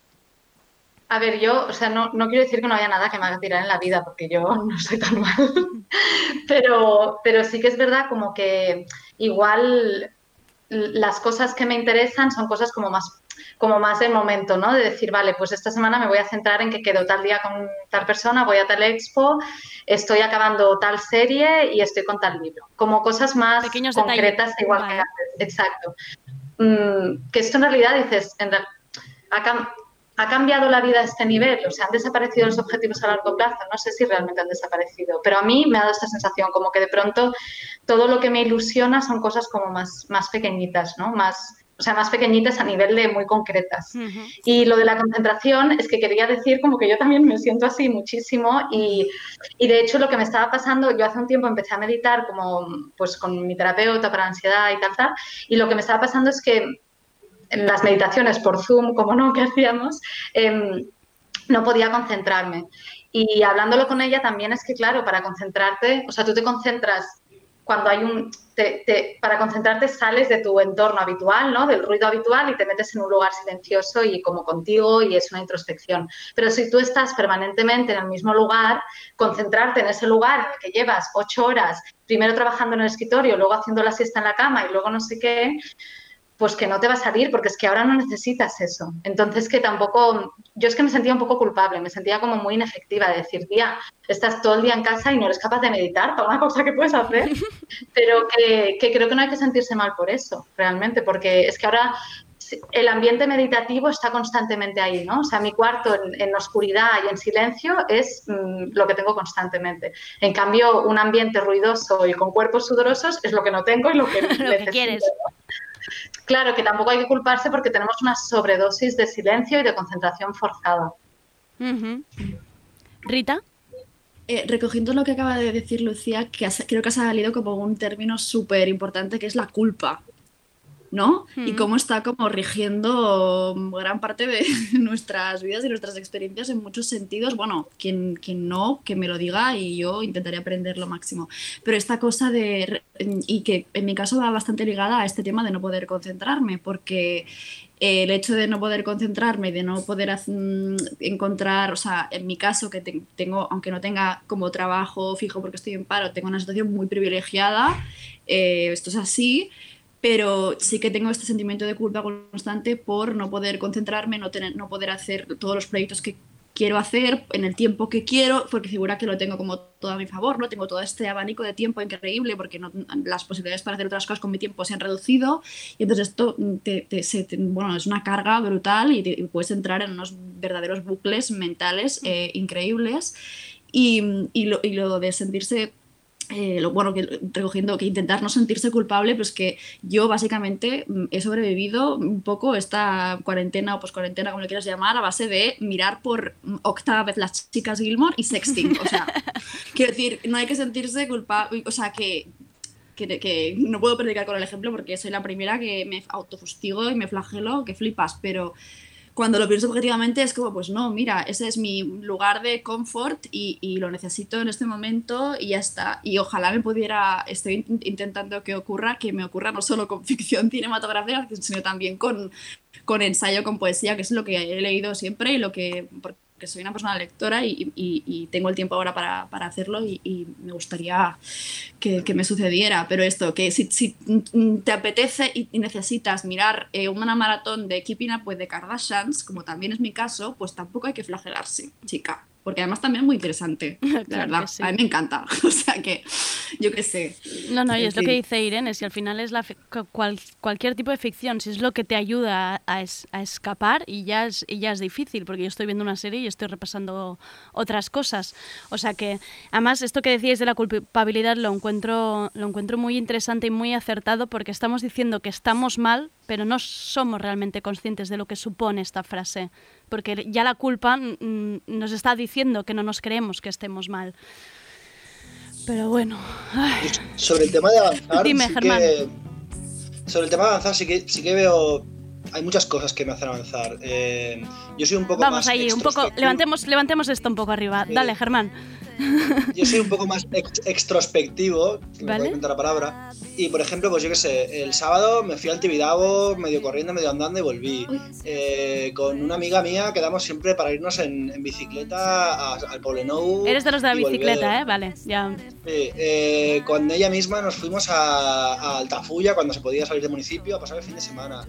a ver, yo, o sea, no, no quiero decir que no haya nada que me haga tirar en la vida, porque yo no soy tan mal, pero, pero sí que es verdad como que igual las cosas que me interesan son cosas como más como más del momento, ¿no? De decir, vale, pues esta semana me voy a centrar en que quedo tal día con tal persona, voy a tal expo, estoy acabando tal serie y estoy con tal libro. Como cosas más Pequeños concretas, detalles. igual Vale. que antes. Exacto. Mm, que esto en realidad dices, en ha cambiado la vida a este nivel, o sea, han desaparecido los objetivos a largo plazo, no sé si realmente han desaparecido, pero a mí me ha dado esta sensación, como que de pronto todo lo que me ilusiona son cosas como más, más pequeñitas, ¿no? Más, o sea, más pequeñitas a nivel de muy concretas. Y lo de la concentración es que quería decir como que yo también me siento así muchísimo y, y de hecho lo que me estaba pasando, yo hace un tiempo empecé a meditar como pues con mi terapeuta para ansiedad y tal, tal, y lo que me estaba pasando es que en las meditaciones por Zoom, como no, que hacíamos, em, no podía concentrarme. Y hablándolo con ella también es que, claro, para concentrarte, o sea, tú te concentras cuando hay un... te- te- para concentrarte sales de tu entorno habitual, ¿no? Del ruido habitual y te metes en un lugar silencioso y como contigo y es una introspección. Pero si tú estás permanentemente en el mismo lugar, concentrarte en ese lugar que llevas ocho horas, primero trabajando en el escritorio, luego haciendo la siesta en la cama y luego no sé qué, pues que no te va a salir porque es que ahora no necesitas eso. Entonces que tampoco, yo es que me sentía un poco culpable, me sentía como muy inefectiva de decir, tía, estás todo el día en casa y no eres capaz de meditar para una cosa que puedes hacer, pero que, que creo que no hay que sentirse mal por eso, realmente, porque es que ahora el ambiente meditativo está constantemente ahí, ¿no? O sea, mi cuarto en, en oscuridad y en silencio es mm, lo que tengo constantemente. En cambio, un ambiente ruidoso y con cuerpos sudorosos es lo que no tengo y lo que, Lo que necesito. quieres. Claro, que tampoco hay que culparse porque tenemos una sobredosis de silencio y de concentración forzada. Rita. Eh, recogiendo lo que acaba de decir Lucía, que has- creo que ha salido como un término súper importante que es la culpa, ¿no? Y Mm. cómo está como rigiendo gran parte de nuestras vidas y nuestras experiencias en muchos sentidos. Bueno, quien, quien no, que me lo diga y yo intentaré aprender lo máximo. Pero esta cosa de, y que en mi caso va bastante ligada a este tema de no poder concentrarme, porque el hecho de no poder concentrarme, de no poder mm, encontrar, o sea, en mi caso, que te- tengo, aunque no tenga como trabajo fijo porque estoy en paro, tengo una situación muy privilegiada, eh, esto es así, pero sí que tengo este sentimiento de culpa constante por no poder concentrarme, no, tener, no poder hacer todos los proyectos que quiero hacer en el tiempo que quiero, porque figura que lo tengo como todo a mi favor, ¿no? Tengo todo este abanico de tiempo increíble porque no- las posibilidades para hacer otras cosas con mi tiempo se han reducido y entonces esto te, te- se te- bueno, es una carga brutal y, y puedes entrar en unos verdaderos bucles mentales eh, increíbles y, y lo, y lo de sentirse eh, lo bueno que recogiendo que intentar no sentirse culpable pues que yo básicamente mm, he sobrevivido un poco esta cuarentena o poscuarentena como le quieras llamar a base de mirar por mm, octava vez las chicas Gilmore y sexting. O sea quiero decir no hay que sentirse culpable o sea que que, que no puedo predicar con el ejemplo porque soy la primera que me autofustigo y me flagelo que flipas pero cuando lo pienso objetivamente es como, pues no, mira, ese es mi lugar de confort y, y lo necesito en este momento y ya está. Y ojalá me pudiera, estoy in- intentando que ocurra, que me ocurra no solo con ficción cinematográfica, sino también con, con ensayo, con poesía, que es lo que he leído siempre y lo que, soy una persona lectora y, y- tengo el tiempo ahora para, hacerlo y, me gustaría que, me sucediera. Pero esto, que si, si te apetece y necesitas mirar eh, una maratón de Keeping Up with the Kardashians, como también es mi caso, pues tampoco hay que flagelarse, chica. Porque además también es muy interesante, la Claro verdad. que sí. A mí me encanta. O sea que, yo qué sé. No, no, y es lo que dice Irene, si al final es la cual- cualquier tipo de ficción, si es lo que te ayuda a, a es- a escapar y ya, es, y ya es difícil, porque yo estoy viendo una serie y estoy repasando otras cosas. O sea que, además, esto que decíais de la culpabilidad lo encuentro, lo encuentro muy interesante y muy acertado porque estamos diciendo que estamos mal, pero no somos realmente conscientes de lo que supone esta frase, porque ya la culpa mm, nos está diciendo que no nos creemos que estemos mal. Pero bueno, ay. Sobre el tema de avanzar, Dime, sí Germán. que, sobre el tema de avanzar sí que, sí que veo, hay muchas cosas que me hacen avanzar. Eh, yo soy un poco Vamos más ahí, un poco, levantemos, levantemos esto un poco arriba. Dale, Germán. Yo soy un poco más ex- extrospectivo, me ¿Vale? puede inventar la palabra. Y por ejemplo, pues yo qué sé, el sábado me fui al Tibidabo, medio corriendo, medio andando y volví. Eh, con una amiga mía quedamos siempre para irnos en, en bicicleta a- al Poblenou. Eres de los de la volver. bicicleta, ¿eh? Vale, ya. Sí, eh, con ella misma nos fuimos a, a Altafulla cuando se podía salir del municipio a pasar el fin de semana.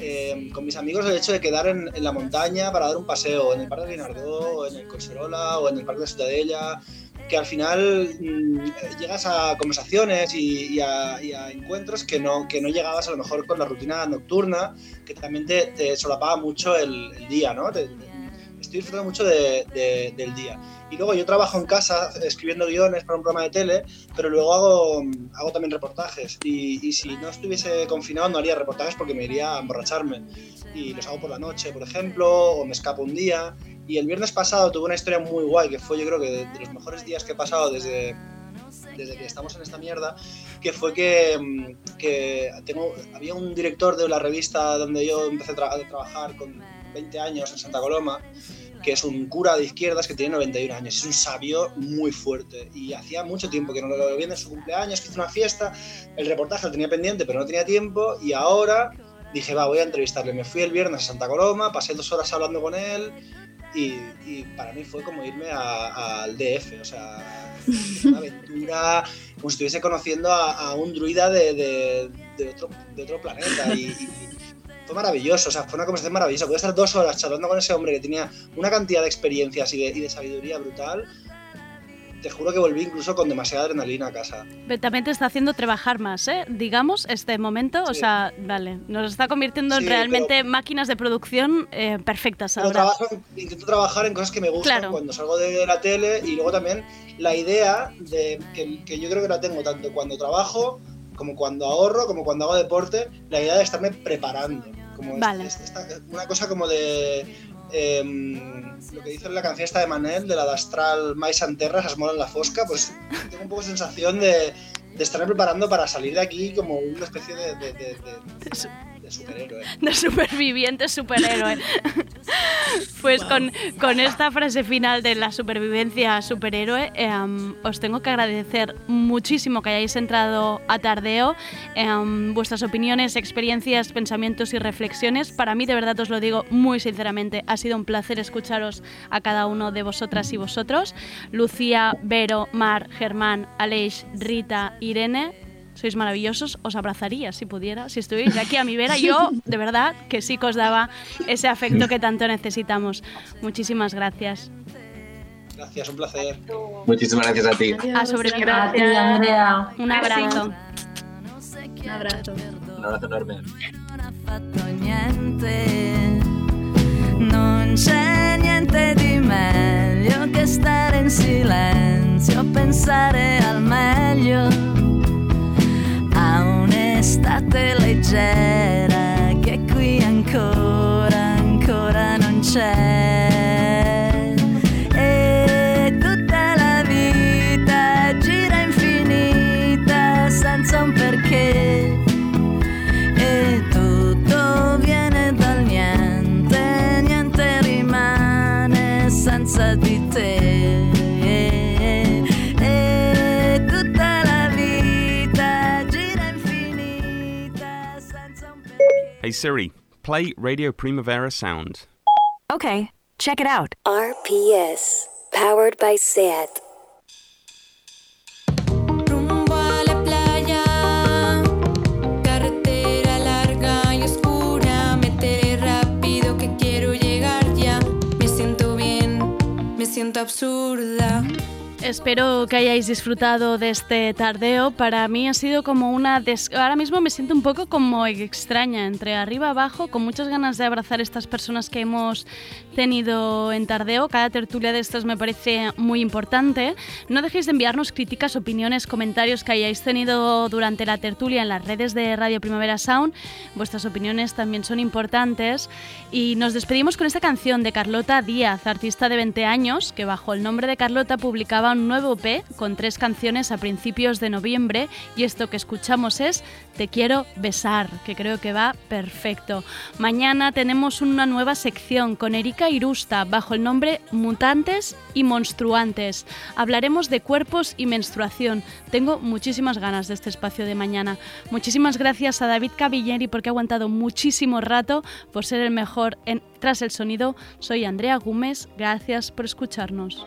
Eh, con mis amigos el hecho de quedar en, en la montaña para dar un paseo en el Parque de Guinardó, en el Collserola o en el Parque de Ciutadella, que al final mm, eh, llegas a conversaciones y, y a, y a encuentros que no, que no llegabas a lo mejor con la rutina nocturna, que también te, te solapaba mucho el, el día, ¿no? Te- estoy disfrutando mucho de- de- del día. Y luego yo trabajo en casa escribiendo guiones para un programa de tele, pero luego hago, hago también reportajes. Y, y si no estuviese confinado no haría reportajes porque me iría a emborracharme. Y los hago por la noche, por ejemplo, o me escapo un día. Y el viernes pasado tuve una historia muy guay, que fue yo creo que de, de los mejores días que he pasado desde, desde que estamos en esta mierda, que fue que, mm, que tengo, había un director de la revista donde yo empecé tra- a trabajar con 20 años en Santa Coloma, que es un cura de izquierdas que tiene 91 años, es un sabio muy fuerte. Y hacía mucho tiempo que no lo veía en su cumpleaños, que hizo una fiesta, el reportaje lo tenía pendiente pero no tenía tiempo. Y ahora dije, va, voy a entrevistarle. Me fui el viernes a Santa Coloma, pasé dos horas hablando con él. Y, y para mí fue como irme al DF, o sea, una aventura, como si estuviese conociendo a, a un druida de, de- de otro, de otro planeta. Y, y fue maravilloso, o sea, fue una conversación maravillosa. Pude estar dos horas charlando con ese hombre que tenía una cantidad de experiencias y de, y de sabiduría brutal. Te juro que volví incluso con demasiada adrenalina a casa. Pero También te está haciendo trabajar más, ¿eh? Digamos, este momento, o sea, vale, nos está convirtiendo en Sí, realmente máquinas de producción eh, perfectas Pero ahora. trabajo en- intento trabajar en cosas que me gustan Claro. cuando salgo de la tele y luego también la idea de que, que yo creo que la tengo tanto cuando trabajo como cuando ahorro, como cuando hago deporte, la idea de estarme preparando. Como es- Vale. es- una cosa como de em, lo que dice en la canción esta de Manel, de la de Astral Mais en Terra, se mola en la fosca, pues tengo un poco sensación de, de estarme preparando para salir de aquí como una especie de, de- de- de- superhéroe. de superviviente superhéroe. pues con, con esta frase final de la supervivencia superhéroe, em, os tengo que agradecer muchísimo que hayáis entrado a Tardeo, em, vuestras opiniones, experiencias, pensamientos y reflexiones. Para mí, de verdad os lo digo muy sinceramente, ha sido un placer escucharos a cada uno de vosotras y vosotros. Lucía, Vero, Mar, Germán, Aleix, Rita, Irene, sois maravillosos, os abrazaría si pudiera, si estuvierais aquí a mi vera. Yo, de verdad, que sí que os daba ese afecto que tanto necesitamos. Muchísimas gracias. Gracias, un placer. Muchísimas gracias a ti. A sobre A ti, Andrea. Un abrazo. Un abrazo. Un abrazo enorme. non c'è niente di meglio che stare in silenzio, pensare al meglio, un'estate leggera che qui ancora, ancora non c'è. Siri, play Radio Primavera Sound. Okay, check it out. RPS, powered by SAT. Rumbo a la playa, carretera larga y oscura. Meteré rápido que quiero llegar ya. Me siento bien, me siento absurda. Espero que hayáis disfrutado de este tardeo. Para mí ha sido como una... des- Ahora mismo me siento un poco como extraña, entre arriba abajo, con muchas ganas de abrazar a estas personas que hemos tenido en tardeo. Cada tertulia de estas me parece muy importante. No dejéis de enviarnos críticas, opiniones, comentarios que hayáis tenido durante la tertulia en las redes de Radio Primavera Sound. Vuestras opiniones también son importantes. Y nos despedimos con esta canción de Carlota Díaz, artista de 20 años, que bajo el nombre de Carlota publicaba un nuevo EP con tres canciones a principios de noviembre. Y esto que escuchamos es Te quiero besar, que creo que va perfecto. Mañana tenemos una nueva sección con Erika Irusta bajo el nombre Mutantes y Monstruantes. Hablaremos de cuerpos y menstruación. Tengo muchísimas ganas de este espacio de mañana. Muchísimas gracias a David Cavilleri porque ha aguantado muchísimo rato, por ser el mejor en Tras el Sonido. Soy Andrea Gómez. Gracias por escucharnos.